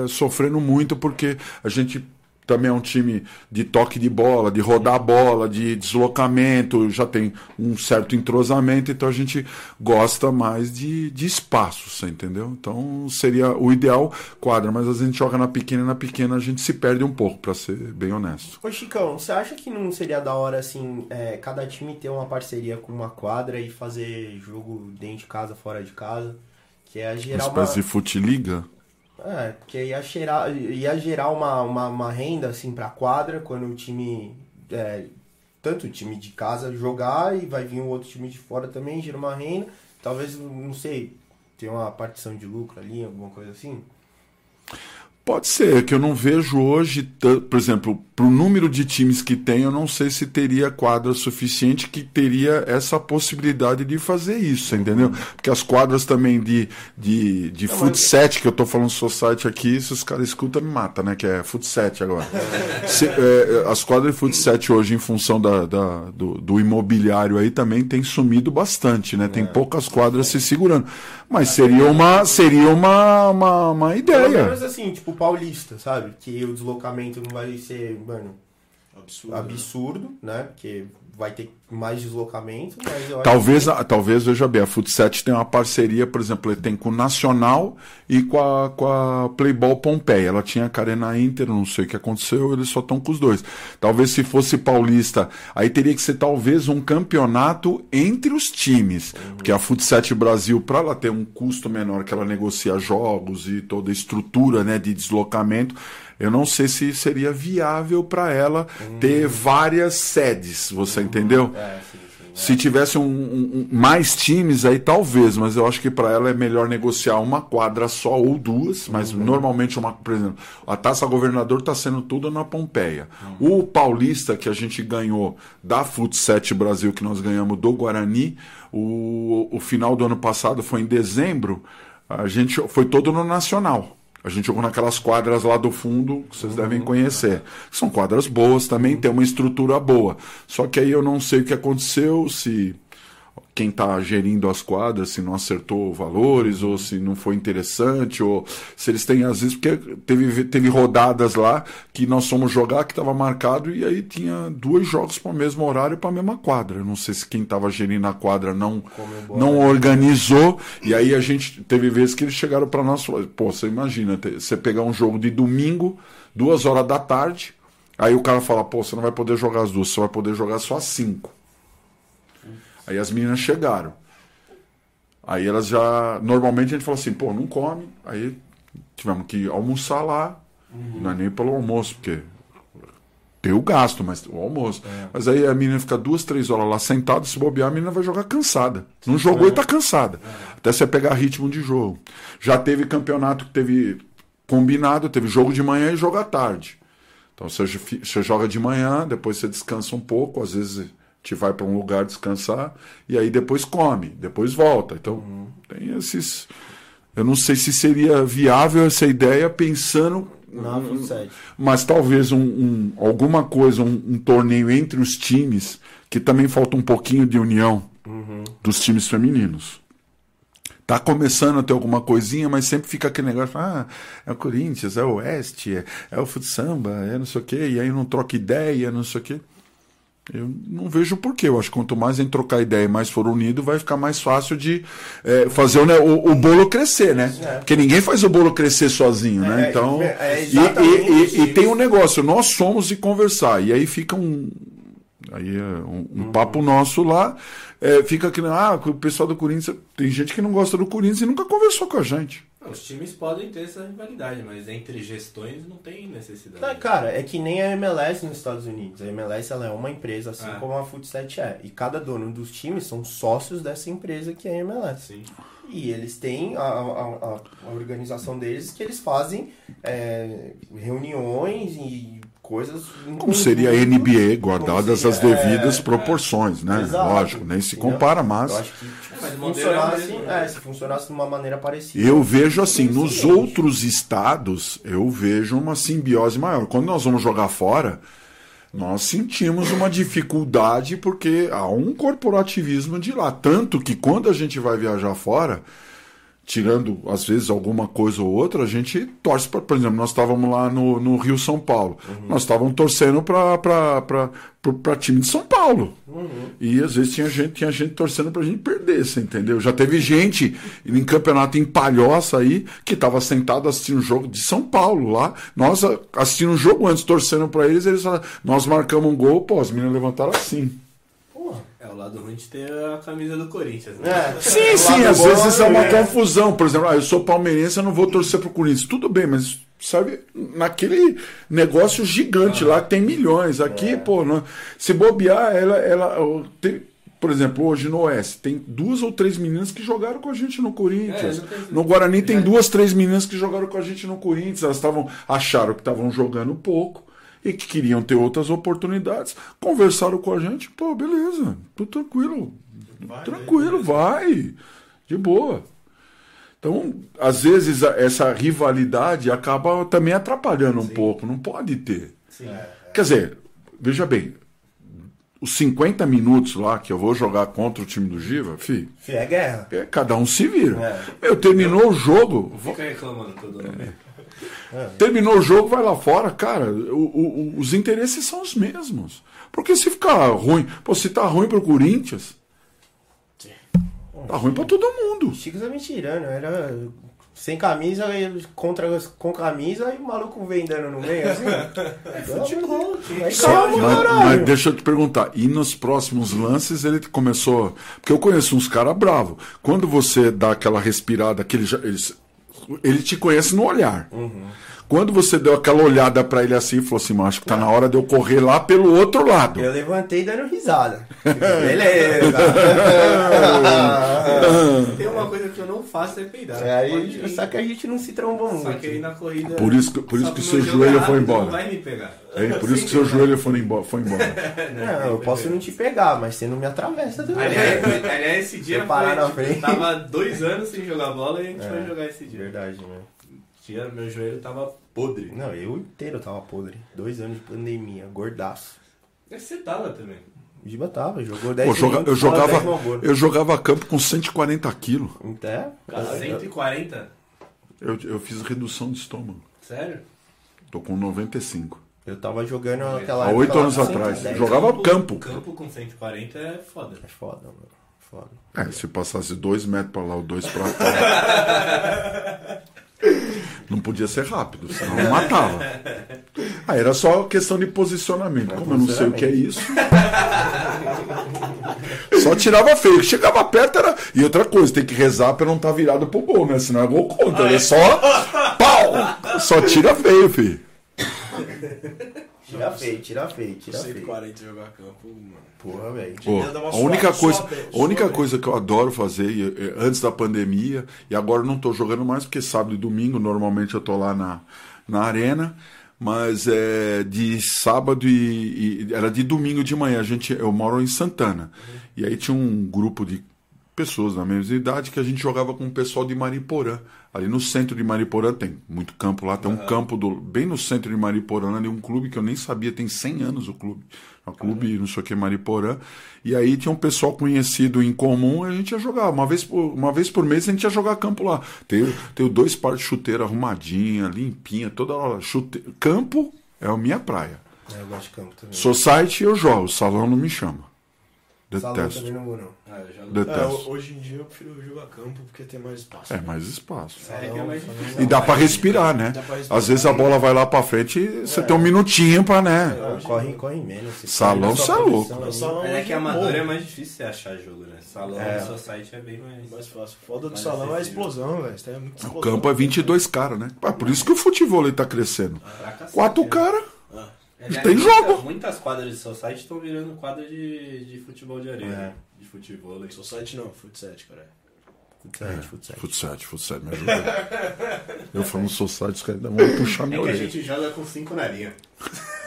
eh, sofrendo muito porque a gente também é um time de toque de bola, de rodar a bola, de deslocamento, já tem um certo entrosamento, então a gente gosta mais de, de espaço, você entendeu? Então seria o ideal quadra, mas a gente joga na pequena e na pequena a gente se perde um pouco, para ser bem honesto. Ô Chicão, você acha que não seria da hora, assim, é, cada time ter uma parceria com uma quadra e fazer jogo dentro de casa, fora de casa? Que é Uma gerar uma... espécie de futiliga. É, porque ia gerar, ia gerar uma, uma, uma renda, assim, pra quadra, quando o time... é, tanto o time de casa jogar e vai vir o outro time de fora também, gera uma renda. Talvez, não sei, ter uma partição de lucro ali, alguma coisa assim. Pode ser, que eu não vejo hoje, por exemplo, para o número de times que tem, eu não sei se teria quadra suficiente que teria essa possibilidade de fazer isso, entendeu? Porque as quadras também de, de, de futset, que eu tô falando society aqui, se os caras escutam, me mata, né? Que é futset agora. Se- é, as quadras de futset hoje, em função da, da- do, do imobiliário aí, também tem sumido bastante, né? Tem poucas quadras se segurando. Mas seria uma, seria uma, uma, uma Pelo ideia. menos assim, tipo paulista, sabe? Que o deslocamento não vai ser, mano, absurdo. absurdo, né? Porque vai ter mais deslocamento, mas eu acho Talvez, a- talvez, veja bem, a Futset tem uma parceria, por exemplo, ele tem com o Nacional e com a, com a Playball Pompeia. Ela tinha a Arena Inter, não sei o que aconteceu, eles só estão com os dois. Talvez se fosse paulista, aí teria que ser talvez um campeonato entre os times. Porque a Futset Brasil, para ela ter um custo menor, que ela negocia jogos e toda a estrutura né, de deslocamento, eu não sei se seria viável para ela ter várias sedes, você entendeu? que... É, sim, sim. Se tivesse um, um- mais times aí, talvez, mas eu acho que para ela é melhor negociar uma quadra só ou duas, mas normalmente uma, por exemplo, a Taça Governador está sendo tudo na Pompeia. O Paulista que a gente ganhou da Futset Brasil, que nós ganhamos do Guarani, o, o final do ano passado foi em dezembro, a gente foi todo no Nacional. A gente jogou naquelas quadras lá do fundo, que vocês devem conhecer. São quadras boas também, tem uma estrutura boa. Só que aí eu não sei o que aconteceu, se quem está gerindo as quadras, se não acertou valores, ou se não foi interessante, ou se eles têm, às vezes, porque teve, teve rodadas lá que nós fomos jogar, que estava marcado, e aí tinha dois jogos para o mesmo horário para a mesma quadra. Eu não sei se quem estava gerindo a quadra não, não organizou, e aí a gente teve vezes que eles chegaram para nós e falaram, pô, você imagina, você pegar um jogo de domingo, duas horas da tarde, aí o cara fala, pô, você não vai poder jogar as duas, você vai poder jogar só as cinco. Aí as meninas chegaram. Aí elas já. Normalmente a gente fala assim, pô, não come. Aí tivemos que almoçar lá. Não é nem pelo almoço, porque tem o gasto, mas o almoço. Mas aí a menina fica duas, três horas lá sentada, se bobear, a menina vai jogar cansada. Não jogou e tá cansada. Até você pegar ritmo de jogo. Já teve campeonato que teve combinado, teve jogo de manhã e jogo à tarde. Então você, você joga de manhã, depois você descansa um pouco, às vezes te vai para um lugar descansar, e aí depois come, depois volta. Então tem esses. Eu não sei se seria viável essa ideia pensando. Na futsal. Mas talvez um, um- alguma coisa, um, um torneio entre os times, que também falta um pouquinho de união dos times femininos. Tá começando a ter alguma coisinha, mas sempre fica aquele negócio, ah, é o Corinthians, é o Oeste, é, é o futsamba, é não sei o quê, e aí não troca ideia, não sei o quê. Eu não vejo porquê. Eu acho que quanto mais a gente trocar ideia e mais for unido, vai ficar mais fácil de é, fazer o, o- o bolo crescer, né? Porque ninguém faz o bolo crescer sozinho, né? É, Então. é e- exatamente e, e- e tem um negócio, nós somos de conversar. E aí fica um. Aí é um, um papo nosso lá. é, fica aqui, ah, o pessoal do Corinthians. Tem gente que não gosta do Corinthians e nunca conversou com a gente. Os times podem ter essa rivalidade, mas entre gestões não tem necessidade. Ah, cara, é que nem a MLS nos Estados Unidos. A MLS ela é uma empresa, assim Ah. como a Futset é. E cada dono dos times são sócios dessa empresa que é a MLS. Sim. E eles têm a, a, a- a organização deles que eles fazem é, reuniões e coisas. Como seria a. NBA, guardadas as devidas é, proporções, né? Exato. Lógico, nem se compara, mas Eu acho que tipo, É, se é funcionasse, mesmo, né? é, se funcionasse de uma maneira parecida. eu vejo assim, nos outros estados, eu vejo uma simbiose maior. Quando nós vamos jogar fora, nós sentimos uma dificuldade porque há um corporativismo de lá. Tanto que quando a gente vai viajar fora, tirando às vezes alguma coisa ou outra, a gente torce para, por exemplo, nós estávamos lá no, no Rio São Paulo, nós estávamos torcendo para time de São Paulo. E às vezes tinha gente, tinha gente torcendo pra gente perder, você entendeu? Já teve gente em campeonato em Palhoça aí que estava sentado assistindo o jogo de São Paulo lá. Nós a- assistindo o jogo antes, torcendo pra eles, eles nós marcamos um gol, pô, os meninos levantaram assim. É o lado ruim de ter a camisa do Corinthians, né? É. Sim, Do sim, às vezes é uma né? confusão. Por exemplo, ah, eu sou palmeirense, eu não vou torcer pro Corinthians. Tudo bem, mas sabe, naquele negócio gigante lá que tem milhões. Aqui, É. pô, não- se bobear, ela, ela tem- por exemplo, hoje no Oeste, tem duas ou três meninas que jogaram com a gente no Corinthians. É, no Guarani tem duas, três meninas que jogaram com a gente no Corinthians. Elas estavam acharam que estavam jogando pouco e que queriam ter outras oportunidades. Conversaram com a gente, pô, beleza, tudo tranquilo. tranquilo, vai. De boa. Então, às vezes, essa rivalidade acaba também atrapalhando um pouco. Não pode ter. Sim. Quer dizer, veja bem, os 50 minutos lá que eu vou jogar contra o time do Giva, fi, Fih, É guerra. é, cada um se vira. É. Meu, terminou o jogo, Fica reclamando todo mundo. Terminou o jogo, vai lá fora, cara, o- o- os interesses são os mesmos. Porque se ficar ruim, pô, se tá ruim pro Corinthians, tá ruim pra todo mundo. O Chico tá me tirando. Era sem camisa, contra, com camisa e o maluco vendendo no meio, assim. É futebol, É calma, Mas, mas deixa eu te perguntar, e nos próximos lances ele começou. Porque eu conheço uns caras bravos. Quando você dá aquela respirada, que ele, já, ele, ele te conhece no olhar. Quando você deu aquela olhada pra ele assim e falou assim, "Mano, acho que tá na hora de eu correr lá pelo outro lado. Eu levantei dando risada. Beleza. Tem uma coisa que eu não faço é peidar. É, aí, Pode ir. só que a gente não se trombou Só muito. que aí na corrida. Por isso que- por isso só que seu joelho foi embora. Vai me pegar. É, por isso que seu joelho foi embora. Foi embora. Não, eu posso não te pegar, mas você não me atravessa também. Aliás, aliás, esse dia parar foi, na tipo, frente. tava dois anos sem jogar bola e a gente É. foi jogar esse dia. Verdade, né? Dia, meu joelho tava podre. Não, eu inteiro tava podre. Dois anos de pandemia, gordaço. Mas você tava também. O Giba tava, jogou 10 Pô, joga- minutos, eu, jogava, 10 Malboro. eu jogava campo com 140 quilos. Até? Cara, 140? Eu, eu fiz redução de estômago. Sério? Tô com 95. Eu tava jogando naquela Há época oito lá anos com atrás. 110. Jogava campo. Campo com 140 é foda. É foda, mano. Foda. É, se passasse dois metros pra lá ou dois pra cá. Não podia ser rápido, senão eu matava. Ah, era só questão de posicionamento. Como eu não sei o que é isso. Só tirava feio. Chegava perto era. E outra coisa, tem que rezar pra não estar virado pro gol, né? Senão é gol contra. É só. Pau! Só tira feio, filho. Tira feio, tira feio, tira feio. 140 jogar campo, mano. Porra, velho. A única coisa, a única coisa que eu adoro fazer antes da pandemia e agora eu não estou jogando mais porque sábado e domingo normalmente eu tô lá na, na arena, mas é de sábado e, e- era de domingo de manhã. A gente eu moro em Santana e aí tinha um grupo de pessoas da mesma idade que a gente jogava com o pessoal de Mariporã. Ali no centro de Mariporã tem muito campo lá, tem um campo do, bem no centro de Mariporã, ali um clube que eu nem sabia, tem 100 anos o clube. É um clube, não sei o que, Mariporã. E aí tinha um pessoal conhecido em comum a gente ia jogar. Uma vez por, uma vez por mês a gente ia jogar campo lá. Tenho, tenho dois pares de chuteira arrumadinha, limpinha, toda hora. Chute... Campo é a minha praia. É, eu gosto de campo também. Society eu jogo, salão não me chama. Salão Detesto. também não vou, não. Ah, eu jogo. É, Detesto. hoje em dia eu prefiro jogar campo porque tem mais espaço. É mais espaço. É é mais Salão, difícil. E dá pra respirar, né? Dá pra respirar. Às vezes a bola vai lá pra frente e você tem um minutinho pra, né? Não, corre, corre menos. você Salão, perde a sua cê é louco. Salão é que amador é mais difícil você achar jogo, né? Salão É. no society é bem mais. Mais fácil. Foda do salão é a explosão, velho. O campo é 22 caras, né? Ah, por isso que o futebol tá crescendo. Cacete, Quatro né? caras. Aliás, tem muita- jogo. Muitas quadras de society estão virando quadra de, de futebol de areia. É. né? De futebol. né? Society não, futsete, cara. Futsal, futsal. Futsal, futsal, me ajuda. Eu falando society, os caras vão puxar É minha que a orelha. gente joga com cinco na linha.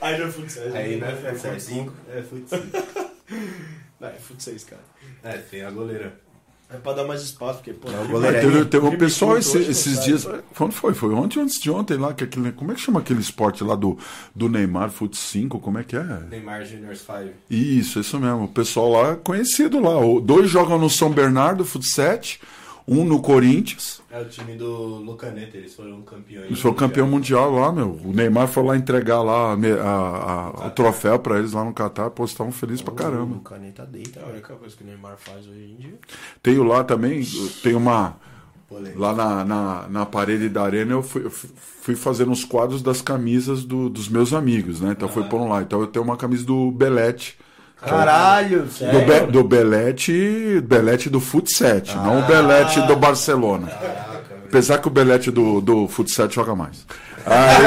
Aí não é futsete. Aí não é É futsal. cinco. É futsal. Não, é futseis, cara. É, tem a goleira. É pra dar mais espaço, porque, pô... Não, o goleiro é- Teve, teve um pessoal esse- esses dias. Quando foi? Foi ontem ou antes de ontem lá? Que aquele, como é que chama aquele esporte lá do, do Neymar Fut 5? Como é que é? Neymar Juniors 5. Isso, isso mesmo. O pessoal lá é conhecido lá. Dois jogam no São Bernardo, Fut 7, um no Corinthians. É o time do Lucaneta, eles foram campeões. Eles foram campeão mundial lá, meu. O Neymar foi lá entregar lá a a- a- o troféu pra eles lá no Catar. Pô, estavam felizes pra caramba. O caneta deita. É a única coisa que o Neymar faz hoje em dia. Tenho lá também, tem uma. Lá na, na, na parede da arena eu fui, eu fui- fazendo os quadros das camisas do- dos meus amigos, né? Então foi por lá. Então eu tenho uma camisa do Belete. Caralho, Do, sério. Be, do Belete, Belete do Fut 7, não o Belete do Barcelona. Apesar que o Belete do, do Fut 7 joga mais. Aí,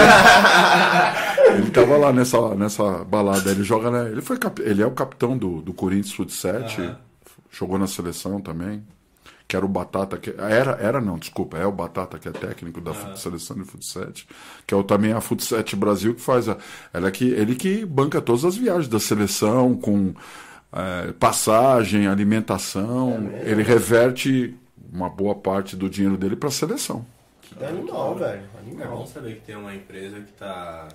ele tava lá nessa, nessa balada, ele joga, né? Ele, foi ele é o capitão do, do Corinthians Fut 7, Aham. jogou na seleção também. Que era o Batata, que era, era não, desculpa, é o Batata que é técnico da fut- seleção de Fut 7, que é o, também a Fut 7 Brasil que faz a, ela é que, ele que banca todas as viagens da seleção com é, passagem, alimentação, ele reverte uma boa parte do dinheiro dele para a seleção. Que animal, velho. É Animal. bom saber que tem uma empresa que tá,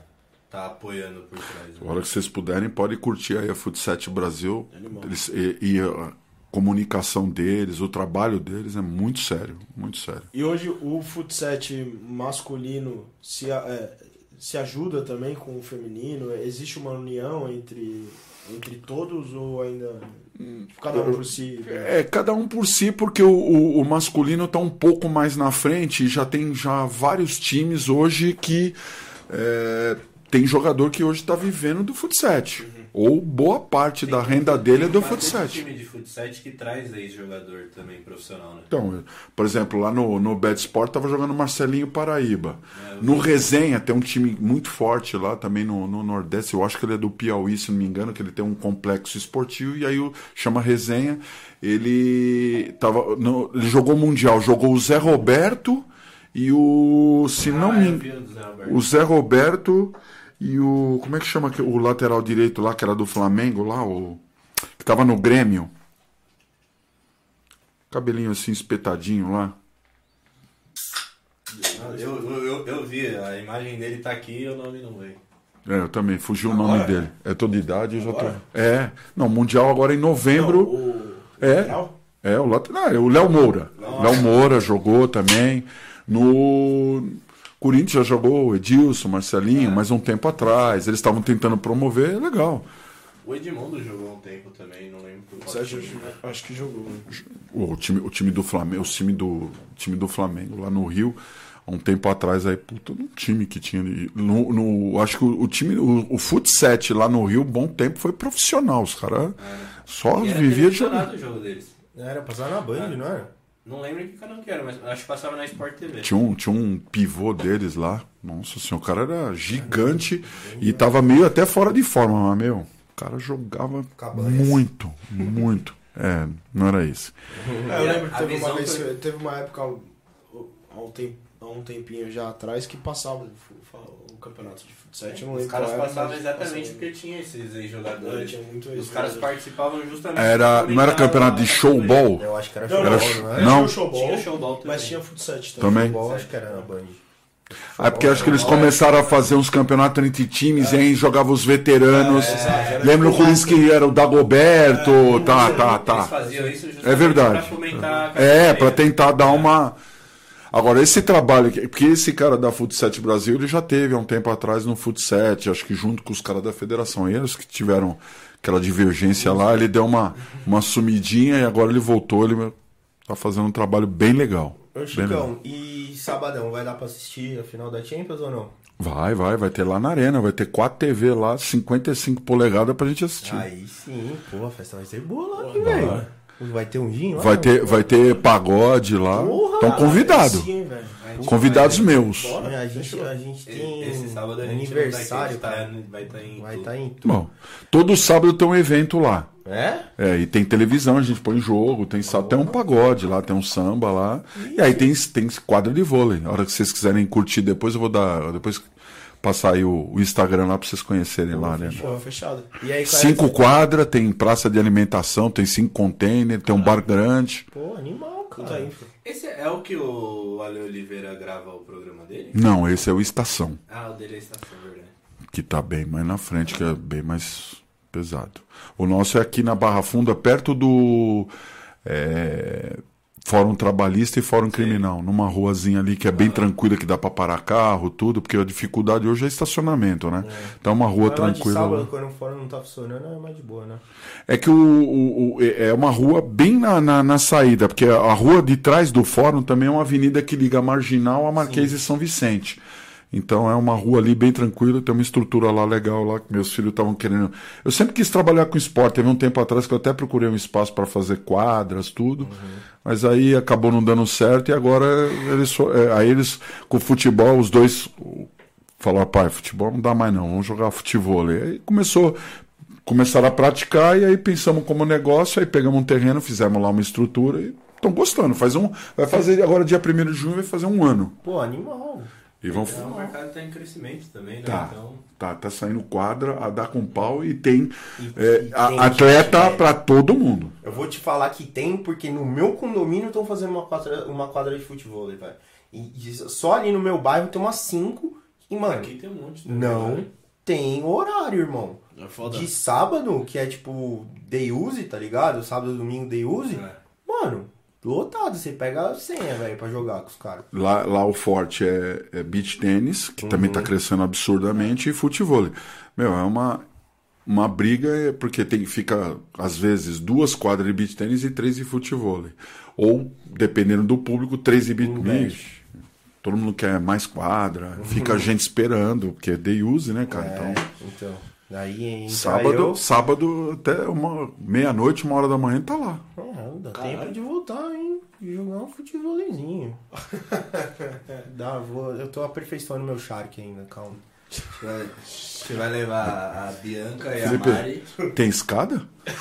tá apoiando por trás. A Né? hora que vocês puderem, pode curtir aí a Fut 7 Brasil. Animal. Eles, e, e comunicação deles, o trabalho deles é muito sério, muito sério. E hoje o futset masculino se, é, se ajuda também com o feminino? Existe uma união entre, entre todos ou ainda cada um por si? É, cada um por si, porque o, o, o masculino está um pouco mais na frente e já tem já vários times hoje que é, tem jogador que hoje está vivendo do futsal. Ou boa parte da renda dele é do Tem futsal. time de futsal que traz ex-jogador também profissional, né? Então, por exemplo, lá no, no Bad Sport tava jogando Marcelinho Paraíba. No Resenha tem um time muito forte lá também no, no Nordeste. Eu acho que ele é do Piauí, se não me engano, que ele tem um complexo esportivo e aí o, chama Resenha. Ele tava no- ele jogou mundial, jogou o Zé Roberto e o se não Ah, me engano, vi o Zé Roberto. O e o como é que chama o lateral direito lá que era do Flamengo lá, o que tava no Grêmio. Cabelinho assim espetadinho lá. Eu, eu, eu, eu vi, a imagem dele tá aqui e o nome não veio. É, eu também, fugiu o Agora? nome dele. É toda idade, eu já tô. É, não, Mundial agora em novembro. o... É. lateral? É, o lateral. Não, é o Léo Moura. Léo Moura jogou também. No Corinthians já jogou o Edilson, Marcelinho, mas um tempo atrás. Eles estavam tentando promover, é legal. O Edmundo jogou um tempo também, não lembro por qual Sérgio, time, né? acho que jogou. O time, o time do Flamengo, o time do, o time do Flamengo lá no Rio, há um tempo atrás aí, puta, um time que tinha ali. No, no- acho que o, o time, o, o Fut 7 lá no Rio, bom tempo, foi profissional. Os caras só E era vivia de televisionado o jogo deles. Era passar na Band, não era? Não lembro em que canal que era, mas acho que passava na Sport TV. Tinha um, tinha um pivô deles lá. Nossa senhora, o cara era gigante e tava meio até fora de forma, mas, meu, o cara jogava Cabanhas. muito, muito. É, não era isso. É, eu lembro que teve uma, vez, foi- teve uma época, há um, tempo, há um tempinho já atrás, que passava o, campeonato de futsal. Eu não Os lembro caras qual era, passavam exatamente passava. porque tinha esses É, ex-jogadores. tinha muito Os caras participavam justamente. Era, não era campeonato de a showball? Eu acho que era Não, showball, não, Era- não era? não. Tinha showball, Tinha showball também. mas tinha futsal também. Também? Showball, acho que era na Band. É porque acho que eles começaram a fazer uns campeonatos entre times e aí jogavam os veteranos. É, Lembra o Corinthians que era o Dagoberto? tá, tá, Eles tá. faziam isso justamente É verdade. pra fomentar a É, pra tentar dar uma. Agora, esse trabalho, porque esse cara da Futset Brasil, ele já teve há um tempo atrás no Futset, acho que junto com os caras da federação, eles que tiveram aquela divergência lá, ele deu uma, uma sumidinha e agora ele voltou, ele tá fazendo um trabalho bem legal. Ô, Bem legal. Chicão, e sabadão, vai dar pra assistir a final da Champions ou não? Vai, vai, vai ter lá na arena, vai ter 4 TV lá, 55 polegadas pra gente assistir. Aí sim, pô, a festa vai ser boa lá, aqui, velho. Vai ter um gin lá? Vai ter, vai ter pagode lá. Estão convidados. Convidados meus. A gente, a gente tem Esse sábado a gente aniversário, tá aqui, tá- vai estar em Vai tudo. estar em tudo. Bom, todo sábado tem um evento lá. É? É, e tem televisão, a gente põe jogo, tem, tem um pagode lá, tem um samba lá. E aí tem, tem quadra de vôlei. A hora que vocês quiserem curtir depois, eu vou dar. Depois passar aí o, o Instagram lá pra vocês conhecerem lá, né? Pô, fechado. E aí, é Cinco quadras, tem praça de alimentação, tem cinco containers, tem um bar grande. Pô, animal, cara. aí. Esse é o que o Ale Oliveira grava o programa dele? Não, esse é o Estação, Ah, o dele é estação, verdade. que tá bem mais na frente, que é bem mais pesado. O nosso é aqui na Barra Funda, perto do é, Fórum Trabalhista e Fórum Criminal, numa ruazinha ali que é bem tranquila, que dá pra parar carro, tudo, porque a dificuldade hoje é estacionamento, né? Então é uma rua Mas tranquila. sábado, quando o fórum não tá funcionando, é mais de boa, né? É que o, o- o- é uma rua bem na, na, na saída, porque a rua de trás do fórum também é uma avenida que liga a Marginal a Marquês e São Vicente. Então é uma rua ali bem tranquila, tem uma estrutura lá legal lá que meus filhos estavam querendo. Eu sempre quis trabalhar com esporte, teve um tempo atrás que eu até procurei um espaço para fazer quadras, tudo. Mas aí acabou não dando certo e agora eles é, aí eles com o futebol os dois falaram, pai, futebol não dá mais não, vamos jogar futebol. Aí começou começaram a praticar e aí pensamos como negócio, aí pegamos um terreno, fizemos lá uma estrutura e estão gostando. Faz um, vai fazer agora dia 1 de junho vai fazer um ano. Pô, animal. E vão É, o mercado tá em crescimento também, né? Tá. Então, Tá, tá saindo quadra a dar com pau e tem E- é, e a- tem atleta né? pra todo mundo. Eu vou te falar que tem, porque no meu condomínio estão fazendo uma quadra, uma quadra de futebol, velho. E, e só ali no meu bairro tem umas cinco. E, mano, aqui tem um monte. né? não tem horário, irmão. É foda. De sábado, que é tipo day use, tá ligado? Sábado, domingo, day use. É. Mano, lotado. Você pega a senha, velho, pra jogar com os caras. Lá, lá o forte é, é beach tênis, que também tá crescendo absurdamente, e futebol. Meu, é uma, uma briga, é porque tem, fica, às vezes, duas quadras de beach tênis e três de futebol. Ou, dependendo do público, três de beach tênis. Todo mundo quer mais quadra, fica a gente esperando, porque é day use, né, cara? É, Então, então. Daí sábado, eu... sábado até uma meia-noite, uma hora da manhã, tá lá. Ah, dá Caralho. tempo de voltar, hein? De jogar um futebolzinho. dá, vou, eu tô aperfeiçoando meu Shark ainda, calma. Você vai- levar a Bianca e Felipe. a Mari. Tem escada?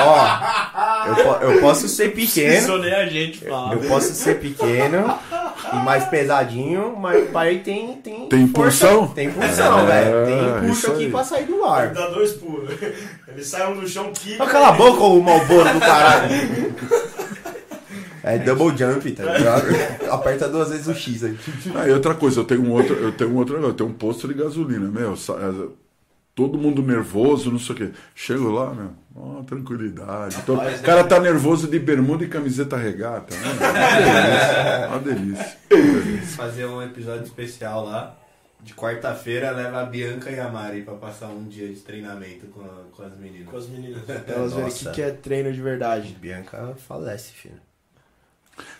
Ó, eu, eu posso ser pequeno, Isso nem a gente fala. eu posso ser pequeno e mais pesadinho, mas o pai tem. Tem, Tem força- impulsão? Tem impulsão, É, velho. Tem impulso aqui aí. pra sair do ar. Dá dois pulos. Ele sai um no chão, quica. Ah, Cala a boca, ô malboro do caralho. É double jump, tá ligado? Aperta duas vezes o X aí. Ah, e outra coisa, eu tenho um outro, eu tenho um outro negócio, eu tenho um posto de gasolina, meu, é, todo mundo nervoso, não sei o quê. Chego lá, meu, ó, tranquilidade. Então, o cara tá nervoso de bermuda e camiseta regata, né? Uma delícia. Uma delícia. Fazer um episódio especial lá. De quarta-feira leva a Bianca e a Mari pra passar um dia de treinamento com, a- com as meninas. Com as meninas. Elas verem o Nossa. que que é treino de verdade. Bianca falece, filho.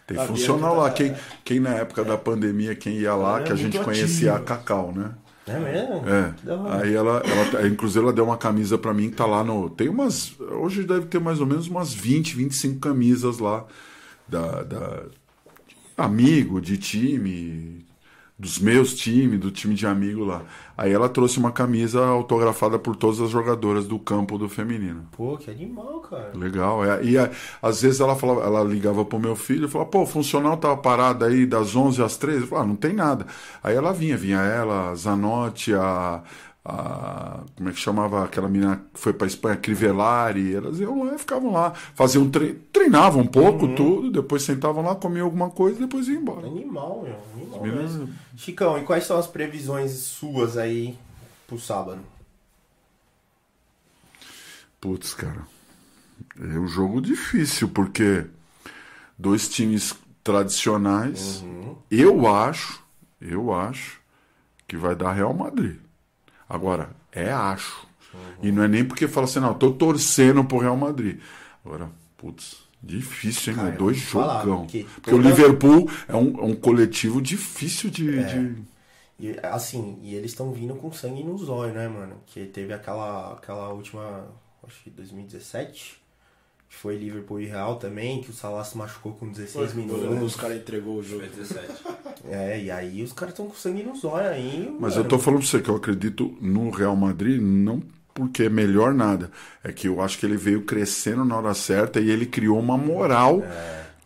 Tem A funcional lá. tá- Quem, quem na época da pandemia, quem ia lá, é que a gente conhecia a ativa. Cacau, né? É mesmo? É. Aí ela, ela, inclusive ela deu uma camisa pra mim que tá lá no. Tem umas. Hoje deve ter mais ou menos umas 20, 25 camisas lá. Da, da amigo, de time, dos meus times, do time de amigo lá. Aí ela trouxe uma camisa autografada por todas as jogadoras do campo do feminino. Pô, que animal, cara. Legal. É, E a- às vezes ela falava, ela ligava pro meu filho e falava, pô, o funcional tava parado aí das 11 às 13. Eu falava, ah, não tem nada. Aí ela vinha, vinha ela, a Zanotti, a, a- Como é que chamava aquela menina que foi pra Espanha, Crivellari. Elas iam lá e ficavam lá. Faziam tre... treinavam um pouco, tudo, depois sentavam lá, comiam alguma coisa e depois iam embora. Animal, meu. Animal Meninas-. Chicão, e quais são as previsões suas aí pro sábado? Putz, cara. É um jogo difícil, porque dois times tradicionais. Uhum. Eu acho, eu acho que vai dar Real Madrid. Agora, é acho. E não é nem porque fala assim, não, tô torcendo pro Real Madrid. Agora, putz, difícil, hein, Cara, Dois jogão. porque Porque, o Liverpool é um, é um coletivo difícil de. É. de- E, assim, e eles estão vindo com sangue nos olhos, né, mano? Que teve aquela, aquela última, acho que 2017, que foi Liverpool e Real também, que o Salah se machucou com 16 Os minutos. caras entregou o jogo. Foi 17. É, e aí os caras estão com sangue nos olhos aí. Mas mano. eu tô falando pra você que eu acredito no Real Madrid, não porque é melhor nada. É que eu acho que ele veio crescendo na hora certa e ele criou uma moral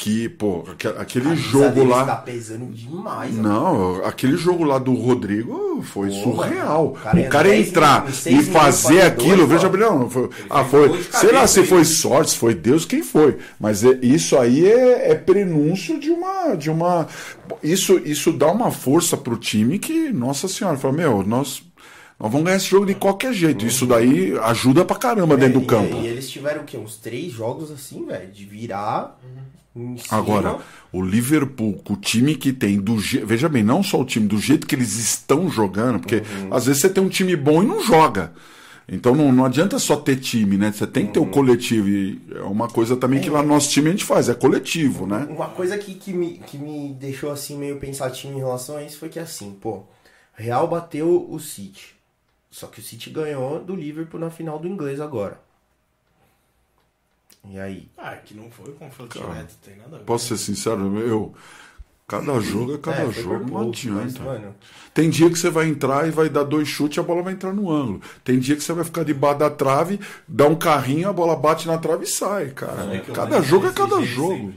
que, pô, aque- aquele camisa jogo lá. Tá pesando demais. Não, aquele jogo lá do Rodrigo foi Pô, surreal. mano, o cara o cara em 10 entrar minutos, e fazer aquilo, dois, veja bem, não, foi, ah, foi, sei lá se foi sorte, se foi Deus, quem foi. Mas é- isso aí é, é prenúncio de uma, de uma, isso, isso dá uma força pro time que, nossa senhora, fala, meu, nós, nós vamos ganhar esse jogo de qualquer jeito. Isso daí ajuda pra caramba dentro do É, campo. E, e eles tiveram o quê? Uns três jogos assim, velho, de virar. Agora, o Liverpool, com o time que tem, do je... veja bem, não só o time, do jeito que eles estão jogando, porque Uhum. às vezes você tem um time bom e não joga. Então não, não adianta só ter time, né? Você tem que ter Uhum. o coletivo. E é uma coisa também que lá no nosso time a gente faz, é coletivo, né? Uma coisa que, que, me, que me deixou assim meio pensativo em relação a isso foi que assim, pô, Real bateu o City. Só que o City ganhou do Liverpool na final do inglês agora. E aí? Ah, que não foi confronto direto, tem nada a ver. Posso ser sincero, eu. Cada jogo é cada É, jogo, não mas, adianta. mano, Tem dia que você vai entrar e vai dar dois chutes e a bola vai entrar no ângulo. Tem dia que você vai ficar debaixo da trave, dá um carrinho, a bola bate na trave e sai, cara. O Cada jogo é cada nesse jogo.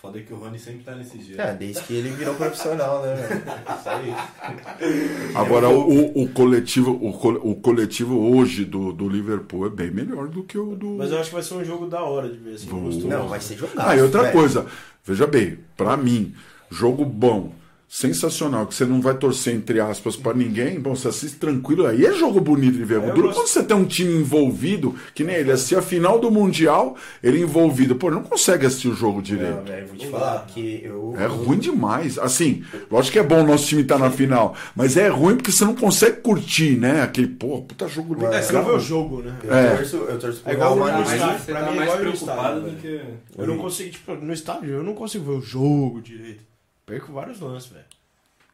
Foda que o Rony sempre tá nesse jeito. é, desde que ele virou profissional, né, velho? Isso aí. Agora, o, o coletivo, o, co- o coletivo hoje do, do Liverpool é bem melhor do que o do. Mas eu acho que vai ser um jogo da hora de ver, assim, gostoso. Não, vai ser jogado. Ah, e outra velho. coisa, veja bem, pra mim, jogo bom, sensacional, que você não vai torcer entre aspas pra ninguém, bom, você assiste tranquilo, aí é jogo bonito de ver. O eu duro quando você tem um time envolvido, que nem ele, assistir a final do Mundial, ele envolvido, pô, não consegue assistir o jogo Não, direito. velho, vou te Não falar que eu. É ruim demais. Assim, lógico que é bom o nosso time estar na final, mas é ruim porque você não consegue curtir, né? Aquele, pô, puta jogo legal. É, você não vê o jogo, né? Eu É. torço, eu torço pro É igual o Tá você pra tá mim é igual no preocupado estádio, do que. Eu não consigo, tipo, no estádio eu não consigo ver o jogo direito. Perco vários lances, velho.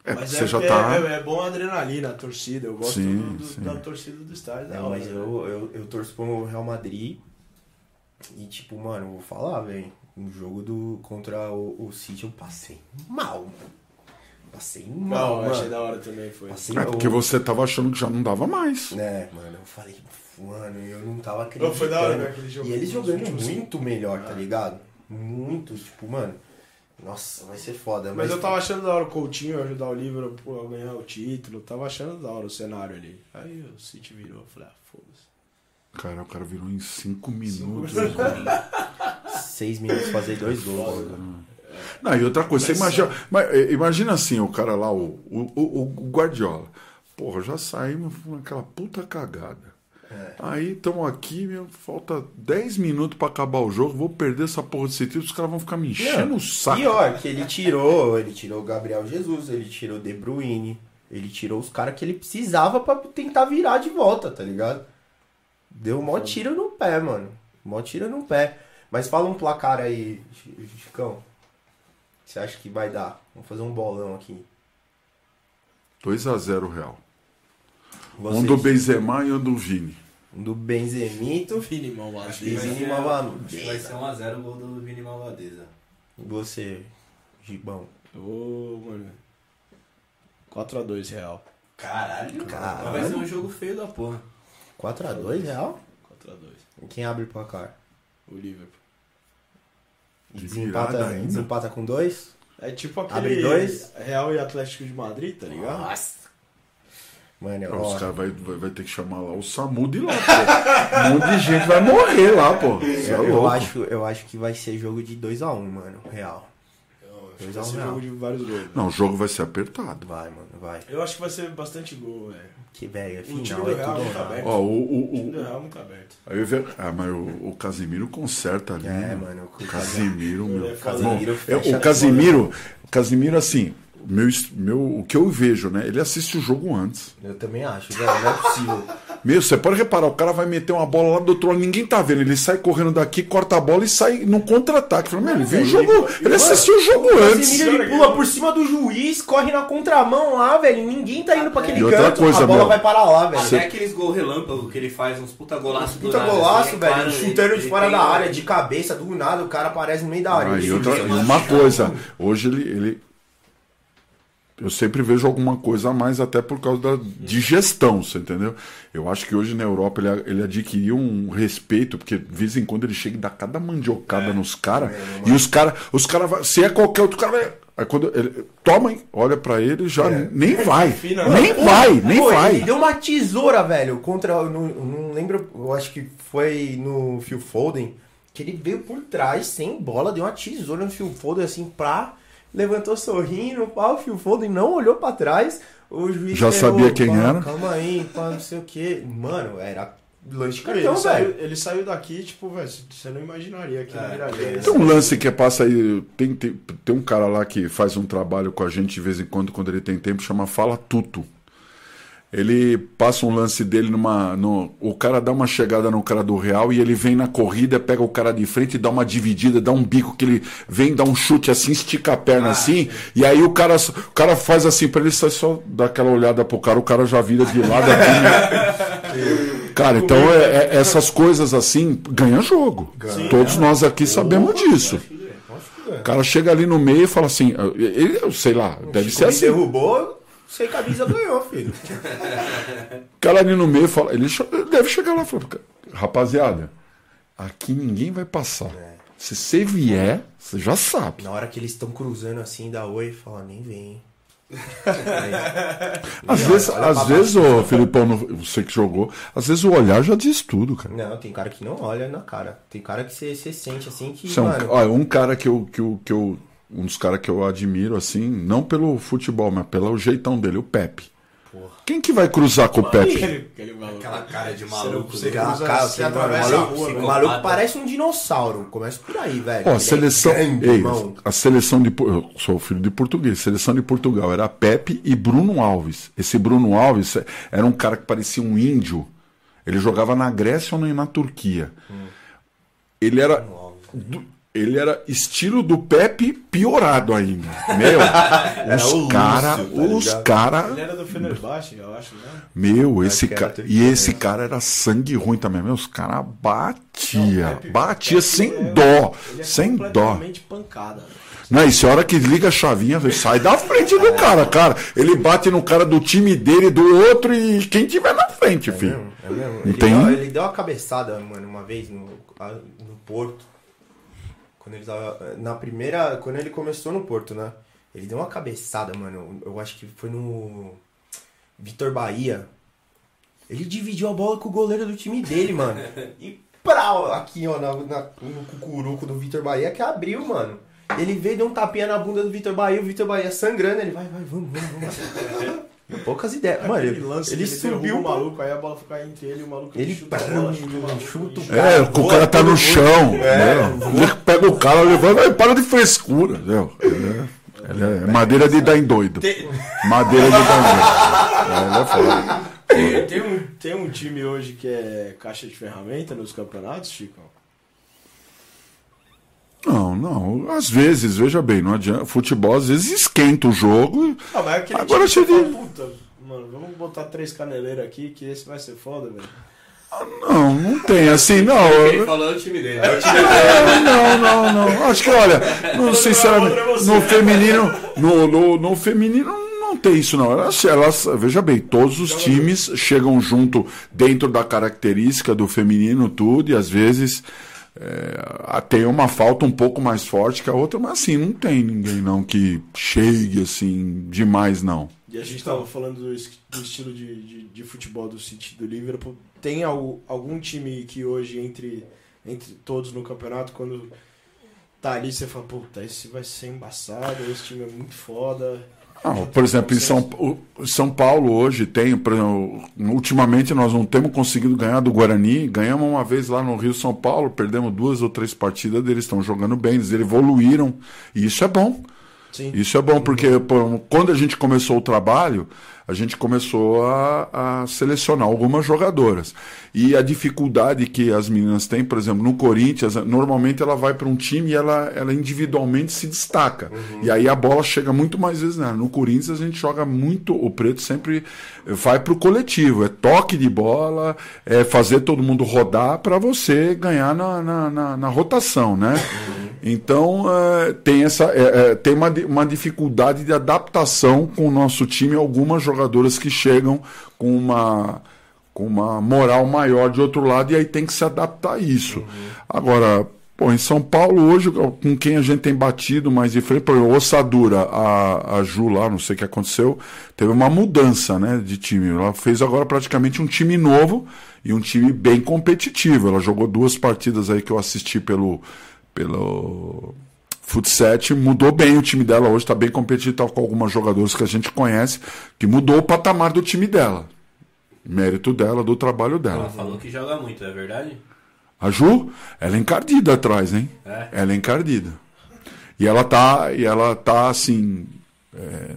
É, Mas você é, já porque tá. é, é bom a adrenalina, a torcida. Eu gosto Sim, do- do- sim. da torcida do estádio. Não, mas né? eu, eu, eu torço pro Real Madrid. E tipo, mano, vou falar, velho. No jogo do, contra o, o City eu passei mal, mano. Passei mal, Não, eu achei mano. da hora também, foi. Passei É porque eu- você tava achando que já não dava mais. É, mano, eu falei, mano, eu não tava Não, acreditando. foi da hora, né, aquele jogo. E eles jogando muito melhor, tá ligado? Muito, tipo, mano. Nossa, vai ser foda. Mas eu tava achando da hora o Coutinho ajudar o Liverpool a ganhar o título. Tava achando da hora o cenário ali. Aí o City virou. Eu falei, ah, foda-se. Cara, o cara virou em cinco minutos. minutos. Seis minutos fazer dois gols. né? Não, e outra coisa, você Mas imagina, mas, eh, imagina assim, o cara lá, o, o, o- o Guardiola. Porra, já saímos naquela puta cagada. É. Aí estamos aqui, meu, falta 10 minutos pra acabar o jogo, vou perder essa porra desse título, os caras vão ficar me enchendo Não, o saco. Pior, que ele tirou, ele tirou o Gabriel Jesus, ele tirou o De Bruyne, ele tirou os caras que ele precisava pra tentar virar de volta, tá ligado? Deu mó tiro no pé, mano. Mó tiro no pé. Mas fala um placar aí, Chi- Chicão. Você acha que vai dar? Vamos fazer um bolão aqui. 2x0 Real. Vocês. Um do Benzema e um do Vini. Um do Benzemito. Vini mal Acho que vai Vini ser, Malvadeza. vai ser 1x0 o gol do Vini Malvadeza. E você, Gibão. Ô, mano. 4x2 real. Caralho, Caralho. Vai ser um jogo feio da porra. 4x2, real? 4x2. Quem abre o placar? O Liverpool. E De desempata, desempata com dois? É tipo aquele Abre dois. Real e Atlético de Madrid, tá ligado? Nossa. Mano, Não, ó, os caras vai, vai, vai ter que chamar lá o SAMU de lá, pô. Um monte de gente vai morrer lá, pô. É eu, eu louco. acho, eu acho que vai ser jogo de 2x1, mano, real. Eu, Vai 2x1 ser Real. jogo de vários gols. Não, o jogo vai ser apertado. Vai, mano, vai. Eu acho que vai ser bastante gol, velho. Que velho, é O time final, do é Real tudo tá aberto. Ó, o, O o, time o, do Real muito aberto. aí eu ve- ah, mas o, o Casimiro conserta ali. É, né? mano, o O Casimiro, meu. é Casimiro Bom, fecha eu- o Casimiro, o Casimiro, assim, meu, meu, o que eu vejo, né? Ele assiste o jogo antes. Eu também acho, velho, não é possível. Meu, você pode reparar, o cara vai meter uma bola lá do outro lado, ninguém tá vendo. Ele sai correndo daqui, corta a bola e sai no contra-ataque. Fala, meu, ele viu o jogo, ele assistiu o jogo antes. Ele pula por cima do juiz, corre na contramão lá, velho. Ninguém tá indo pra aquele E outra canto, coisa, a bola meu, vai parar lá, velho. Até aqueles gol relâmpago que ele faz, uns puta golaço do Puta nada, golaço, assim, é velho. claro, chutando ele- de ele fora da área, de cabeça, do nada, o cara aparece no meio da área. Ah, e, Ele outra, chuta, e uma coisa, hoje ele, ele. Eu sempre vejo alguma coisa a mais, até por causa da digestão, você entendeu? Eu acho que hoje na Europa ele, ele adquiriu um respeito, porque de vez em quando ele chega e dá cada mandiocada nos caras, e os caras, os cara se é qualquer outro cara. Aí quando ele toma, hein, olha pra ele, já nem vai. Fina, nem Pô, vai, nem pô, vai. Ele deu uma tesoura, velho, contra. eu Não, eu não lembro, eu acho que foi no Phil Foden, que ele veio por trás, sem bola, deu uma tesoura no Phil Foden, assim, pra. Levantou sorrindo, o Phil Foden não olhou pra trás. O juiz Já pegou, sabia quem era? Calma aí, pá, não sei o que. Mano, era lanche de Ele, cartão, saiu, velho. ele saiu daqui, tipo, velho, você não imaginaria que ele viraria. Tem um lance que passa aí. Tem, tem, tem um cara lá que faz um trabalho com a gente de vez em quando, quando ele tem tempo, chama Fala Tuto. Ele passa um lance dele numa. No, o cara dá uma chegada no cara do Real e ele vem na corrida, pega o cara de frente e dá uma dividida, dá um bico que ele vem, dá um chute assim, estica a perna assim, e aí o cara, o cara faz assim pra ele só, só dar aquela olhada pro cara, o cara já vira de lado aqui. né? Cara, então é- é- essas coisas assim ganha jogo. Todos nós aqui sabemos disso. O cara chega ali no meio e fala assim, ele, sei lá, deve ser Me assim. derrubou, sem camisa ganhou, filho. O cara ali no meio fala, ele deve chegar lá e falar, rapaziada, aqui ninguém vai passar. Se você vier, você já sabe. Na hora que eles estão cruzando assim, dá oi e fala, nem vem. Às vezes, às vezes, ô Filipão, você que jogou, às vezes o olhar já diz tudo, cara. Não, tem cara que não olha na cara. Tem cara que você você sente assim que, é mano... olha, um cara que eu, que eu, que eu. Um dos caras que eu admiro, assim, não pelo futebol, mas pelo jeitão dele, o Pepe. Quem que vai cruzar com o Pepe? Aquele, aquele maluco. Aquela cara de maluco. você? Cara, cruza- cara, você atravessa o maluco, a rua, o né? maluco parece um dinossauro. Começa por aí, velho. Ó, a seleção. É grande, Ei, a seleção de. Eu sou filho de português. Seleção de Portugal era Pepe e Bruno Alves. Esse Bruno Alves era um cara que parecia um índio. Ele jogava na Grécia ou na Turquia. Ele era. do- ele era estilo do Pepe piorado ainda. Meu, os cara, Lúcio, tá os cara, Ele era do Fenerbahçe, eu acho, né? meu, esse cara, e esse cara era sangue ruim também, meu, os cara batia, Pepe- batia Pepe sem é- dó, Ele é sem dó. pancada. né? Não, e se a hora que liga a chavinha, sai da frente do cara, cara. Ele bate no cara do time dele, do outro e quem tiver na frente, filho. É mesmo? Não Ele, tem- deu, ele deu uma cabeçada, mano, uma vez no, no Porto. Quando ele tava. Na primeira. Quando ele começou no Porto, né? Ele deu uma cabeçada, mano. Eu acho que foi no. Vitor Bahia. Ele dividiu a bola com o goleiro do time dele, mano. E prau, aqui, ó, na, na- no cucuruco do Vitor Bahia, que abriu, mano. Ele veio, deu um tapinha na bunda do Vitor Bahia, o Vitor Bahia sangrando, ele vai, vai, vamos, vamos, vamos. Poucas ideias. Mano, ele, lance ele subiu o maluco, aí a bola fica entre ele e o maluco. Ele chuta bola, chuta o maluco, chuta o e- cara. É, o cara tá no chão. né? Ele pega o cara, levanta e para de frescura. Né? É, ele é madeira de dar em doido. Madeira de dar em doido. É, é foda. Tem, tem um, tem um time hoje que é caixa de ferramenta nos campeonatos, Chico? Não, não. Às vezes, veja bem, não adianta. Futebol às vezes esquenta o jogo. e- Ah, mas é aquele Agora você fala, puta, mano, vamos botar três caneleiros aqui que esse vai ser foda, velho. Não, não tem assim, não. Ele falou o time dele. É o time É, não, não, não. Acho que, olha, não, sinceramente, no feminino, no, no, no feminino não tem isso, não. Elas, elas, veja bem, todos os times chegam junto dentro da característica do feminino, tudo, e às vezes é, tem uma falta um pouco mais forte que a outra, mas assim, não tem ninguém não que chegue assim demais, não. E a gente tava falando do, do estilo de, de, de futebol do City do Liverpool. Tem al- algum time que hoje, entre, entre todos no campeonato, quando tá ali, você fala, puta, esse vai ser embaçado, esse time é muito foda. Por exemplo, em São, São Paulo hoje tem, por exemplo, ultimamente nós não temos conseguido ganhar do Guarani, ganhamos uma vez lá no Rio São Paulo, perdemos duas ou três partidas deles, estão jogando bem, eles evoluíram, e isso é bom. Sim. Isso é bom, porque pô, quando a gente começou o trabalho, a gente começou a, a selecionar algumas jogadoras. E a dificuldade que as meninas têm, por exemplo, no Corinthians, normalmente ela vai para um time e ela, ela individualmente se destaca. E aí a bola chega muito mais vezes nela. No Corinthians a gente joga muito, o preto sempre vai para o coletivo. É toque de bola, é fazer todo mundo rodar para você ganhar na, na, na- na rotação, né? Então eh, tem essa eh, eh, tem uma, uma dificuldade de adaptação com o nosso time, algumas jogadoras que chegam com uma com uma moral maior de outro lado e aí tem que se adaptar a isso. Agora, pô, em São Paulo hoje, com quem a gente tem batido mais de frente, por exemplo, Ossadura, a, a Ju lá, não sei o que aconteceu, teve uma mudança né, de time. Ela fez agora praticamente um time novo e um time bem competitivo. Ela jogou duas partidas aí que eu assisti pelo, pelo Futset, mudou bem o time dela hoje, está bem competitivo tá com algumas jogadoras que a gente conhece, que mudou o patamar do time dela. Mérito dela, do trabalho Ela dela. falou que joga muito, é verdade? A Ju, ela é encardida atrás, hein? É. Ela é encardida. E ela tá, e ela tá assim, é,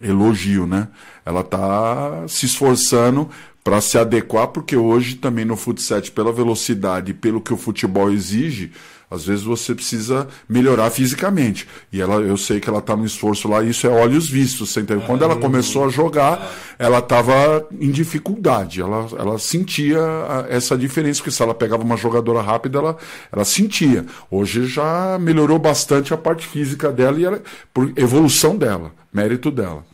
elogio, né? Ela tá se esforçando para se adequar, porque hoje também no futsal, pela velocidade e pelo que o futebol exige, às vezes você precisa melhorar fisicamente. E ela, eu sei que ela tá no esforço lá, isso é olhos vistos. Você entendeu? Quando ela começou a jogar, ela estava em dificuldade. Ela, ela sentia essa diferença, porque se ela pegava uma jogadora rápida, ela, ela sentia. Hoje já melhorou bastante a parte física dela e ela, por evolução dela, mérito dela.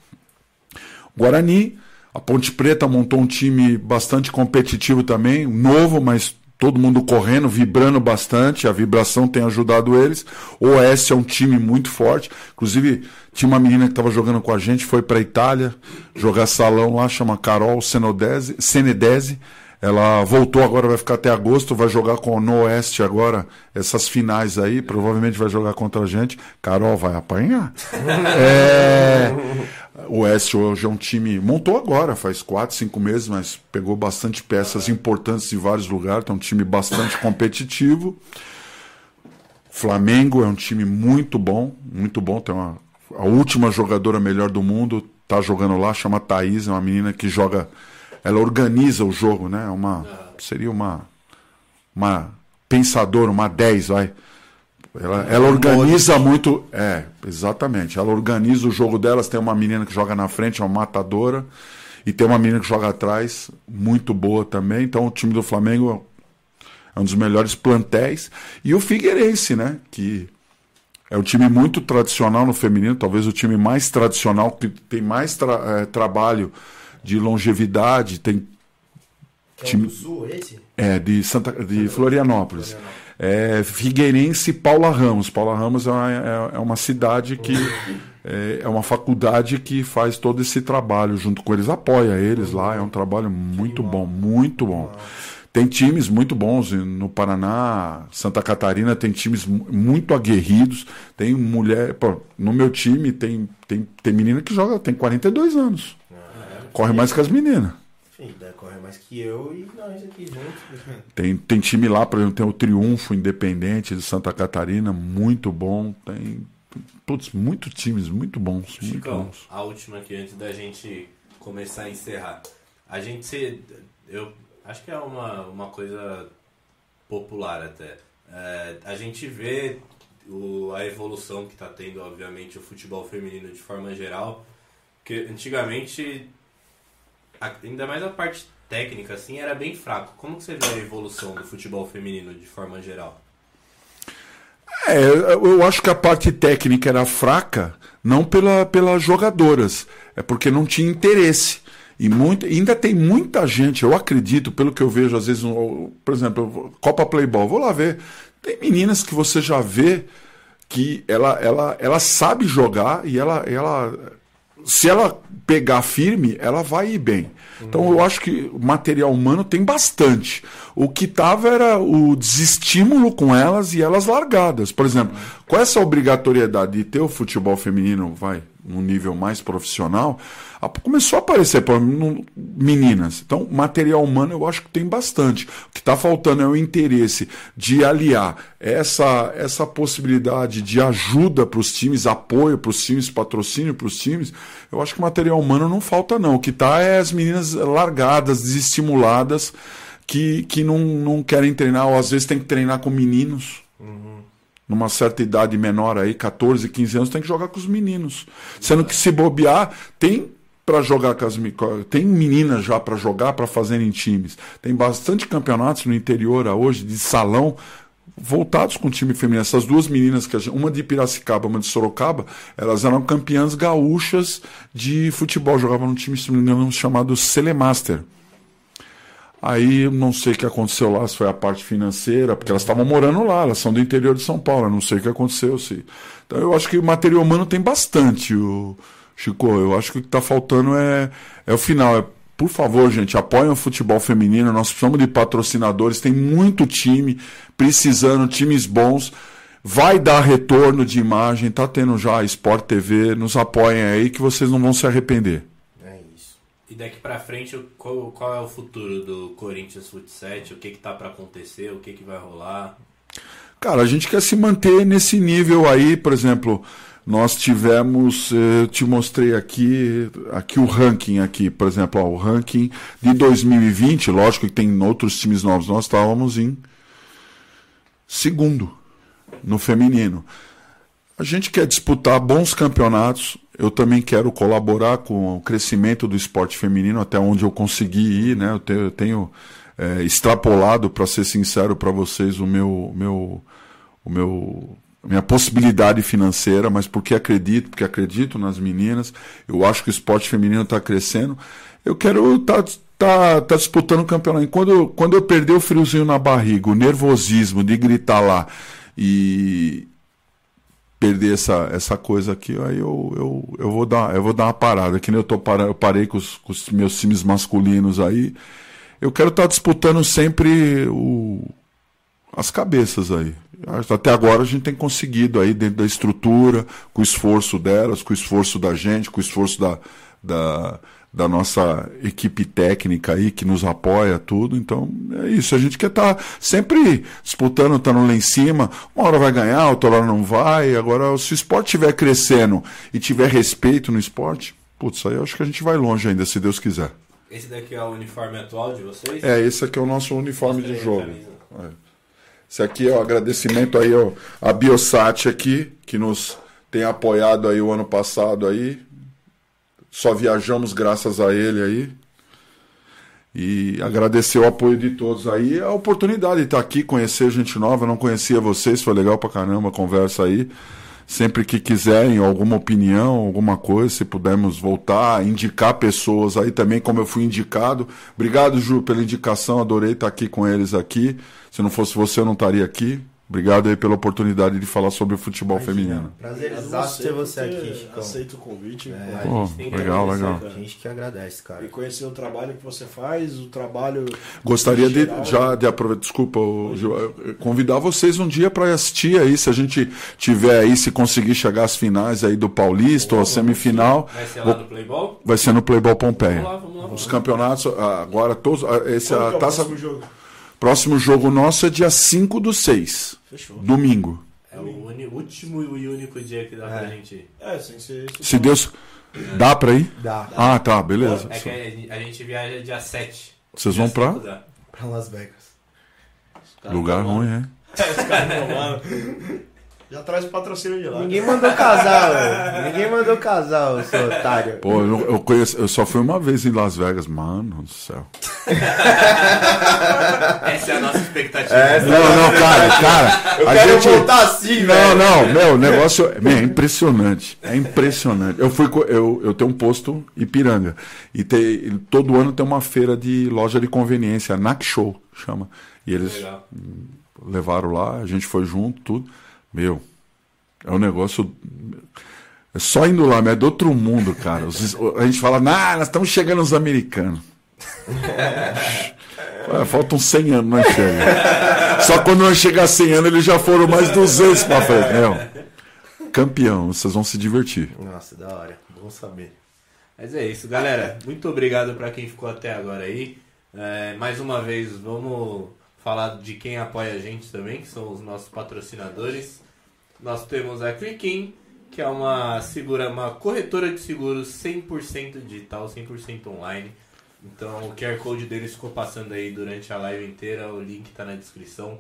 Guarani, a Ponte Preta montou um time bastante competitivo também, novo, mas todo mundo correndo, vibrando bastante, a vibração tem ajudado eles. O Oeste é um time muito forte, inclusive tinha uma menina que estava jogando com a gente, foi para a Itália jogar salão lá, chama Carol Senodese, Senedese. Ela voltou agora, vai ficar até agosto, vai jogar com o No Oeste agora, essas finais aí, provavelmente vai jogar contra a gente. Carol vai apanhar. É, o Oeste hoje é um time. Montou agora, faz quatro, cinco meses, mas pegou bastante peças importantes de vários lugares. Então, um time bastante competitivo. Flamengo é um time muito bom, muito bom. Tem uma, a última jogadora melhor do mundo tá jogando lá, chama Thaís, é uma menina que joga. Ela organiza o jogo, né? É Uma, seria uma, uma pensadora, uma 10, vai. Ela, ela organiza muito. É, exatamente. Ela organiza o jogo delas. Tem uma menina que joga na frente, é uma matadora. E tem uma menina que joga atrás, muito boa também. Então o time do Flamengo é um dos melhores plantéis. E o Figueirense, né? Que é um time muito tradicional no feminino, talvez o time mais tradicional, que tem mais tra- eh, trabalho de longevidade, tem Que é Time- do Sul, esse? é, de, Santa, de Florianópolis. É, Figueirense Paula Ramos. Paula Ramos é uma, é- é uma cidade que. É, é uma faculdade que faz todo esse trabalho junto com eles, apoia eles lá. É um trabalho muito bom, muito bom. Tem times muito bons no Paraná, Santa Catarina, tem times mu- muito aguerridos. Tem mulher. Pô, no meu time tem, tem, tem menina que joga, tem 42 anos. Corre mais que as meninas. Mais que eu e nós aqui juntos. Tem, tem time lá, por exemplo, tem o Triunfo Independente de Santa Catarina, muito bom. Tem, putz, muitos times muito bons, muito Chicão, bons. a última aqui antes da gente começar a encerrar. A gente se. Eu acho que é uma, uma coisa popular até. É, a gente vê o, a evolução que está tendo, obviamente, o futebol feminino de forma geral. Que antigamente, ainda mais a parte técnica, assim, era bem fraco. Como que você vê a evolução do futebol feminino de forma geral? É, eu acho que a parte técnica era fraca, não pela, pelas jogadoras, é porque não tinha interesse. E muito, ainda tem muita gente, eu acredito, pelo que eu vejo, às vezes, por exemplo, Copa Playboy, vou lá ver. Tem meninas que você já vê que ela, ela, ela sabe jogar e ela, ela se ela pegar firme, ela vai ir bem. Então eu acho que material humano tem bastante. O que tava era o desestímulo com elas e elas largadas. Por exemplo, com essa obrigatoriedade de ter o futebol feminino, vai, num nível mais profissional, começou a aparecer no- meninas. Então, material humano eu acho que tem bastante. O que está faltando é o interesse de aliar essa, essa possibilidade de ajuda para os times, apoio para os times, patrocínio para os times. Eu acho que material humano não falta, não. O que está é as meninas largadas, desestimuladas, que, que não, não querem treinar, ou às vezes tem que treinar com meninos numa certa idade menor aí, 14, 15 anos, tem que jogar com os meninos. Sendo que se bobear, tem para jogar com as tem meninas já para jogar, para fazer em times. Tem bastante campeonatos no interior hoje de salão voltados com time feminino. Essas duas meninas que uma de Piracicaba, uma de Sorocaba, elas eram campeãs gaúchas de futebol, jogavam num time se não me engano, chamado Celemaster. Aí não sei o que aconteceu lá, se foi a parte financeira, porque elas estavam morando lá, elas são do interior de São Paulo, não sei o que aconteceu. Se... Então eu acho que o material humano tem bastante, o Chico. Eu acho que o que está faltando é, é o final. É, por favor, gente, apoiem o futebol feminino. Nós precisamos de patrocinadores, tem muito time precisando, times bons. Vai dar retorno de imagem, tá tendo já a Sport TV, nos apoiem aí que vocês não vão se arrepender. É isso. E daqui pra frente, qual, qual é o futuro do Corinthians Futsal? O que que tá pra acontecer? O que que vai rolar? Cara, a gente quer se manter nesse nível aí, por exemplo, nós tivemos, eh, eu te mostrei aqui, aqui o ranking aqui, por exemplo, ó, o ranking de 2020, lógico que tem outros times novos, nós estávamos em segundo no feminino. A gente quer disputar bons campeonatos. Eu também quero colaborar com o crescimento do esporte feminino até onde eu consegui ir, né? Eu tenho, eu tenho, eh, extrapolado, para ser sincero para vocês, o meu, meu, o meu, minha possibilidade financeira, mas porque acredito, porque acredito nas meninas. Eu acho que o esporte feminino está crescendo. Eu quero estar tá, tá disputando o campeonato. Quando, quando eu perder o friozinho na barriga, o nervosismo de gritar lá e perder essa, essa coisa aqui, aí eu, eu, eu, vou dar, eu vou dar uma parada. Que nem eu, tô para, eu parei com os, com os meus times masculinos aí. Eu quero estar disputando sempre o, as cabeças aí. Até agora a gente tem conseguido aí dentro da estrutura, com o esforço delas, com o esforço da gente, com o esforço da, da, da nossa equipe técnica aí que nos apoia tudo. Então é isso. A gente quer estar sempre disputando, estando lá em cima. Uma hora vai ganhar, outra hora não vai. Agora, se o esporte estiver crescendo e tiver respeito no esporte, putz, aí eu acho que a gente vai longe ainda, se Deus quiser. Esse daqui é o uniforme atual de vocês? É, esse aqui é o nosso uniforme de a jogo. É. Esse aqui é o agradecimento aí ó, a Biosat aqui, que nos tem apoiado aí o ano passado aí. Só viajamos graças a ele aí. E agradecer o apoio de todos aí, a oportunidade de estar aqui, conhecer gente nova, eu não conhecia vocês, foi legal pra caramba a conversa aí. Sempre que quiserem alguma opinião, alguma coisa, se pudermos voltar, indicar pessoas aí também, como eu fui indicado. Obrigado, Ju, pela indicação, adorei estar aqui com eles aqui. Se não fosse você, eu não estaria aqui. Obrigado aí pela oportunidade de falar sobre o futebol feminino. Prazer exato ter você aqui, Chicão. Aceita o convite. É, pô. Pô, gente tem que legal, agradecer, legal. cara. A gente que agradece, E cara. conhecer o trabalho que você faz, o trabalho. Gostaria de geral. já de aproveitar, desculpa, eh, convidar vocês um dia para assistir aí, se a gente tiver aí, se conseguir chegar às finais aí do Paulista ou a semifinal, Vai ser lá no Playball? vai ser no Playboy Pompeia. Vamos lá, vamos lá. Vamos Os campeonatos ah, agora todos, ah, esse a que é o taça próximo jogo? Próximo jogo nosso é dia 5 do 6, Fechou. domingo. É o último e único dia que dá pra gente ir. É, sem ser. Se Deus dá para ir? Dá. Ah, tá, beleza. É que a gente- viaja dia 7. Vocês vão pra Dá. Pra Las Vegas. lugar ruim, é? Os caras não vão. Já traz o patrocínio de lá. Ninguém mandou casar, velho. Ninguém mandou casar, seu otário. Pô, eu, eu conheço, eu só fui uma vez em Las Vegas, mano do céu. Essa é a nossa expectativa. Essa- Não, não, cara, cara. Eu a quero gente... voltar assim, Não, velho. não, meu, o negócio meu, é impressionante. É impressionante. Eu fui eu, eu tenho um posto Ipiranga. E tem, todo ano tem uma feira de loja de conveniência, NAC Show, chama. E eles Legal. levaram lá, a gente foi junto, tudo. Meu, é um negócio. É só indo lá, mas é do outro mundo, cara. Os- a gente fala, nah, nós estamos chegando nos americanos. Ah, Faltam 100 anos, nós chega. Só quando nós chegar a 100 anos, eles já foram mais 200 pra frente. Meu, campeão, vocês vão se divertir. Nossa, da hora. Bom saber. Mas é isso, galera. Muito obrigado pra quem ficou até agora aí. É, mais uma vez, vamos falar de quem apoia a gente também, que são os nossos patrocinadores. Nós temos a Clickin, que é uma segura, uma corretora de seguros 100% digital, 100% online. Então o QR Code deles ficou passando aí durante a live inteira, o link está na descrição.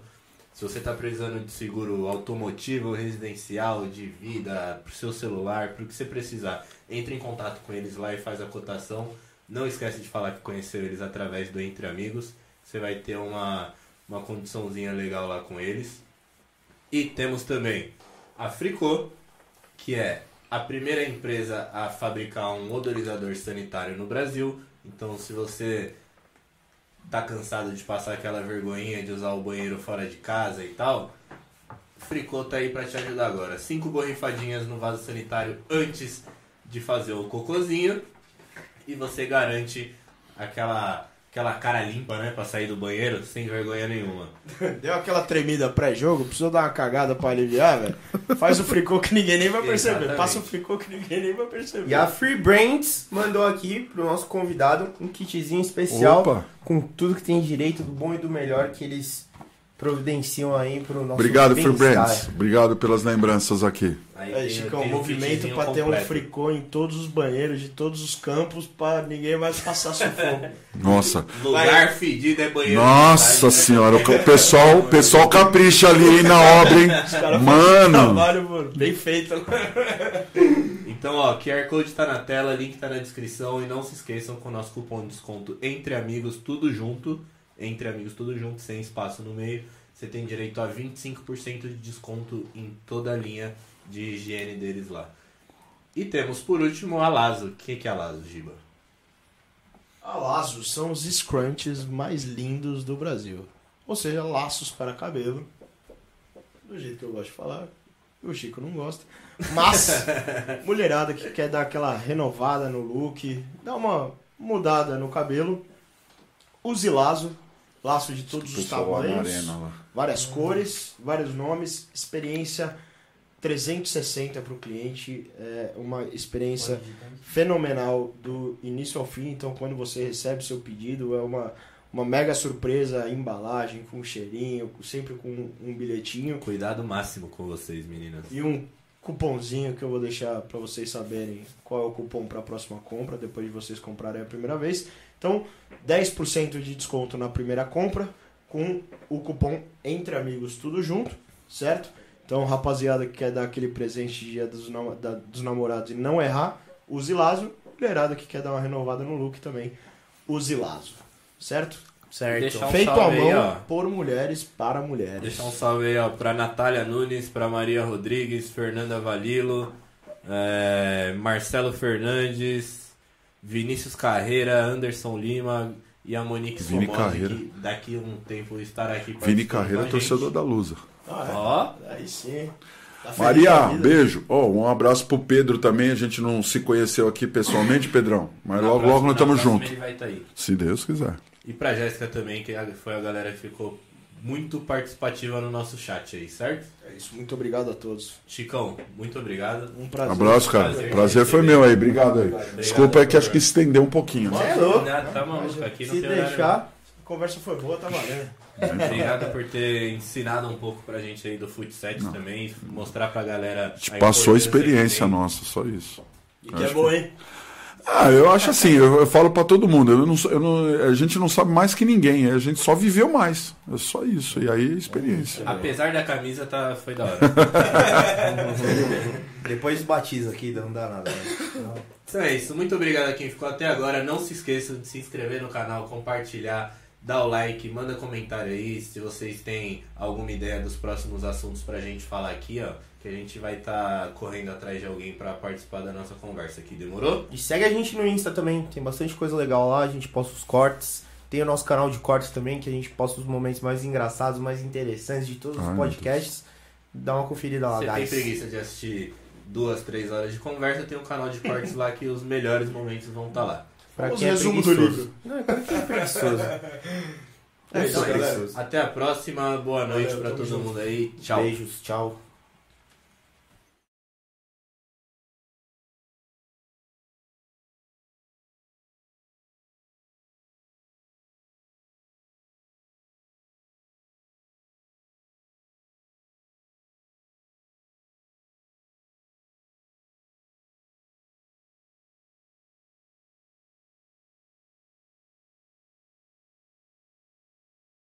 Se você está precisando de seguro automotivo, residencial, de vida, para o seu celular, para o que você precisar, entre em contato com eles lá e faz a cotação. Não esquece de falar que conheceu eles através do Entre Amigos. Você vai ter uma, uma condiçãozinha legal lá com eles. E temos também a Fricô, que é a primeira empresa a fabricar um odorizador sanitário no Brasil. Então, se você tá cansado de passar aquela vergonhinha de usar o banheiro fora de casa e tal, Fricô tá aí pra te ajudar agora. Cinco borrifadinhas no vaso sanitário antes de fazer o cocôzinho e você garante aquela aquela cara limpa, né, pra sair do banheiro sem vergonha nenhuma. Deu aquela tremida pré-jogo, precisou dar uma cagada pra aliviar, velho. Faz o fricô que ninguém nem vai perceber. Exatamente. Passa o fricô que ninguém nem vai perceber. E a Free Brands mandou aqui pro nosso convidado um kitzinho especial Opa. com tudo que tem direito do bom e do melhor que eles providenciam aí pro nosso Obrigado, Free. Brands. Obrigado pelas lembranças aqui. Aí Aí, tem- Chicão, tem o movimento pra ter um fricô em todos os banheiros de todos os campos pra ninguém mais passar sufoco. Nossa. Lugar fedido é banheiro. Nossa senhora, o pessoal, o pessoal capricha ali hein, na obra, hein? Fazem um Mano, trabalho, mano, bem feito. Então, ó, QR Code tá na tela, link tá na descrição e não se esqueçam com o nosso cupom de desconto Entre Amigos Tudo Junto, Entre Amigos Tudo Junto, sem espaço no meio, você tem direito a 25% de desconto em toda a linha de higiene deles lá. E temos por último a Lazo. O que que é a Lazo, Giba? A laços são os scrunchies mais lindos do Brasil. Ou seja, laços para cabelo. Do jeito que eu gosto de falar. O Chico não gosta. Mas, mulherada que quer dar aquela renovada no look, dar uma mudada no cabelo, use laço. Laço de todos os tamanhos, várias cores, vários nomes, experiência 360 para o cliente, é uma experiência fenomenal do início ao fim. Então, quando você recebe seu pedido, é uma, uma mega surpresa, a embalagem com um cheirinho, sempre com um bilhetinho Cuidado máximo com vocês, meninas. e um cupomzinho que eu vou deixar para vocês saberem qual é o cupom para a próxima compra, depois de vocês comprarem a primeira vez. Então, 10% de desconto na primeira compra com o cupom Entre Amigos Tudo Junto, certo? Então, rapaziada que quer dar aquele presente de dia dos, nam- da- dos namorados e não errar, use Lazo. Mulherada que quer dar uma renovada no look também, use Lazo, certo? Certo. Deixa um Feito à mão aí, ó. por mulheres para mulheres. Deixar um salve aí, ó, pra Natália Nunes, pra Maria Rodrigues, Fernanda Valilo, é, Marcelo Fernandes, Vinícius Carreira, Anderson Lima e a Monique Vini Somoza, Carreira. que daqui a um tempo estará aqui Vini Carreira, com a gente. torcedor da Lusa. Ah, é. Ó, Aí sim. Tá Maria, beijo. Ó, um abraço pro Pedro também. A gente não se conheceu aqui pessoalmente, Pedrão. Mas na logo, próxima- logo nós estamos juntos. Ele vai estar aí. Se Deus quiser. E pra Jéssica também, que foi a galera que ficou muito participativa no nosso chat aí, certo? É isso, muito obrigado a todos. Chicão, muito obrigado. Um prazer. Abraço, cara. Prazer. Prazer foi meu aí. Obrigado aí. Desculpa, é que acho que estendeu um pouquinho. Né? é louco. Nada, tá maluco, aqui não Se tem horário, deixar, A conversa foi boa, tá valendo. Obrigado por ter ensinado um pouco pra gente aí do Futsal também, mostrar pra galera. A gente a passou a experiência nossa, só isso. E que é bom, hein? Ah, eu acho assim, eu, eu falo pra todo mundo, eu não, eu não- a gente não sabe mais que ninguém, a gente só viveu mais. É só isso. E aí, experiência. Apesar da camisa, tá, foi da hora. depois batiza aqui, não dá nada. né? então é isso, muito obrigado a quem ficou até agora. Não se esqueçam de se inscrever no canal, compartilhar, dar o like, manda comentário aí se vocês têm alguma ideia dos próximos assuntos pra gente falar aqui, ó. Que a gente vai estar correndo atrás de alguém pra participar da nossa conversa aqui, demorou? E segue a gente no Insta também, tem bastante coisa legal lá, a gente posta os cortes. Tem o nosso canal de cortes também, que a gente posta os momentos mais engraçados, mais interessantes de todos os Ai, podcasts. Dá uma conferida lá, Você tem guys. preguiça de assistir duas, três horas de conversa, tem um canal de cortes lá que os melhores momentos vão estar lá. Pra quem é resumo do livro. Não, é pra quem é preguiçoso. É isso, sou galera. preguiçoso. Até a próxima, boa noite tamo todo junto. mundo aí. Tchau. Beijos, tchau.